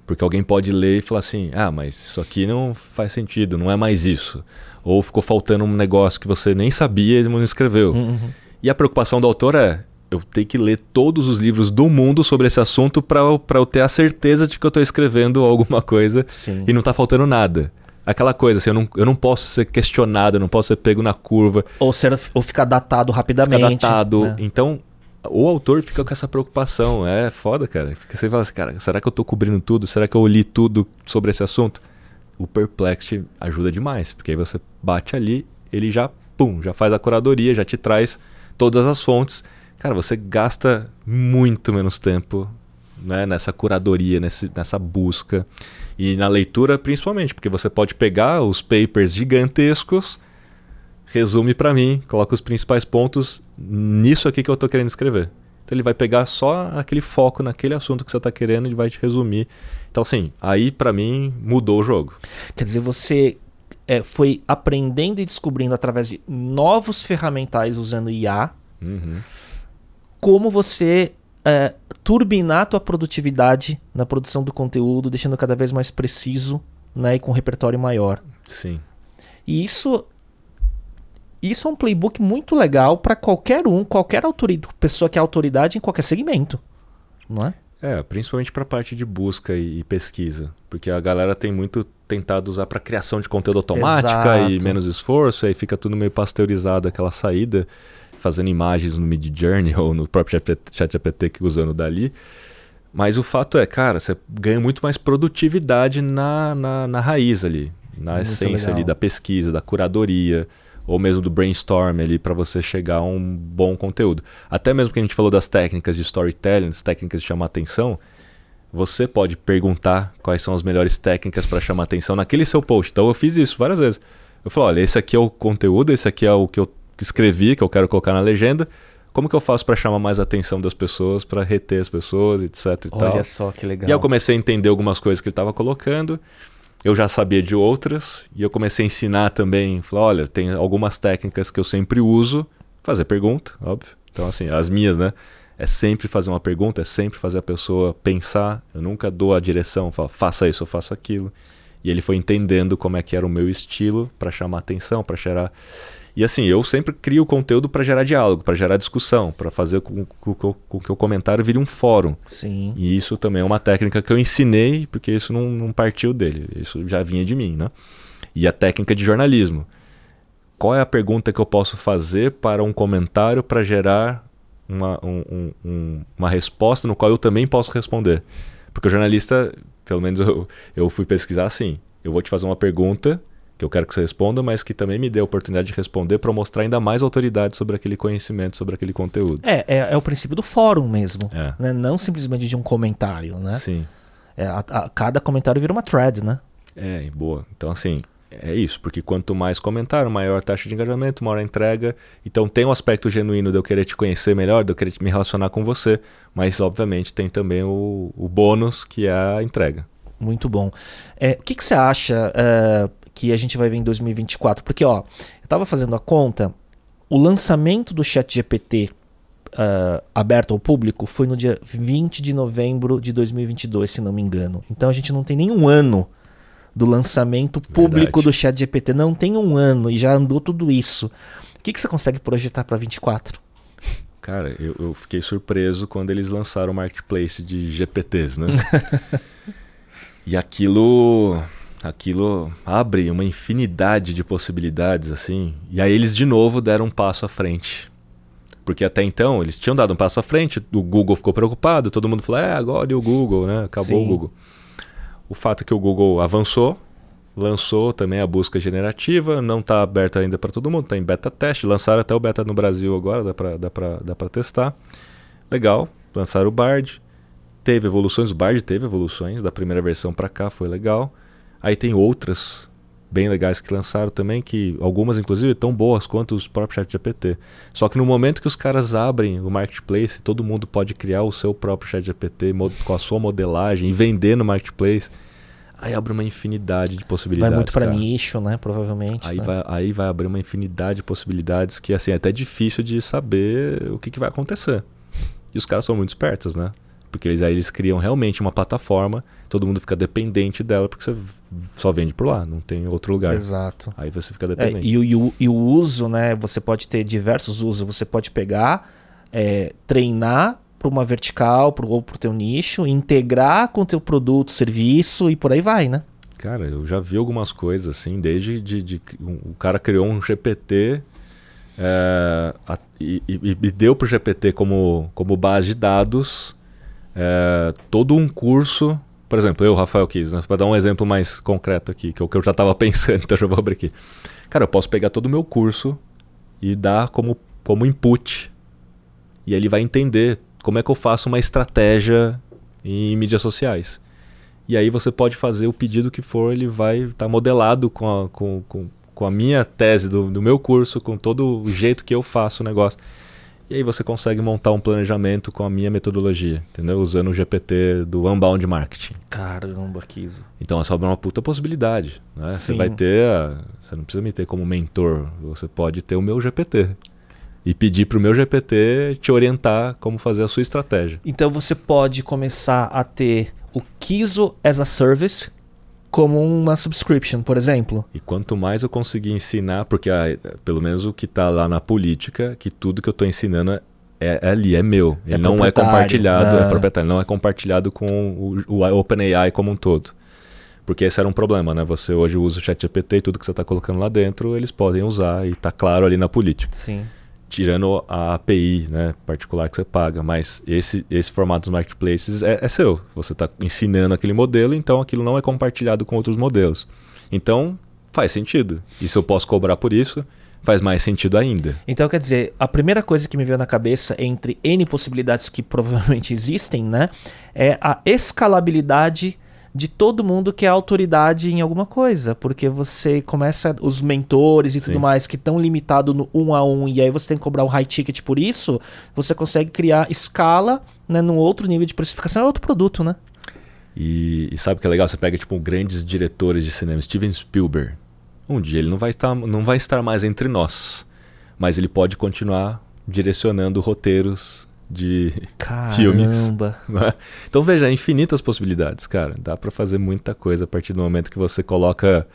Porque alguém pode ler e falar assim: ah, mas isso aqui não faz sentido, não é mais isso. Ou ficou faltando um negócio que você nem sabia e não escreveu. Uhum. E a preocupação do autor é: eu tenho que ler todos os livros do mundo sobre esse assunto para eu ter a certeza de que eu estou escrevendo alguma coisa Sim. e não está faltando nada aquela coisa assim, eu não, eu não posso ser questionado, eu não posso ser pego na curva. Ou, ser, ou ficar datado rapidamente. Ficar datado. Né? Então, o autor fica com essa preocupação. É foda, cara. Fica, você fala assim, cara, será que eu tô cobrindo tudo? Será que eu li tudo sobre esse assunto? O Perplexity ajuda demais, porque aí você bate ali, ele já, pum, já faz a curadoria, já te traz todas as fontes. Cara, você gasta muito menos tempo né, nessa curadoria, nesse, nessa busca. E na leitura, principalmente, porque você pode pegar os papers gigantescos, resume para mim, coloca os principais pontos nisso aqui que eu estou querendo escrever. Então ele vai pegar só aquele foco naquele assunto que você está querendo e vai te resumir. Então, assim, aí para mim mudou o jogo. Quer dizer, você é, foi aprendendo e descobrindo através de novos ferramentais usando IA uhum. como você é, turbinar a tua produtividade na produção do conteúdo, deixando cada vez mais preciso né, e com um repertório maior. Sim. E isso isso é um playbook muito legal para qualquer um, qualquer autoridade, pessoa que é autoridade em qualquer segmento, não é? É, principalmente para a parte de busca e, e, pesquisa, porque a galera tem muito tentado usar para criação de conteúdo automática Exato. e menos esforço, aí fica tudo meio pasteurizado aquela saída fazendo imagens no Mid Journey ou no próprio ChatGPT que usando dali. Mas o fato é, cara, você ganha muito mais produtividade na, na, na raiz ali, na muito essência legal. ali da pesquisa, da curadoria, ou mesmo do brainstorm ali para você chegar a um bom conteúdo. Até mesmo que a gente falou das técnicas de storytelling, das técnicas de chamar atenção, você pode perguntar quais são as melhores técnicas para chamar atenção naquele seu post. Então eu fiz isso várias vezes. Eu falo, olha, esse aqui é o conteúdo, esse aqui é o que eu escrevi, que eu quero colocar na legenda. Como que eu faço para chamar mais atenção das pessoas, para reter as pessoas, etc. E Olha tal. só que legal. E eu comecei a entender algumas coisas que ele estava colocando. Eu já sabia de outras e eu comecei a ensinar também. Falar, olha, tem algumas técnicas que eu sempre uso. Fazer pergunta, óbvio. Então, assim, as minhas, né? É sempre fazer uma pergunta, é sempre fazer a pessoa pensar. Eu nunca dou a direção, falo, faça isso ou faça aquilo. E ele foi entendendo como é que era o meu estilo para chamar atenção, para gerar. E assim, eu sempre crio conteúdo para gerar diálogo, para gerar discussão, para fazer com, com, com, que o comentário vire um fórum. Sim. E isso também é uma técnica que eu ensinei, porque isso não, não partiu dele, isso já vinha de mim, né? E a técnica de jornalismo. Qual é a pergunta que eu posso fazer para um comentário para gerar uma, um, um, uma resposta no qual eu também posso responder? Porque o jornalista, pelo menos eu, eu fui pesquisar assim, eu vou te fazer uma pergunta que eu quero que você responda, mas que também me dê a oportunidade de responder para mostrar ainda mais autoridade sobre aquele conhecimento, sobre aquele conteúdo. É, é, é o princípio do fórum mesmo, É. né? não simplesmente de um comentário, né? Sim. É, a- a- cada comentário vira uma thread, né? É, boa. Então, assim, é isso, porque quanto mais comentário, maior a taxa de engajamento, maior a entrega. Então, tem um aspecto genuíno de eu querer te conhecer melhor, de eu querer me relacionar com você, mas, obviamente, tem também o, o bônus, que é a entrega. Muito bom. É, o que, que você acha é, que a gente vai ver em 2024? Porque, ó, eu tava fazendo a conta, o lançamento do ChatGPT é, aberto ao público foi no dia 20 de novembro de 2022, se não me engano. Então a gente não tem nenhum ano do lançamento público Verdade. do ChatGPT. Não tem um ano e já andou tudo isso. O que, que você consegue projetar para 24? Cara, eu, eu fiquei surpreso quando eles lançaram o marketplace de GPTs, né? e aquilo, aquilo abre uma infinidade de possibilidades, assim. E aí eles de novo deram um passo à frente. Porque até então eles tinham dado um passo à frente, o Google ficou preocupado, todo mundo falou, é, agora e o Google, né? Acabou Sim. o Google. O fato é que o Google avançou, lançou também a busca generativa, não está aberta ainda para todo mundo, está em beta teste, lançaram até o beta no Brasil agora, dá para dá pra, dá pra testar. Legal, lançaram o Bard, teve evoluções, o Bard teve evoluções da primeira versão para cá, foi legal. Aí tem outras bem legais que lançaram também, que algumas inclusive tão boas quanto os próprios ChatGPT. Só que no momento que os caras abrem o marketplace, todo mundo pode criar o seu próprio ChatGPT mo- com a sua modelagem e vender no marketplace. Aí abre uma infinidade de possibilidades. Vai muito para nicho, né? Provavelmente. Aí né? vai, aí vai abrir uma infinidade de possibilidades que assim é até difícil de saber o que, que vai acontecer. E os caras são muito espertos, né? Porque eles aí eles criam realmente uma plataforma, todo mundo fica dependente dela porque você só vende por lá, não tem outro lugar. Exato. Aí você fica É, dependente. e, o, e o- e o uso, né? Você pode ter diversos usos. Você pode pegar, é, treinar para uma vertical para o teu nicho, integrar com o teu produto, serviço e por aí vai, né? Cara, eu já vi algumas coisas assim, desde de, de- um- o cara criou um GPT é, a- e, e- e deu para o GPT como, como base de dados é, todo um curso. Por exemplo, eu, Rafael Kiss, né, para dar um exemplo mais concreto aqui, que é o que eu já estava pensando, então eu já vou abrir aqui. Cara, eu posso pegar todo o meu curso e dar como, como input. E ele vai entender como é que eu faço uma estratégia em mídias sociais. E aí você pode fazer o pedido que for, ele vai estar modelado com a, com, com, com a minha tese do, do meu curso, com todo o jeito que eu faço o negócio. E aí você consegue montar um planejamento com a minha metodologia, entendeu? Usando o GPT do Unbound Marketing. Caramba, Kiso. Então essa é uma puta possibilidade. Né? Você vai ter. a- você não precisa me ter como mentor, você pode ter o meu GPT. E pedir para o meu GPT te orientar como fazer a sua estratégia. Então você pode começar a ter o Kiso as a Service como uma subscription, por exemplo. E quanto mais eu conseguir ensinar, porque a- pelo menos o que está lá na política, que tudo que eu estou ensinando é, é ali, é meu. É Ele não é compartilhado, né? é proprietário, não é compartilhado com o, o OpenAI como um todo. Porque esse era um problema, né? Você hoje usa o ChatGPT e tudo que você está colocando lá dentro, eles podem usar e está claro ali na política. Sim. Tirando a API né, particular que você paga. Mas esse, esse formato dos marketplaces é, é seu. Você está ensinando aquele modelo, então aquilo não é compartilhado com outros modelos. Então faz sentido. E se eu posso cobrar por isso, faz mais sentido ainda. Então, quer dizer, a primeira coisa que me veio na cabeça, entre N possibilidades que provavelmente existem, né? É a escalabilidade de todo mundo que é autoridade em alguma coisa. Porque você começa, os mentores e tudo Sim. mais, que estão limitados no um a um, e aí você tem que cobrar o high ticket por isso, você consegue criar escala né, num outro nível de precificação, é outro produto, né? E, e sabe o que é legal? Você pega tipo grandes diretores de cinema, Steven Spielberg. Um dia ele não vai estar, não vai estar mais entre nós, mas ele pode continuar direcionando roteiros de filmes. Caramba. né? Então veja, infinitas possibilidades, cara. Dá pra fazer muita coisa a partir do momento que você coloca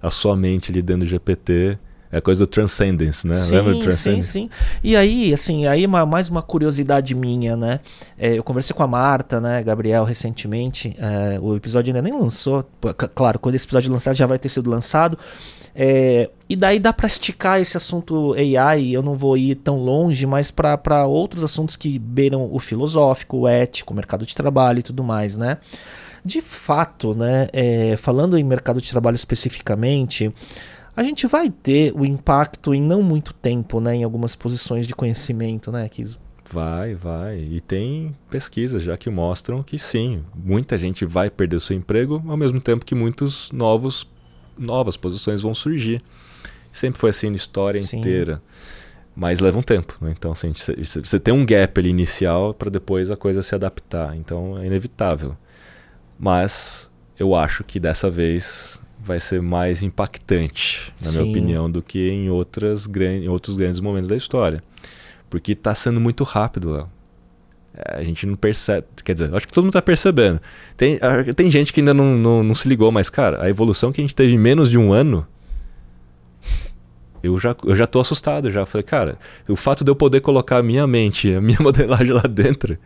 a sua mente ali dentro do GPT. É coisa do Transcendence, né? Lembra do Sim, sim, Transcendence? sim. E aí, assim, aí uma- mais uma curiosidade minha, né? É, eu conversei com a Marta, né, Gabriel, recentemente. é, o episódio ainda nem lançou. Claro, quando esse episódio lançar já vai ter sido lançado. É, e daí dá pra esticar esse assunto AI. Eu não vou ir tão longe, mas para outros assuntos que beiram o filosófico, o ético, o mercado de trabalho e tudo mais, né? De fato, né, é, falando em mercado de trabalho especificamente, a gente vai ter o impacto em não muito tempo, né, em algumas posições de conhecimento, né, Kiso? Vai, vai. E tem pesquisas já que mostram que sim, muita gente vai perder o seu emprego, ao mesmo tempo que muitos novos novas posições vão surgir. Sempre foi assim na história sim. inteira. Mas leva um tempo. Né? Então, assim, você tem um gap ali inicial para depois a coisa se adaptar. Então, é inevitável. Mas eu acho que dessa vez vai ser mais impactante, na Sim. minha opinião, do que em, outras, em outros grandes momentos da história. Porque está sendo muito rápido, Léo. É, a gente não percebe. Quer dizer, acho que todo mundo está percebendo. Tem, tem gente que ainda não, não, não, se ligou, mas, cara, a evolução que a gente teve em menos de um ano. Eu já, eu já tô assustado. Já falei, cara, o fato de eu poder colocar a minha mente, a minha modelagem lá dentro,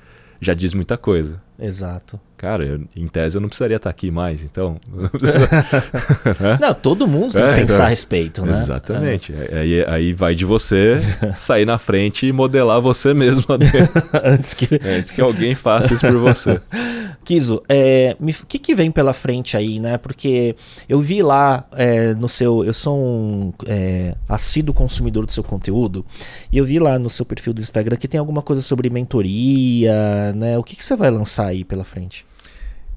já diz muita coisa. Exato. Cara, eu, em tese eu não precisaria estar aqui mais, então. não, todo mundo tem que é, pensar então, a respeito, né? Exatamente. É. Aí, aí vai de você sair na frente e modelar você mesmo Antes que... Antes que alguém faça isso por você. Kiso, é, o que, que vem pela frente aí, né? Porque eu vi lá é, no seu. Eu sou um é, assíduo consumidor do seu conteúdo, e eu vi lá no seu perfil do Instagram que tem alguma coisa sobre mentoria, né? O que, que você vai lançar aí pela frente?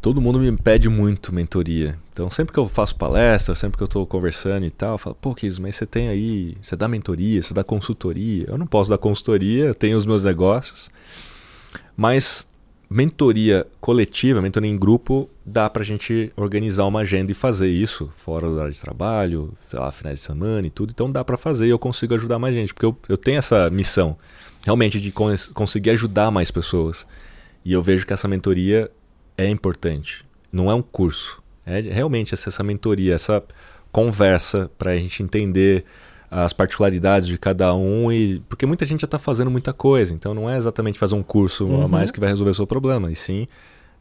todo mundo me pede muito mentoria. Então, sempre que eu faço palestra, sempre que eu estou conversando e tal, eu falo, pô, Kiz, mas você tem aí, você dá mentoria, você dá consultoria. Eu não posso dar consultoria, tenho os meus negócios. Mas mentoria coletiva, mentoria em grupo, dá para a gente organizar uma agenda e fazer isso, fora do horário de trabalho, lá, finais de semana e tudo. Então dá para fazer e eu consigo ajudar mais gente, porque eu, eu tenho essa missão, realmente, de cons conseguir ajudar mais pessoas. E eu vejo que essa mentoria é importante. Não é um curso. É realmente essa mentoria, essa conversa para a gente entender as particularidades de cada um e porque muita gente já está fazendo muita coisa então não é exatamente fazer um curso uhum. a mais que vai resolver o seu problema e sim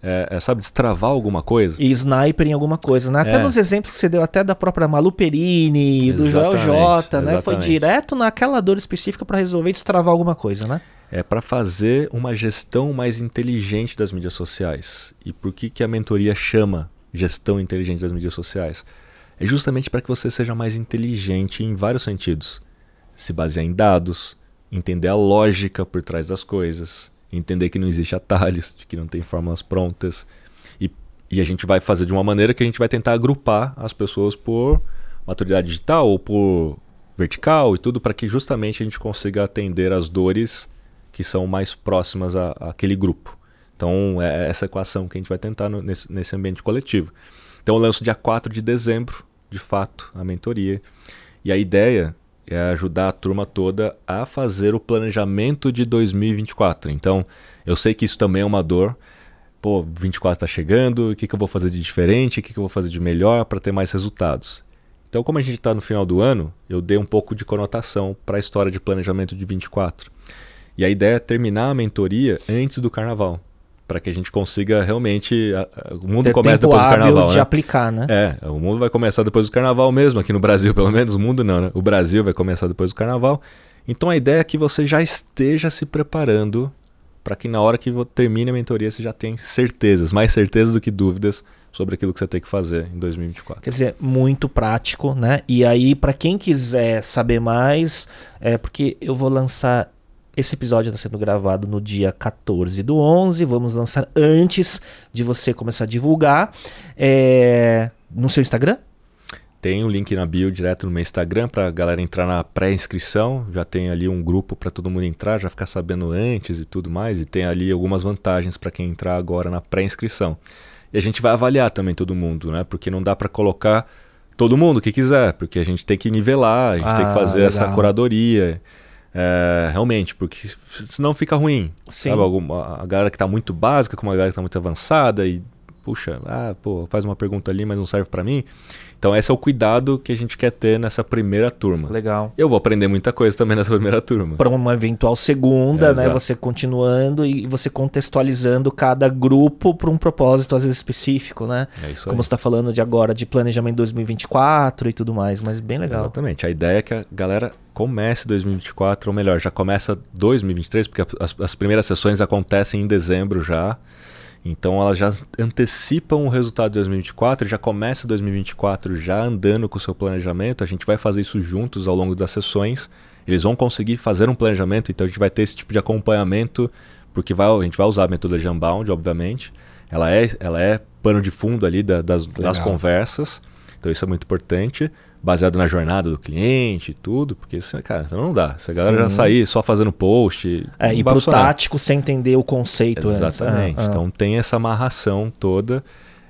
é, é, sabe destravar alguma coisa e sniper em alguma coisa né até é. nos exemplos que você deu até da própria Malu Perini do Joel J né foi direto naquela dor específica para resolver destravar alguma coisa né é para fazer uma gestão mais inteligente das mídias sociais. E por que, que a mentoria chama gestão inteligente das mídias sociais? É justamente para que você seja mais inteligente em vários sentidos. Se basear em dados, entender a lógica por trás das coisas, entender que não existe atalhos, que não tem fórmulas prontas. E, e a gente vai fazer de uma maneira que a gente vai tentar agrupar as pessoas por maturidade digital ou por vertical e tudo para que justamente a gente consiga atender as dores que são mais próximas a, àquele grupo. Então, é essa equação que a gente vai tentar no, nesse, nesse ambiente coletivo. Então, eu lanço dia 4 de dezembro, de fato, a mentoria. E a ideia é ajudar a turma toda a fazer o planejamento de 2024. Então, eu sei que isso também é uma dor. Pô, 24 está chegando, o que, que eu vou fazer de diferente, o que, que eu vou fazer de melhor para ter mais resultados? Então, como a gente está no final do ano, eu dei um pouco de conotação para a história de planejamento de 24. E a ideia é terminar a mentoria antes do carnaval. Para que a gente consiga realmente. A, o mundo Ter começa depois do carnaval. de né? aplicar, né? É, o mundo vai começar depois do carnaval mesmo, aqui no Brasil, pelo menos. O mundo não, né? O Brasil vai começar depois do carnaval. Então a ideia é que você já esteja se preparando para que na hora que termine a mentoria você já tenha certezas, mais certezas do que dúvidas sobre aquilo que você tem que fazer em 2024. Quer dizer, muito prático, né? E aí, para quem quiser saber mais, é porque eu vou lançar esse episódio está sendo gravado no dia 14 do 11. Vamos lançar antes de você começar a divulgar. É... No seu Instagram? Tem o um link na bio direto no meu Instagram para a galera entrar na pré-inscrição. Já tem ali um grupo para todo mundo entrar, já ficar sabendo antes e tudo mais. E tem ali algumas vantagens para quem entrar agora na pré-inscrição. E a gente vai avaliar também todo mundo, né? Porque não dá para colocar todo mundo que quiser, porque a gente tem que nivelar, a gente ah, tem que ah, fazer legal. essa curadoria. É, realmente, porque senão fica ruim. Sim. Sabe? Alguma, a galera que está muito básica com uma galera que está muito avançada e, puxa, ah, pô, faz uma pergunta ali, mas não serve para mim. Então, esse é o cuidado que a gente quer ter nessa primeira turma. Legal. Eu vou aprender muita coisa também nessa primeira turma. Para uma eventual segunda, é, né? Exato. Você continuando e você contextualizando cada grupo para um propósito, às vezes específico, né? É isso Como aí. você está falando de agora, de planejamento 2024 e tudo mais, mas bem legal. Exatamente. A ideia é que a galera comece 2024, ou melhor, já começa 2023, porque as, as primeiras sessões acontecem em dezembro já. Então elas já antecipam o resultado de 2024, já começa 2024 já andando com o seu planejamento. A gente vai fazer isso juntos ao longo das sessões. Eles vão conseguir fazer um planejamento, então a gente vai ter esse tipo de acompanhamento, porque vai, a gente vai usar a metodologia Unbound, obviamente. Ela é, ela é pano de fundo ali da, das, das conversas, então isso é muito importante baseado na jornada do cliente e tudo, porque isso, cara, não dá. Se a galera Sim. já sair só fazendo post. É, e pro funcionar. tático sem entender o conceito. Exatamente. Ah, ah. Então tem essa amarração toda.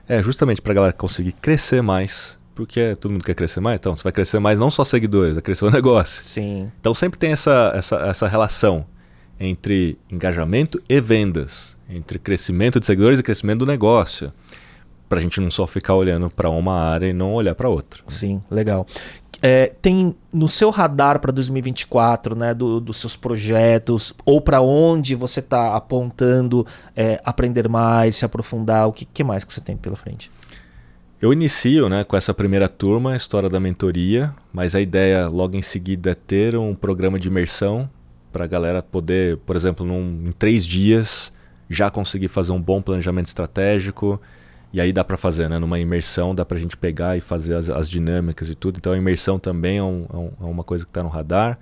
É justamente para a galera conseguir crescer mais. Porque todo mundo quer crescer mais, então você vai crescer mais não só seguidores, vai crescer o negócio. Sim. Então sempre tem essa, essa, essa relação entre engajamento e vendas, entre crescimento de seguidores e crescimento do negócio para a gente não só ficar olhando para uma área e não olhar para outra. Sim, legal. É, tem no seu radar para 2024, né, do, dos seus projetos, ou para onde você está apontando é, aprender mais, se aprofundar, o que, que mais que você tem pela frente? Eu inicio né, com essa primeira turma, a história da mentoria, mas a ideia logo em seguida é ter um programa de imersão para a galera poder, por exemplo, num, em três dias já conseguir fazer um bom planejamento estratégico, e aí dá para fazer, né? Numa imersão dá para a gente pegar e fazer as, as, dinâmicas e tudo. Então a imersão também é, um, é, é uma coisa que está no radar.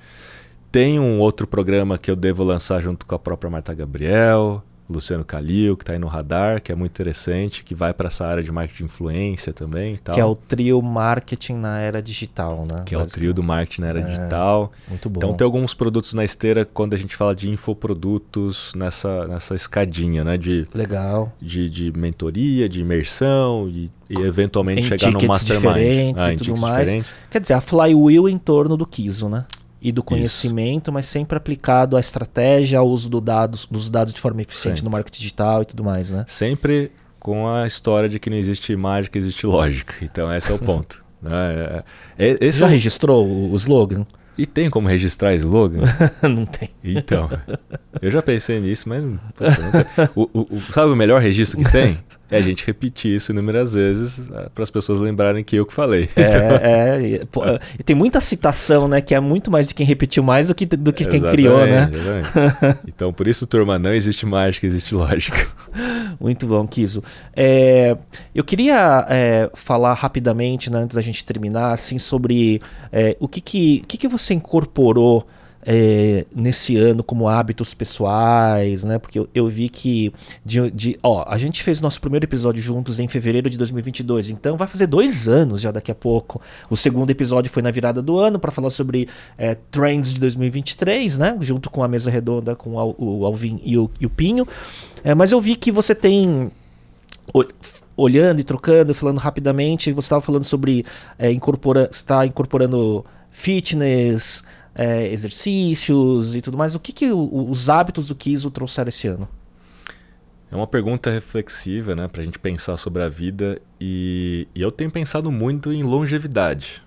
Tem um outro programa que eu devo lançar junto com a própria Marta Gabriel. Luciano Calil, que está aí no radar, que é muito interessante, que vai para essa área de marketing de influência também. Que é o trio marketing na era digital, né? Que é o trio do marketing na era é, digital. Muito bom. Então tem alguns produtos na esteira quando a gente fala de infoprodutos nessa, nessa escadinha, né? De, Legal. De, de mentoria, de imersão e, e eventualmente em chegar no mastermind. Diferentes ah, e tudo mais. Diferentes. Quer dizer, a flywheel em torno do Kiso, né? E do conhecimento, Isso. mas sempre aplicado à estratégia, ao uso do dados, dos dados de forma eficiente sempre. no marketing digital e tudo mais, né? Sempre com a história de que não existe mágica, existe lógica. Então esse é o ponto. né? é, é, esse Já é o... registrou o slogan? E tem como registrar slogan? não tem. Então, eu já pensei nisso, mas o, o, o, sabe o melhor registro que tem? É a gente repetir isso inúmeras vezes ah, para as pessoas lembrarem que eu que falei. É, então... é, pô, e tem muita citação, né? Que é muito mais de quem repetiu mais do que, do que quem criou, né? Exatamente. Então, por isso, turma, não existe mágica, existe lógica. Muito bom, Kiso. É, eu queria é, falar rapidamente, né, antes da gente terminar, assim, sobre é, o que, que, que, que você incorporou é, nesse ano como hábitos pessoais, né? Porque eu, eu vi que de, de, ó, a gente fez nosso primeiro episódio juntos em fevereiro de 2022, então vai fazer dois anos já daqui a pouco. O segundo episódio foi na virada do ano para falar sobre é, trends de 2023, né? Junto com a mesa redonda com o Alvin e o, e o Pinho. É, mas eu vi que você tem olhando e trocando, falando rapidamente, você estava falando sobre é, incorpora, está incorporando fitness, é, exercícios e tudo mais. O que, que o, os hábitos do Kiso trouxeram esse ano? É uma pergunta reflexiva, né, para a gente pensar sobre a vida e, e, eu tenho pensado muito em longevidade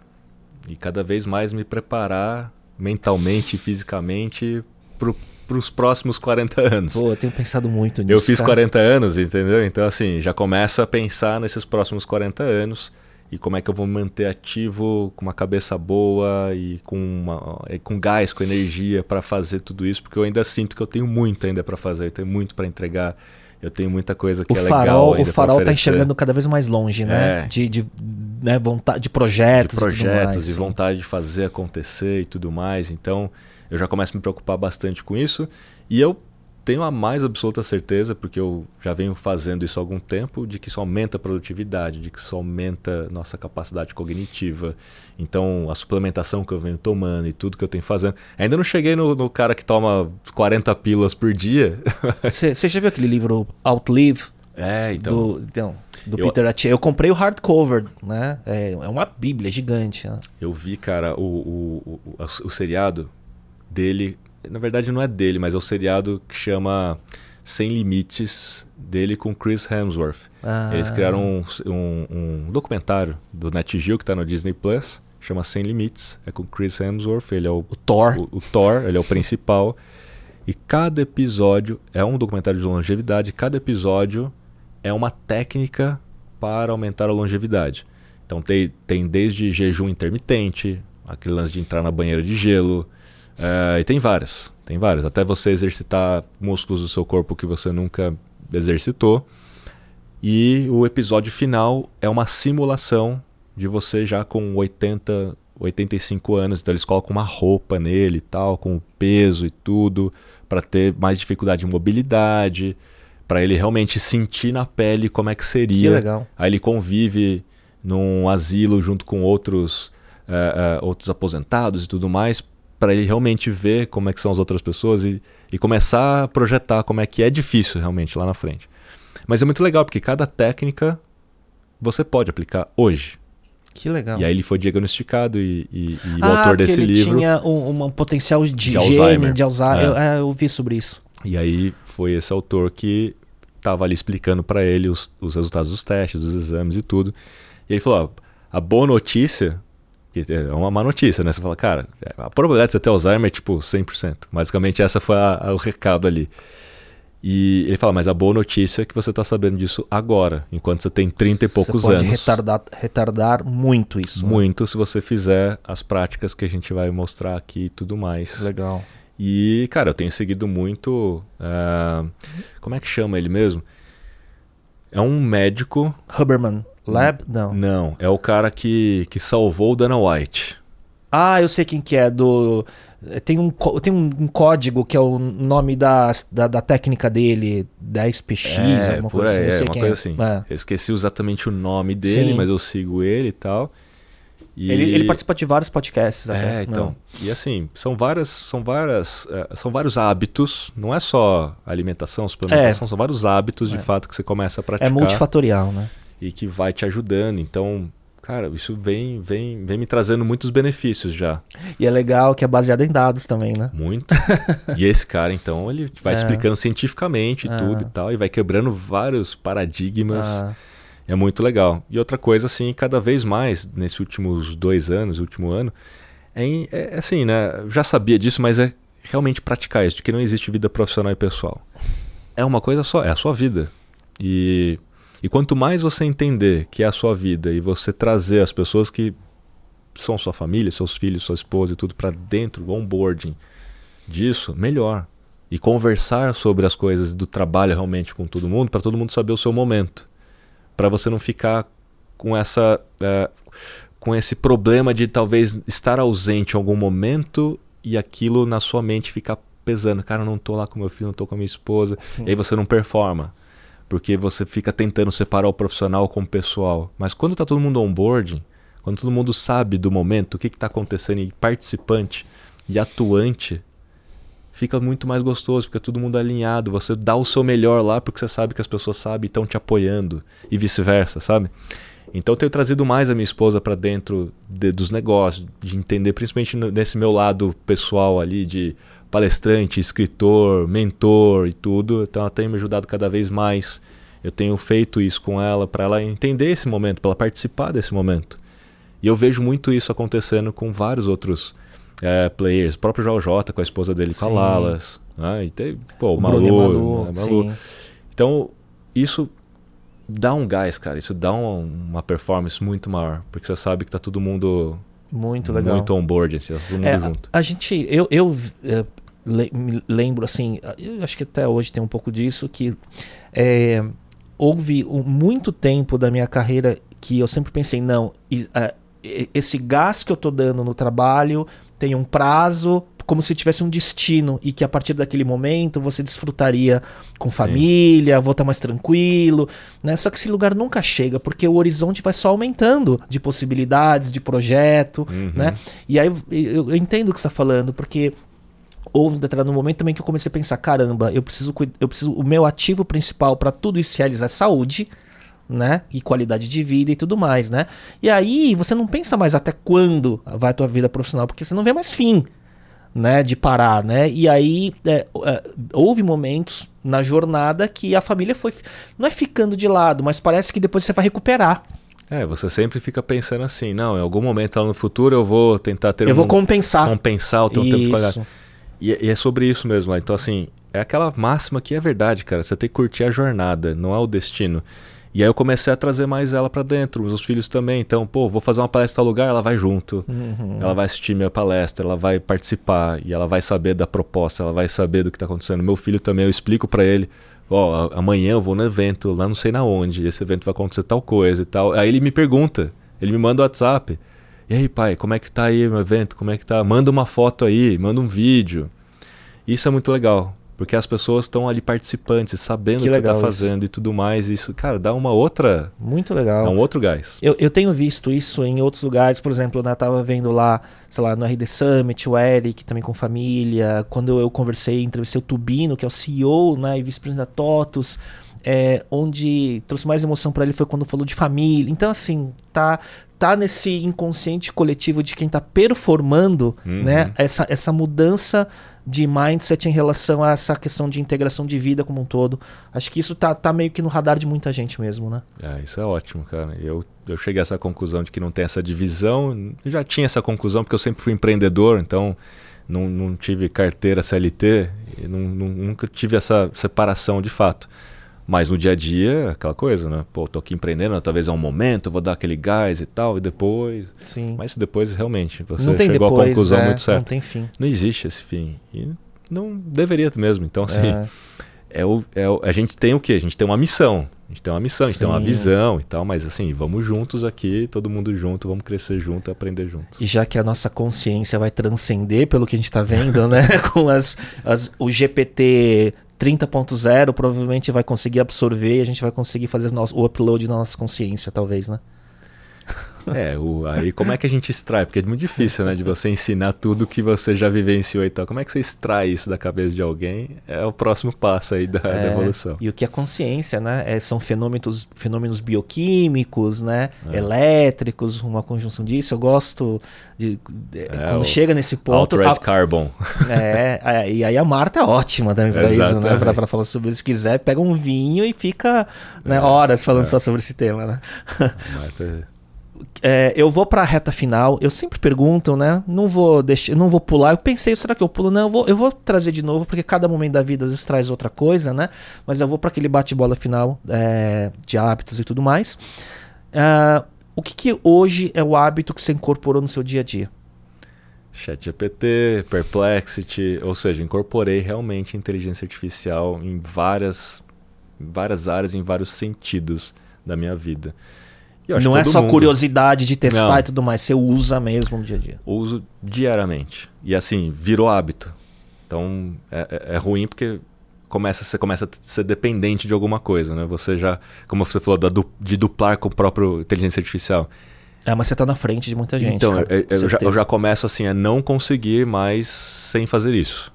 e cada vez mais me preparar mentalmente e fisicamente para os próximos 40 anos. Pô, eu tenho pensado muito nisso. Eu fiz cara. 40 anos, entendeu? Então, assim, já começo a pensar nesses próximos 40 anos e como é que eu vou me manter ativo com uma cabeça boa e com, uma, com gás, com energia para fazer tudo isso, porque eu ainda sinto que eu tenho muito ainda para fazer, eu tenho muito para entregar, eu tenho muita coisa que o é farol, legal. O farol está enxergando cada vez mais longe, né? É. De, de, né, vontade, de projetos, de projetos e, e vontade de fazer acontecer e tudo mais. Então eu já começo a me preocupar bastante com isso e eu tenho a mais absoluta certeza, porque eu já venho fazendo isso há algum tempo, de que isso aumenta a produtividade, de que isso aumenta nossa capacidade cognitiva. Então, a suplementação que eu venho tomando e tudo que eu tenho fazendo. Ainda não cheguei no, no cara que toma 40 pílulas por dia. Você já viu aquele livro Outlive? É, então. Do, então, do eu, Peter Attia. Eu comprei o hardcover, né? É, é uma bíblia gigante. Né? Eu vi, cara, o, o, o, o seriado dele na verdade, não é dele, mas é o seriado que chama Sem Limites, dele com Chris Hemsworth. Ah. Eles criaram um, um, um, documentário do Net Geo que está no Disney Plus, chama Sem Limites. É com Chris Hemsworth, ele é o, o Thor. O, o Thor, ele é o principal. E cada episódio é um documentário de longevidade, cada episódio é uma técnica para aumentar a longevidade. Então tem, tem desde jejum intermitente, aquele lance de entrar na banheira de gelo, é, e tem várias, tem várias. Até você exercitar músculos do seu corpo que você nunca exercitou. E o episódio final é uma simulação de você já com 80, 85 anos. Então eles colocam uma roupa nele e tal, com o peso e tudo, para ter mais dificuldade de mobilidade, para ele realmente sentir na pele como é que seria. Que legal. Aí ele convive num asilo junto com outros, uh, uh, outros aposentados e tudo mais, para ele realmente ver como é que são as outras pessoas e, e começar a projetar como é que é difícil realmente lá na frente. Mas é muito legal porque cada técnica você pode aplicar hoje. Que legal. E aí ele foi diagnosticado e, e, e ah, o autor desse ele livro. tinha um, um potencial de, De gene, Alzheimer. de Alzheimer. É. Eu, é, eu vi sobre isso. E aí foi esse autor que estava ali explicando para ele os, os resultados dos testes, dos exames e tudo. E ele falou: ó, a boa notícia, que é uma má notícia, né? Você fala, cara, a probabilidade de você ter Alzheimer é tipo 100%. Basicamente, essa foi a- a- o recado ali. E ele fala, mas a boa notícia é que você está sabendo disso agora, enquanto você tem 30 e poucos Você pode anos. retardar, retardar muito isso. né? Muito se você fizer as práticas que a gente vai mostrar aqui e tudo mais. Legal. E, cara, eu tenho seguido muito. ah, como é que chama ele mesmo? É um médico. Huberman Lab? Não. Não, é o cara que, que salvou o Dana White. Ah, eu sei quem que é. Do... Tem, um, tem um, um código que é o nome da, da, da técnica dele, 10px, é, alguma coisa assim. aí, Eu é, uma coisa é. assim. É. Eu esqueci exatamente o nome dele, Sim. mas eu sigo ele e tal. E- Ele, ele participa de vários podcasts até. É, então. Não. E assim, são várias, são várias, eh, são vários hábitos, não é só alimentação, suplementação, são vários hábitos de É. fato que você começa a É praticar multifatorial, né? E que vai te ajudando. Então, cara, isso vem, vem, vem me trazendo muitos benefícios já. E é legal que é baseado em dados também, né? Muito. e esse cara, então, ele vai É. explicando cientificamente É. tudo e tal, e vai quebrando vários paradigmas. Ah, É muito legal. E outra coisa, assim, cada vez mais, nesses últimos dois anos, último ano, é, em- é assim, né? Eu já sabia disso, mas é realmente praticar isso, de que não existe vida profissional e pessoal. É uma coisa só, é a sua vida. E, e quanto mais você entender que é a sua vida e você trazer as pessoas que são sua família, seus filhos, sua esposa e tudo para dentro, o onboarding disso, melhor. E conversar sobre as coisas do trabalho realmente com todo mundo, para todo mundo saber o seu momento. Para você não ficar com essa eh, com esse problema de talvez estar ausente em algum momento e aquilo na sua mente ficar pesando, cara, eu não tô lá com meu filho, não tô com a minha esposa, e aí você não performa, porque você fica tentando separar o profissional com o pessoal. Mas quando tá todo mundo on board, quando todo mundo sabe do momento, o que que tá acontecendo e participante e atuante, fica muito mais gostoso, fica todo mundo alinhado, você dá o seu melhor lá porque você sabe que as pessoas sabem e estão te apoiando e vice-versa, sabe? Então eu tenho trazido mais a minha esposa para dentro de- dos negócios, de entender principalmente nesse meu lado pessoal ali de palestrante, escritor, mentor e tudo. Então ela tem me ajudado cada vez mais. Eu tenho feito isso com ela para ela entender esse momento, para ela participar desse momento. E eu vejo muito isso acontecendo com vários outros é, players. O próprio João Jota com a esposa dele, com a Sim. Lalas. Né? E tem, pô, o o Malu, Malu, né? Malu. sim. Então, isso dá um gás, cara. Isso dá um- uma performance muito maior. Porque você sabe que tá todo mundo Muito legal. muito on board, assim, tá todo mundo É, junto. A gente, eu, eu é, le- me lembro assim, eu acho que até hoje tem um pouco disso, que é, houve um- muito tempo da minha carreira que eu sempre pensei, não, e- e- esse gás que eu tô dando no trabalho tem um prazo, como se tivesse um destino e que a partir daquele momento você desfrutaria com família, vou estar mais tranquilo, né? Só que esse lugar nunca chega porque o horizonte vai só aumentando de possibilidades, de projeto, Uhum. né? E aí eu, eu- eu entendo o que você está falando, porque houve um determinado momento também que eu comecei a pensar, caramba, eu preciso, eu preciso o meu ativo principal para tudo isso realizar é saúde, né? E qualidade de vida e tudo mais, né? E aí você não pensa mais até quando vai a tua vida profissional, porque você não vê mais fim, né? De parar, né? E aí é, é, houve momentos na jornada que a família foi, não é ficando de lado, mas parece que depois você vai recuperar. É, você sempre fica pensando assim, não, em algum momento lá no futuro eu vou tentar ter eu um, vou compensar. compensar o teu tempo de pagar. E, e é sobre isso mesmo. né? Então, assim, é aquela máxima que é verdade, cara. Você tem que curtir a jornada, não é o destino. E aí eu comecei a trazer mais ela para dentro, os filhos também. Então, pô, vou fazer uma palestra em lugar, ela vai junto. Uhum. Ela vai assistir minha palestra, ela vai participar e ela vai saber da proposta, ela vai saber do que está acontecendo. Meu filho também, eu explico para ele, ó, oh, amanhã eu vou no evento, lá não sei na onde, esse evento vai acontecer tal coisa e tal. Aí ele me pergunta, ele me manda o WhatsApp. E aí, pai, como é que tá aí meu evento? Como é que tá? Manda uma foto aí, manda um vídeo. Isso é muito legal, porque as pessoas estão ali participantes, sabendo que o que está fazendo isso. e tudo mais. Isso, cara, dá uma outra. Muito legal. Dá um outro gás. Eu, eu tenho visto isso em outros lugares, por exemplo, né, eu tava vendo lá, sei lá, no RD Summit, o Eric também com família. Quando eu conversei, entrevistei o Tubino, que é o CEO né, e vice-presidente da TOTUS. É, onde trouxe mais emoção para ele foi quando falou de família. Então, assim, tá tá nesse inconsciente coletivo de quem tá performando, uhum. né? Essa, essa mudança de mindset em relação a essa questão de integração de vida como um todo. Acho que isso tá, tá meio que no radar de muita gente mesmo, né? É, isso é ótimo, cara. Eu, eu cheguei a essa conclusão de que não tem essa divisão. Eu já tinha essa conclusão porque eu sempre fui empreendedor, então não, não tive carteira CLT, não, não, nunca tive essa separação de fato. Mas no dia a dia, aquela coisa, né? Pô, tô aqui empreendendo, talvez é um momento, vou dar aquele gás e tal, e depois. Sim. Mas depois, realmente, você não chegou depois, à conclusão é, muito certa. Não tem fim. Não existe esse fim. E não deveria mesmo. Então, assim, é. É o, é o, a gente tem o quê? A gente tem uma missão. A gente tem uma missão, a gente tem uma visão e tal, mas assim, vamos juntos aqui, todo mundo junto, vamos crescer junto, aprender junto. E já que a nossa consciência vai transcender pelo que a gente está vendo, né? Com as, as, o GPT 30.0 provavelmente vai conseguir absorver e a gente vai conseguir fazer o upload na nossa consciência, talvez, né? É, o, aí como é que a gente extrai? Porque é muito difícil, né? De você ensinar tudo que você já vivenciou e tal. Como é que você extrai isso da cabeça de alguém? É o próximo passo aí da, é, da evolução. E o que é consciência, né? É, são fenômenos, fenômenos bioquímicos, né? É. Elétricos, uma conjunção disso. Eu gosto de, de é, quando chega nesse ponto. Red Carbon. É, e aí a Marta é ótima também para isso, né? Para falar sobre isso. Se quiser, pega um vinho e fica né, é, horas falando é. só sobre esse tema, né? Marta é, eu vou para a reta final. Eu sempre pergunto, né? Não vou deixar, não vou pular. Eu pensei, será que eu pulo? Não, eu vou, eu vou trazer de novo, porque cada momento da vida às vezes traz outra coisa, né? Mas eu vou para aquele bate-bola final é, de hábitos e tudo mais. É, o que, que hoje é o hábito que você incorporou no seu dia a dia? ChatGPT, Perplexity, ou seja, incorporei realmente inteligência artificial em várias, várias áreas, em vários sentidos da minha vida. Não é só mundo... curiosidade de testar Não. e tudo mais, você usa mesmo no dia a dia. Uso diariamente. E assim, virou hábito. Então é, é, é ruim porque começa, você começa a ser dependente de alguma coisa, né? Você já, como você falou, da, de duplar com o próprio inteligência artificial. É, mas você está na frente de muita gente. Então, cara, eu, eu, já, eu, já, começo assim a não conseguir mais sem fazer isso.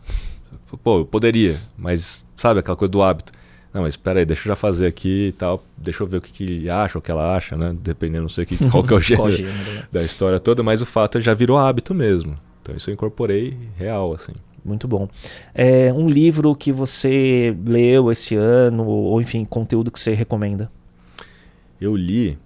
Pô, eu poderia, mas sabe aquela coisa do hábito. Não, mas espera aí, deixa eu já fazer aqui e tal. Deixa eu ver o que, que ele acha, o que ela acha, né? Dependendo, não sei que, qual que é o gênero, gênero né? da história toda, mas o fato é já virou hábito mesmo. Então isso eu incorporei real, assim. Muito bom. É um livro que você leu esse ano, ou enfim, conteúdo que você recomenda? Eu li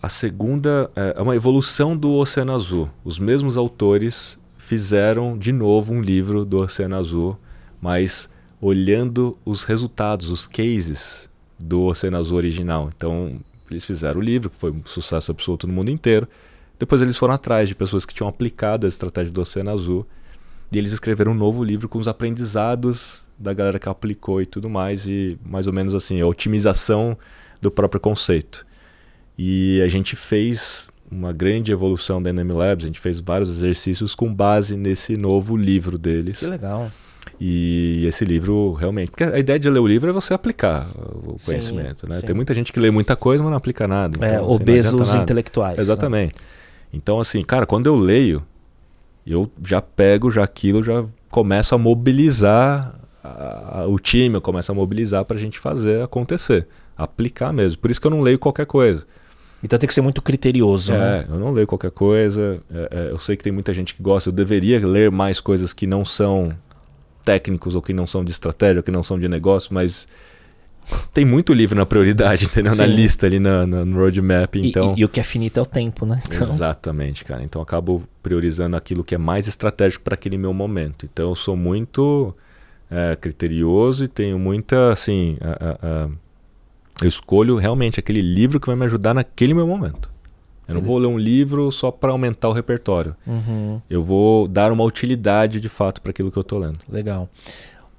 a segunda, é, é uma evolução do Oceano Azul. Os mesmos autores fizeram de novo um livro do Oceano Azul, mas olhando os resultados, os cases do Oceano Azul original. Então, eles fizeram o livro, que foi um sucesso absoluto no mundo inteiro. Depois eles foram atrás de pessoas que tinham aplicado a estratégia do Oceano Azul. E eles escreveram um novo livro com os aprendizados da galera que aplicou e tudo mais. E mais ou menos assim, a otimização do próprio conceito. E a gente fez uma grande evolução da NM Labs, a gente fez vários exercícios com base nesse novo livro deles. Que legal. E esse livro realmente. Porque a ideia de ler o livro é você aplicar o conhecimento. Sim, né? Sim. Tem muita gente que lê muita coisa, mas não aplica nada. É, então, assim, obesos intelectuais. Né? Exatamente. Né? Então, assim, cara, quando eu leio, eu já pego já aquilo, já começo a mobilizar a, a, o time, eu começo a mobilizar para a gente fazer acontecer. Aplicar mesmo. Por isso que eu não leio qualquer coisa. Então tem que ser muito criterioso, é, né? eu não leio qualquer coisa. É, é, eu sei que tem muita gente que gosta. Eu deveria ler mais coisas que não são técnicos ou que não são de estratégia, ou que não são de negócio, mas tem muito livro na prioridade, entendeu? Sim. Na lista ali na, na, no roadmap, então... E, e, e, o que é finito é o tempo, né? Então... Exatamente, cara. Então eu acabo priorizando aquilo que é mais estratégico para aquele meu momento. Então eu sou muito é, criterioso e tenho muita, assim... A, a, a, Eu escolho realmente aquele livro que vai me ajudar naquele meu momento. Eu não vou ler um livro só para aumentar o repertório. Uhum. Eu vou dar uma utilidade de fato para aquilo que eu tô lendo. Legal.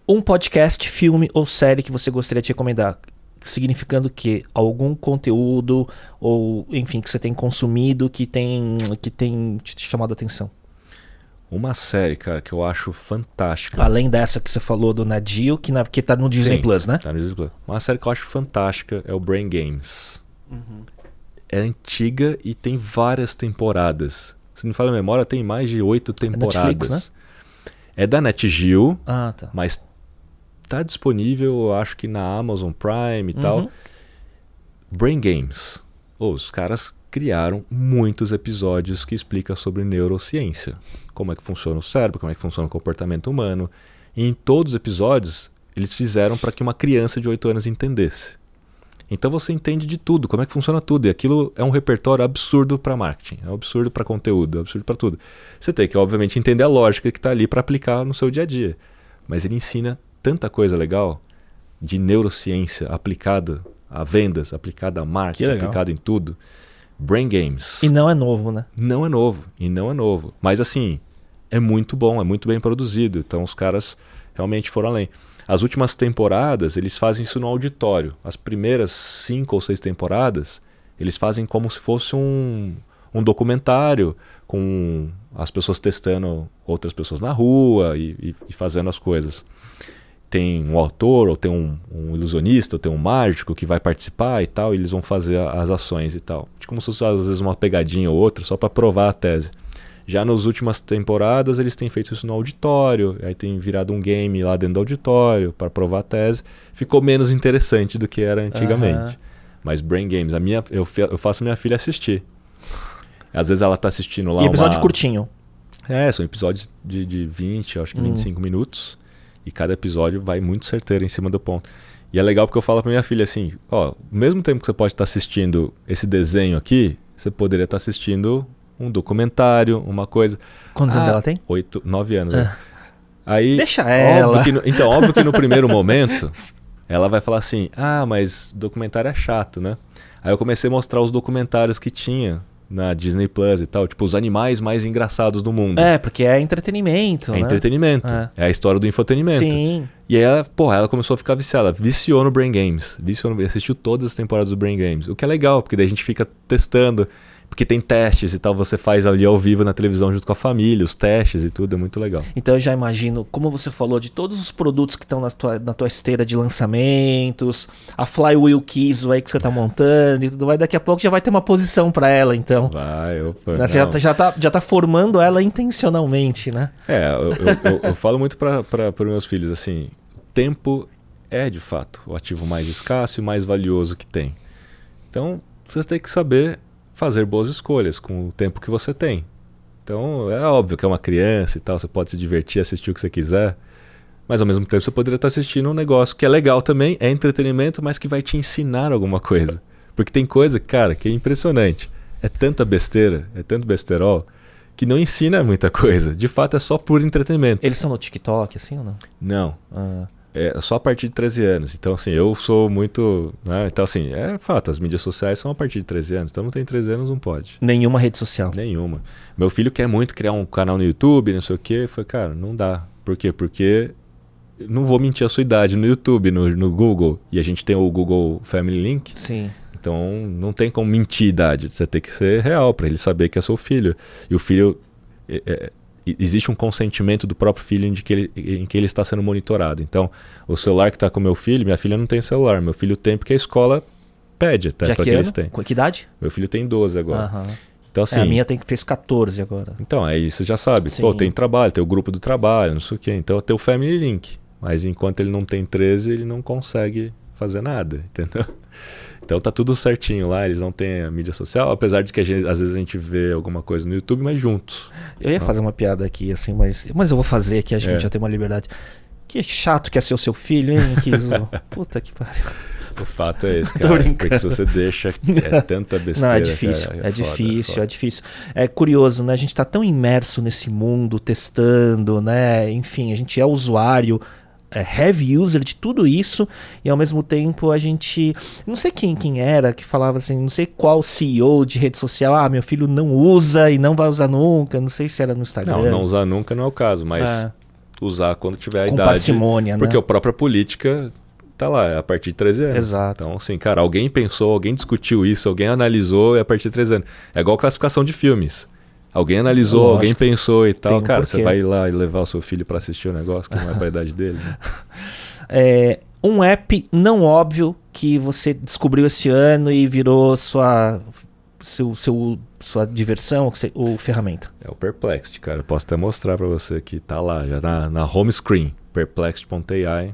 Um podcast, filme ou série que você gostaria de recomendar? Significando que algum conteúdo ou, enfim, que você tem consumido que tem, que tem te chamado a atenção. Uma série, cara, que eu acho fantástica. Além dessa que você falou do Nadio, que, na, que tá no Disney Sim, Plus, né? Tá no Disney Plus. Uma série que eu acho fantástica é o Brain Games. É antiga e tem várias temporadas. Se não me falha a memória, tem mais de oito temporadas. Netflix, né? É da NetGeo, Ah, tá. mas tá disponível, eu acho que na Amazon Prime e tal. Uhum. Brain Games. Ô, os caras criaram muitos episódios que explicam sobre neurociência. Como é que funciona o cérebro, como é que funciona o comportamento humano. E em todos os episódios, eles fizeram para que uma criança de 8 anos entendesse. Então você entende de tudo, como é que funciona tudo. E aquilo é um repertório absurdo para marketing, é um absurdo para conteúdo, é um absurdo para tudo. Você tem que, obviamente, entender a lógica que está ali para aplicar no seu dia a dia. Mas ele ensina tanta coisa legal de neurociência aplicada a vendas, aplicada a marketing, aplicada em tudo. Brain Games. E não é novo, né? Não é novo, e não é novo. Mas assim, é muito bom, é muito bem produzido. Então os caras realmente foram além. As últimas temporadas, eles fazem isso no auditório. As primeiras cinco ou seis temporadas, eles fazem como se fosse um, um documentário com as pessoas testando outras pessoas na rua e, e- e fazendo as coisas. Tem um autor, ou tem um, um ilusionista, ou tem um mágico que vai participar e tal, e eles vão fazer as ações e tal. De como se fosse às vezes uma pegadinha ou outra, só para provar a tese. Já nas últimas temporadas eles têm feito isso no auditório, aí tem virado um game lá dentro do auditório para provar a tese. Ficou menos interessante do que era antigamente. Aham. Mas Brain Games, a minha, eu, eu faço minha filha assistir. Às vezes ela tá assistindo lá E episódio uma... curtinho. É, são episódios de, de 20, acho que Hum. 25 minutos. E cada episódio vai muito certeiro em cima do ponto. E é legal porque eu falo pra minha filha assim: ó, ao mesmo tempo que você pode estar assistindo esse desenho aqui, você poderia estar assistindo um documentário, uma coisa. Quantos anos Ah, ela tem? Oito, nove anos. Ah. né? Aí, Deixa óbvio ela. que no- então, óbvio que no primeiro momento, ela vai falar assim: ah, mas documentário é chato, né? Aí eu comecei a mostrar os documentários que tinha na Disney Plus e tal, tipo os animais mais engraçados do mundo. É, porque é entretenimento, É né? entretenimento. É. É. a história do infotenimento. Sim. E aí, ela, porra, ela começou a ficar viciada. Viciou no Brain Games. Viciou no... Assistiu todas as temporadas do Brain Games. O que é legal, porque daí a gente fica testando. Porque tem testes e tal. Você faz ali ao vivo na televisão junto com a família, os testes e tudo. É muito legal. Então eu já imagino, como você falou, de todos os produtos que estão na tua, na tua esteira de lançamentos, a Flywheel Kiss aí que você tá montando e tudo mais, daqui a pouco já vai ter uma posição para ela, então. Vai, opa. Né? Você já, não. tá- já, tá, já tá formando ela intencionalmente, né? É, eu, eu- eu- eu falo muito para os meus filhos assim: tempo é de fato o ativo mais escasso e mais valioso que tem. Então você tem que saber fazer boas escolhas com o tempo que você tem. Então é óbvio que é uma criança e tal, você pode se divertir, assistir o que você quiser. Mas ao mesmo tempo você poderia estar assistindo um negócio que é legal também, é entretenimento, mas que vai te ensinar alguma coisa. Porque tem coisa, cara, que é impressionante. É tanta besteira, é tanto besterol, que não ensina muita coisa. De fato, é só por entretenimento. Eles são no TikTok, assim ou não? Não. Ah, É só a partir de 13 anos. Então, assim, eu sou muito. Né? Então, assim, é fato, as mídias sociais são a partir de 13 anos. Então, não tem 13 anos, não pode. nenhuma rede social. Nenhuma. Meu filho quer muito criar um canal no YouTube, não sei o quê. Eu falei, cara, não dá. Por quê? Porque não vou mentir a sua idade no YouTube, no, no Google. E a gente tem o Google Family Link. Sim. Então não tem como mentir a idade. Você tem que ser real para ele saber que é seu filho. E o filho. é, é, existe um consentimento do próprio filho em, de que ele, em que ele está sendo monitorado. Então, o celular que está com meu filho, minha filha não tem celular. Meu filho tem porque a escola pede até para que que eles têm. Que idade? Meu filho tem 12 agora. Aham. Então, É, assim. a minha tem, fez 14 agora. Então, aí você já sabe. Sim. Pô, tem trabalho, tem o grupo do trabalho, não sei o quê. Então tem o Family Link. Mas enquanto ele não tem 13, ele não consegue fazer nada, entendeu? Então tá tudo certinho lá, eles não têm a mídia social, apesar de que gente- às vezes a gente vê alguma coisa no YouTube, mas juntos. Eu ia fazer uma piada aqui, assim, mas, mas eu vou fazer aqui, acho que a É. gente já tem uma liberdade. Que chato que é ser o seu filho, hein, Kizo? Puta que pariu. O fato é esse, cara. Porque se você deixa, é tanta besteira. Não, é difícil, cara, é, foda, difícil, foda. é difícil. É curioso, né? A gente tá tão imerso nesse mundo, testando, né? Enfim, a gente é usuário é, heavy user de tudo isso e ao mesmo tempo a gente não sei quem quem era que falava assim não sei qual CEO de rede social ah meu filho não usa e não vai usar nunca não sei se era no Instagram não não usar nunca não é o caso mas é. usar quando tiver a Com idade parcimônia porque né? a própria política tá lá é a partir de 13 anos Exato. então assim cara alguém pensou alguém discutiu isso alguém analisou é a partir de 13 anos é igual classificação de filmes Alguém analisou, Lógico. alguém pensou e tal. Um Cara, você vai lá e levar o seu filho pra assistir o negócio que não é pra idade dele. né? É, um app não óbvio que você descobriu esse ano e virou sua seu, seu sua diversão ou ferramenta É o Perplexed, cara. Eu posso até mostrar pra você que tá lá, já na, na home screen. Perplexed.ai.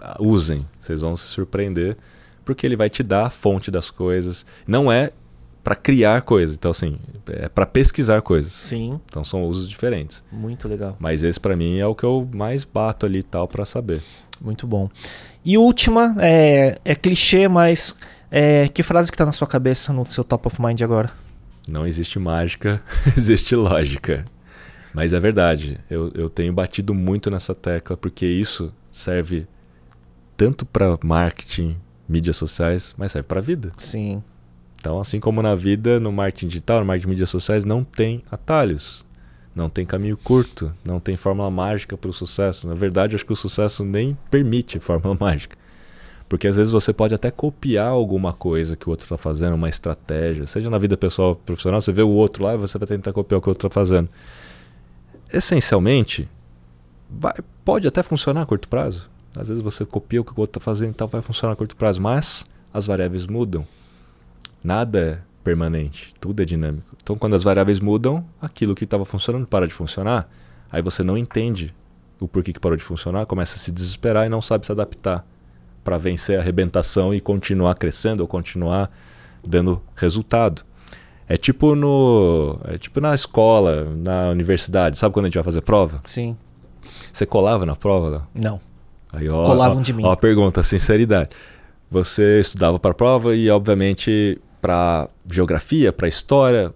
Ah, Usem, vocês vão se surpreender. Porque ele vai te dar a fonte das coisas. Não é pra criar coisas. Então, assim, é pra pesquisar coisas. sim Então são usos diferentes. muito legal Mas esse pra mim é o que eu mais bato ali e tal pra saber. Muito bom. E última, é, é clichê, mas é, que frase que tá na sua cabeça, no seu top of mind agora? Não existe mágica, existe lógica. Mas é verdade, eu, eu tenho batido muito nessa tecla porque isso serve tanto para marketing, mídias sociais, mas serve para a vida. Sim, Então, assim como na vida, no marketing digital, no marketing de mídias sociais, não tem atalhos, não tem caminho curto, não tem fórmula mágica para o sucesso. Na verdade, acho que o sucesso nem permite fórmula mágica. Porque às vezes você pode até copiar alguma coisa que o outro está fazendo, uma estratégia, seja na vida pessoal ou profissional, você vê o outro lá e você vai tentar copiar o que o outro está fazendo. Essencialmente, vai- pode até funcionar a curto prazo. Às vezes você copia o que o outro está fazendo e tal, vai funcionar a curto prazo, mas as variáveis mudam. Nada é permanente, tudo é dinâmico. Então, quando as variáveis mudam, aquilo que estava funcionando para de funcionar. Aí você não entende o porquê que parou de funcionar, começa a se desesperar e não sabe se adaptar para vencer a arrebentação e continuar crescendo ou continuar dando resultado. É tipo no, é tipo na escola, na universidade, sabe quando a gente vai fazer prova? sim. Você colava na prova? Não. Aí, ó, Colavam ó, de mim. Ó, a pergunta, sinceridade. Você estudava para a prova e, obviamente, para geografia, para história,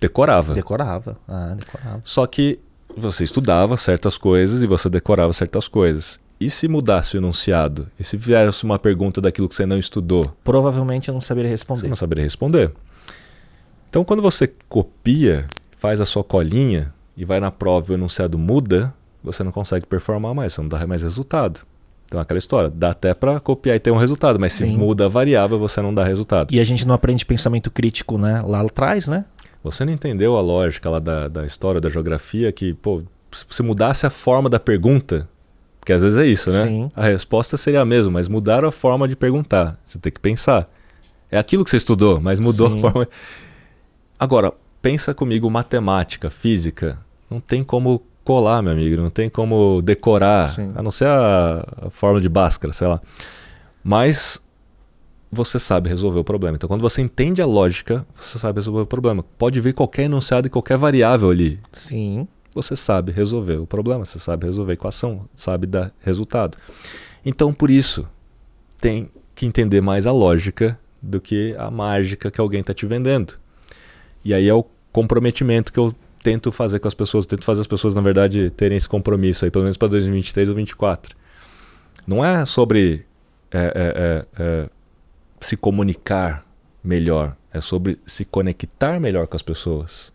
decorava. Decorava. Ah, decorava. Só que você estudava certas coisas e você decorava certas coisas. E se mudasse o enunciado? E se viesse uma pergunta daquilo que você não estudou? Provavelmente eu não saberia Você responder. não saberia responder. Então, quando você copia, faz a sua colinha e vai na prova e o enunciado muda, você não consegue performar mais, você não dá mais resultado. Então, aquela história, dá até para copiar e ter um resultado, mas se Sim. muda a variável, você não dá resultado. E a gente não aprende pensamento crítico, né? Lá atrás, né? Você não entendeu a lógica lá da, da história, da geografia, que, pô, se mudasse a forma da pergunta, porque às vezes é isso, né? Sim. A resposta seria a mesma, mas mudaram a forma de perguntar. Você tem que pensar. É aquilo que você estudou, mas mudou Sim. a forma. Agora, pensa comigo, matemática, física, não tem como colar, meu amigo, não tem como decorar, Sim. a não ser a, a forma de Bhaskara, sei lá. Mas você sabe resolver o problema. Então, quando você entende a lógica, você sabe resolver o problema. Pode vir qualquer enunciado e qualquer variável ali. Sim. Você sabe resolver o problema, você sabe resolver a equação, sabe dar resultado. Então, por isso, tem que entender mais a lógica do que a mágica que alguém está te vendendo. E aí é o comprometimento que eu tento fazer com as pessoas, tento fazer as pessoas, na verdade, terem esse compromisso aí, pelo menos para 2023 ou 2024. Não é sobre é, é, é, é, se comunicar melhor, é sobre se conectar melhor com as pessoas.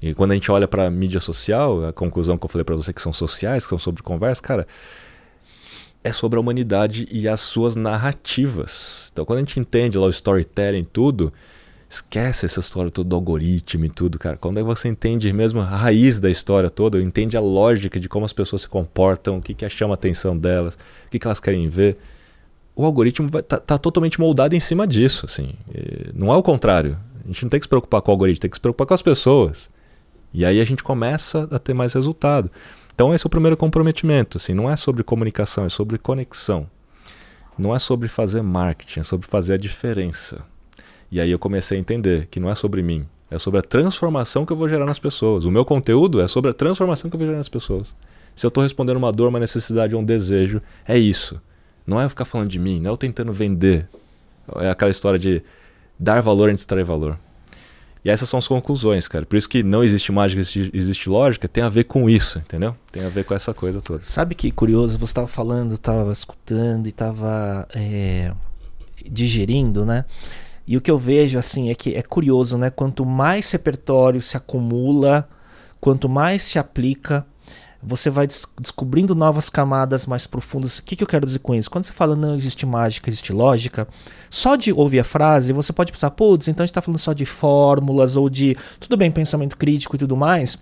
E quando a gente olha para mídia social, a conclusão que eu falei para você que são sociais, que são sobre conversa, cara, é sobre a humanidade e as suas narrativas. Então, quando a gente entende lá o storytelling tudo, esquece essa história toda do algoritmo e tudo, cara. Quando aí você entende mesmo a raiz da história toda, entende a lógica de como as pessoas se comportam, o que, que chama a atenção delas, o que, que elas querem ver, o algoritmo vai, tá, totalmente moldado em cima disso, assim. Não é o contrário. A gente não tem que se preocupar com o algoritmo, tem que se preocupar com as pessoas. E aí a gente começa a ter mais resultado. Então esse é o primeiro comprometimento, assim, não é sobre comunicação, é sobre conexão. Não é sobre fazer marketing, é sobre fazer a diferença. E aí eu comecei a entender que não é sobre mim, é sobre a transformação que eu vou gerar nas pessoas. O meu conteúdo é sobre a transformação que eu vou gerar nas pessoas. Se eu estou respondendo uma dor, uma necessidade ou um desejo, é isso. Não é eu ficar falando de mim, não é eu tentando vender. É aquela história de dar valor antes de extrair valor. E essas são as conclusões, cara. Por isso que não existe mágica, existe, lógica, tem a ver com isso, entendeu? Tem a ver com essa coisa toda. Sabe que curioso, você estava falando, estava escutando e estava é, digerindo, né? E o que eu vejo assim é que é curioso, né? Quanto mais repertório se acumula, quanto mais se aplica, você vai des descobrindo novas camadas mais profundas. O que, que eu quero dizer com isso? Quando você fala não existe mágica, existe lógica, só de ouvir a frase você pode pensar, putz, então a gente está falando só de fórmulas ou de, tudo bem, pensamento crítico e tudo mais.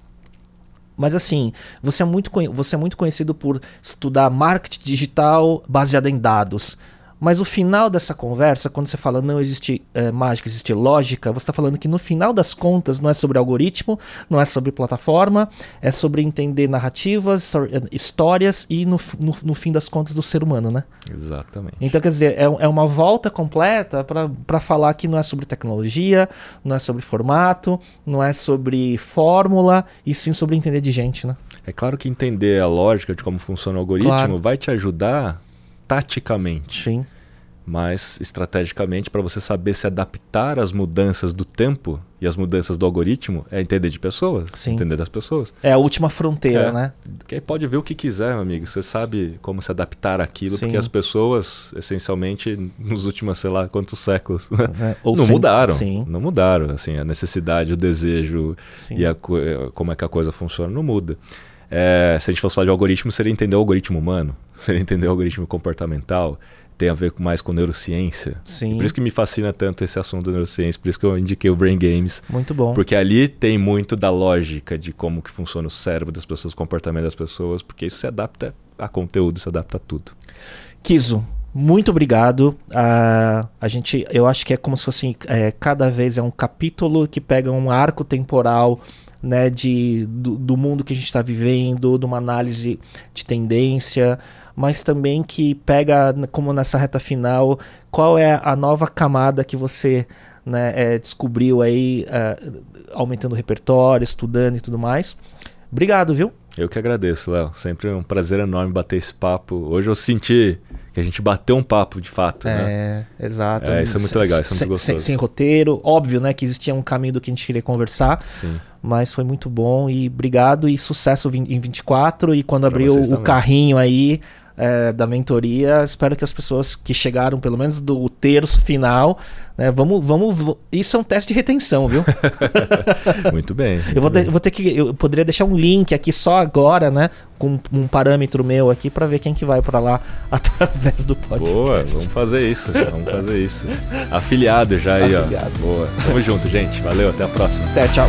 Mas assim, você é muito, você é muito conhecido por estudar marketing digital baseado em dados. Mas o final dessa conversa, quando você fala não existe é, mágica, existe lógica, você está falando que no final das contas não é sobre algoritmo, não é sobre plataforma, é sobre entender narrativas, eh, histórias e no, no, no fim das contas do ser humano, né? Exatamente. Então, quer dizer, é, é uma volta completa para falar que não é sobre tecnologia, não é sobre formato, não é sobre fórmula, e sim sobre entender de gente, né? É claro que entender a lógica de como funciona o algoritmo claro. vai te ajudar taticamente. Sim. Mas estrategicamente, para você saber se adaptar às mudanças do tempo e às mudanças do algoritmo, é entender de pessoas, Sim. entender das pessoas. É a última fronteira, é. né? Que aí pode ver o que quiser, meu amigo. Você sabe como se adaptar àquilo, Sim. porque as pessoas, essencialmente, nos últimos, sei lá, quantos séculos, é. não sem... mudaram. Sim. Não mudaram. Assim, a necessidade, o desejo e a, como é que a coisa funciona não muda. É, se a gente fosse falar de algoritmo, seria entender o algoritmo humano, seria entender o algoritmo comportamental, tem a ver mais com neurociência. Sim. E por isso que me fascina tanto esse assunto da neurociência, por isso que eu indiquei o Brain Games. Muito bom. Porque ali tem muito da lógica de como que funciona o cérebro das pessoas, o comportamento das pessoas, porque isso se adapta a conteúdo, se adapta a tudo. Kiso, muito obrigado. Uh, a gente, eu acho que é como se fosse é, cada vez é um capítulo que pega um arco temporal né, de, do, do mundo que a gente está vivendo, de uma análise de tendência, mas também que pega, como nessa reta final, qual é a nova camada que você né, é, descobriu aí, uh, aumentando o repertório, estudando e tudo mais. Obrigado, viu? Eu que agradeço, Léo. Sempre um prazer enorme bater esse papo. Hoje eu senti que a gente bateu um papo de fato, é, né? exato. É, isso é muito legal, isso é muito gostoso. Sem, sem, roteiro, óbvio, né, que existia um caminho do que a gente queria conversar. Sim. Mas foi muito bom e obrigado e sucesso em 24 e quando abrir o, o carrinho aí, é, da mentoria. Espero que as pessoas que chegaram, pelo menos do terço final, né, vamos, vamos. Isso é um teste de retenção, viu? muito bem. Muito eu vou, bem. Ter, vou ter que. Eu poderia deixar um link aqui só agora, né? Com um parâmetro meu aqui para ver quem que vai para lá através do podcast. Boa, vamos fazer isso. Vamos fazer isso. Afiliado já aí, Afiliado. ó. Boa. Tamo junto, gente. Valeu, até a próxima. Até, tchau.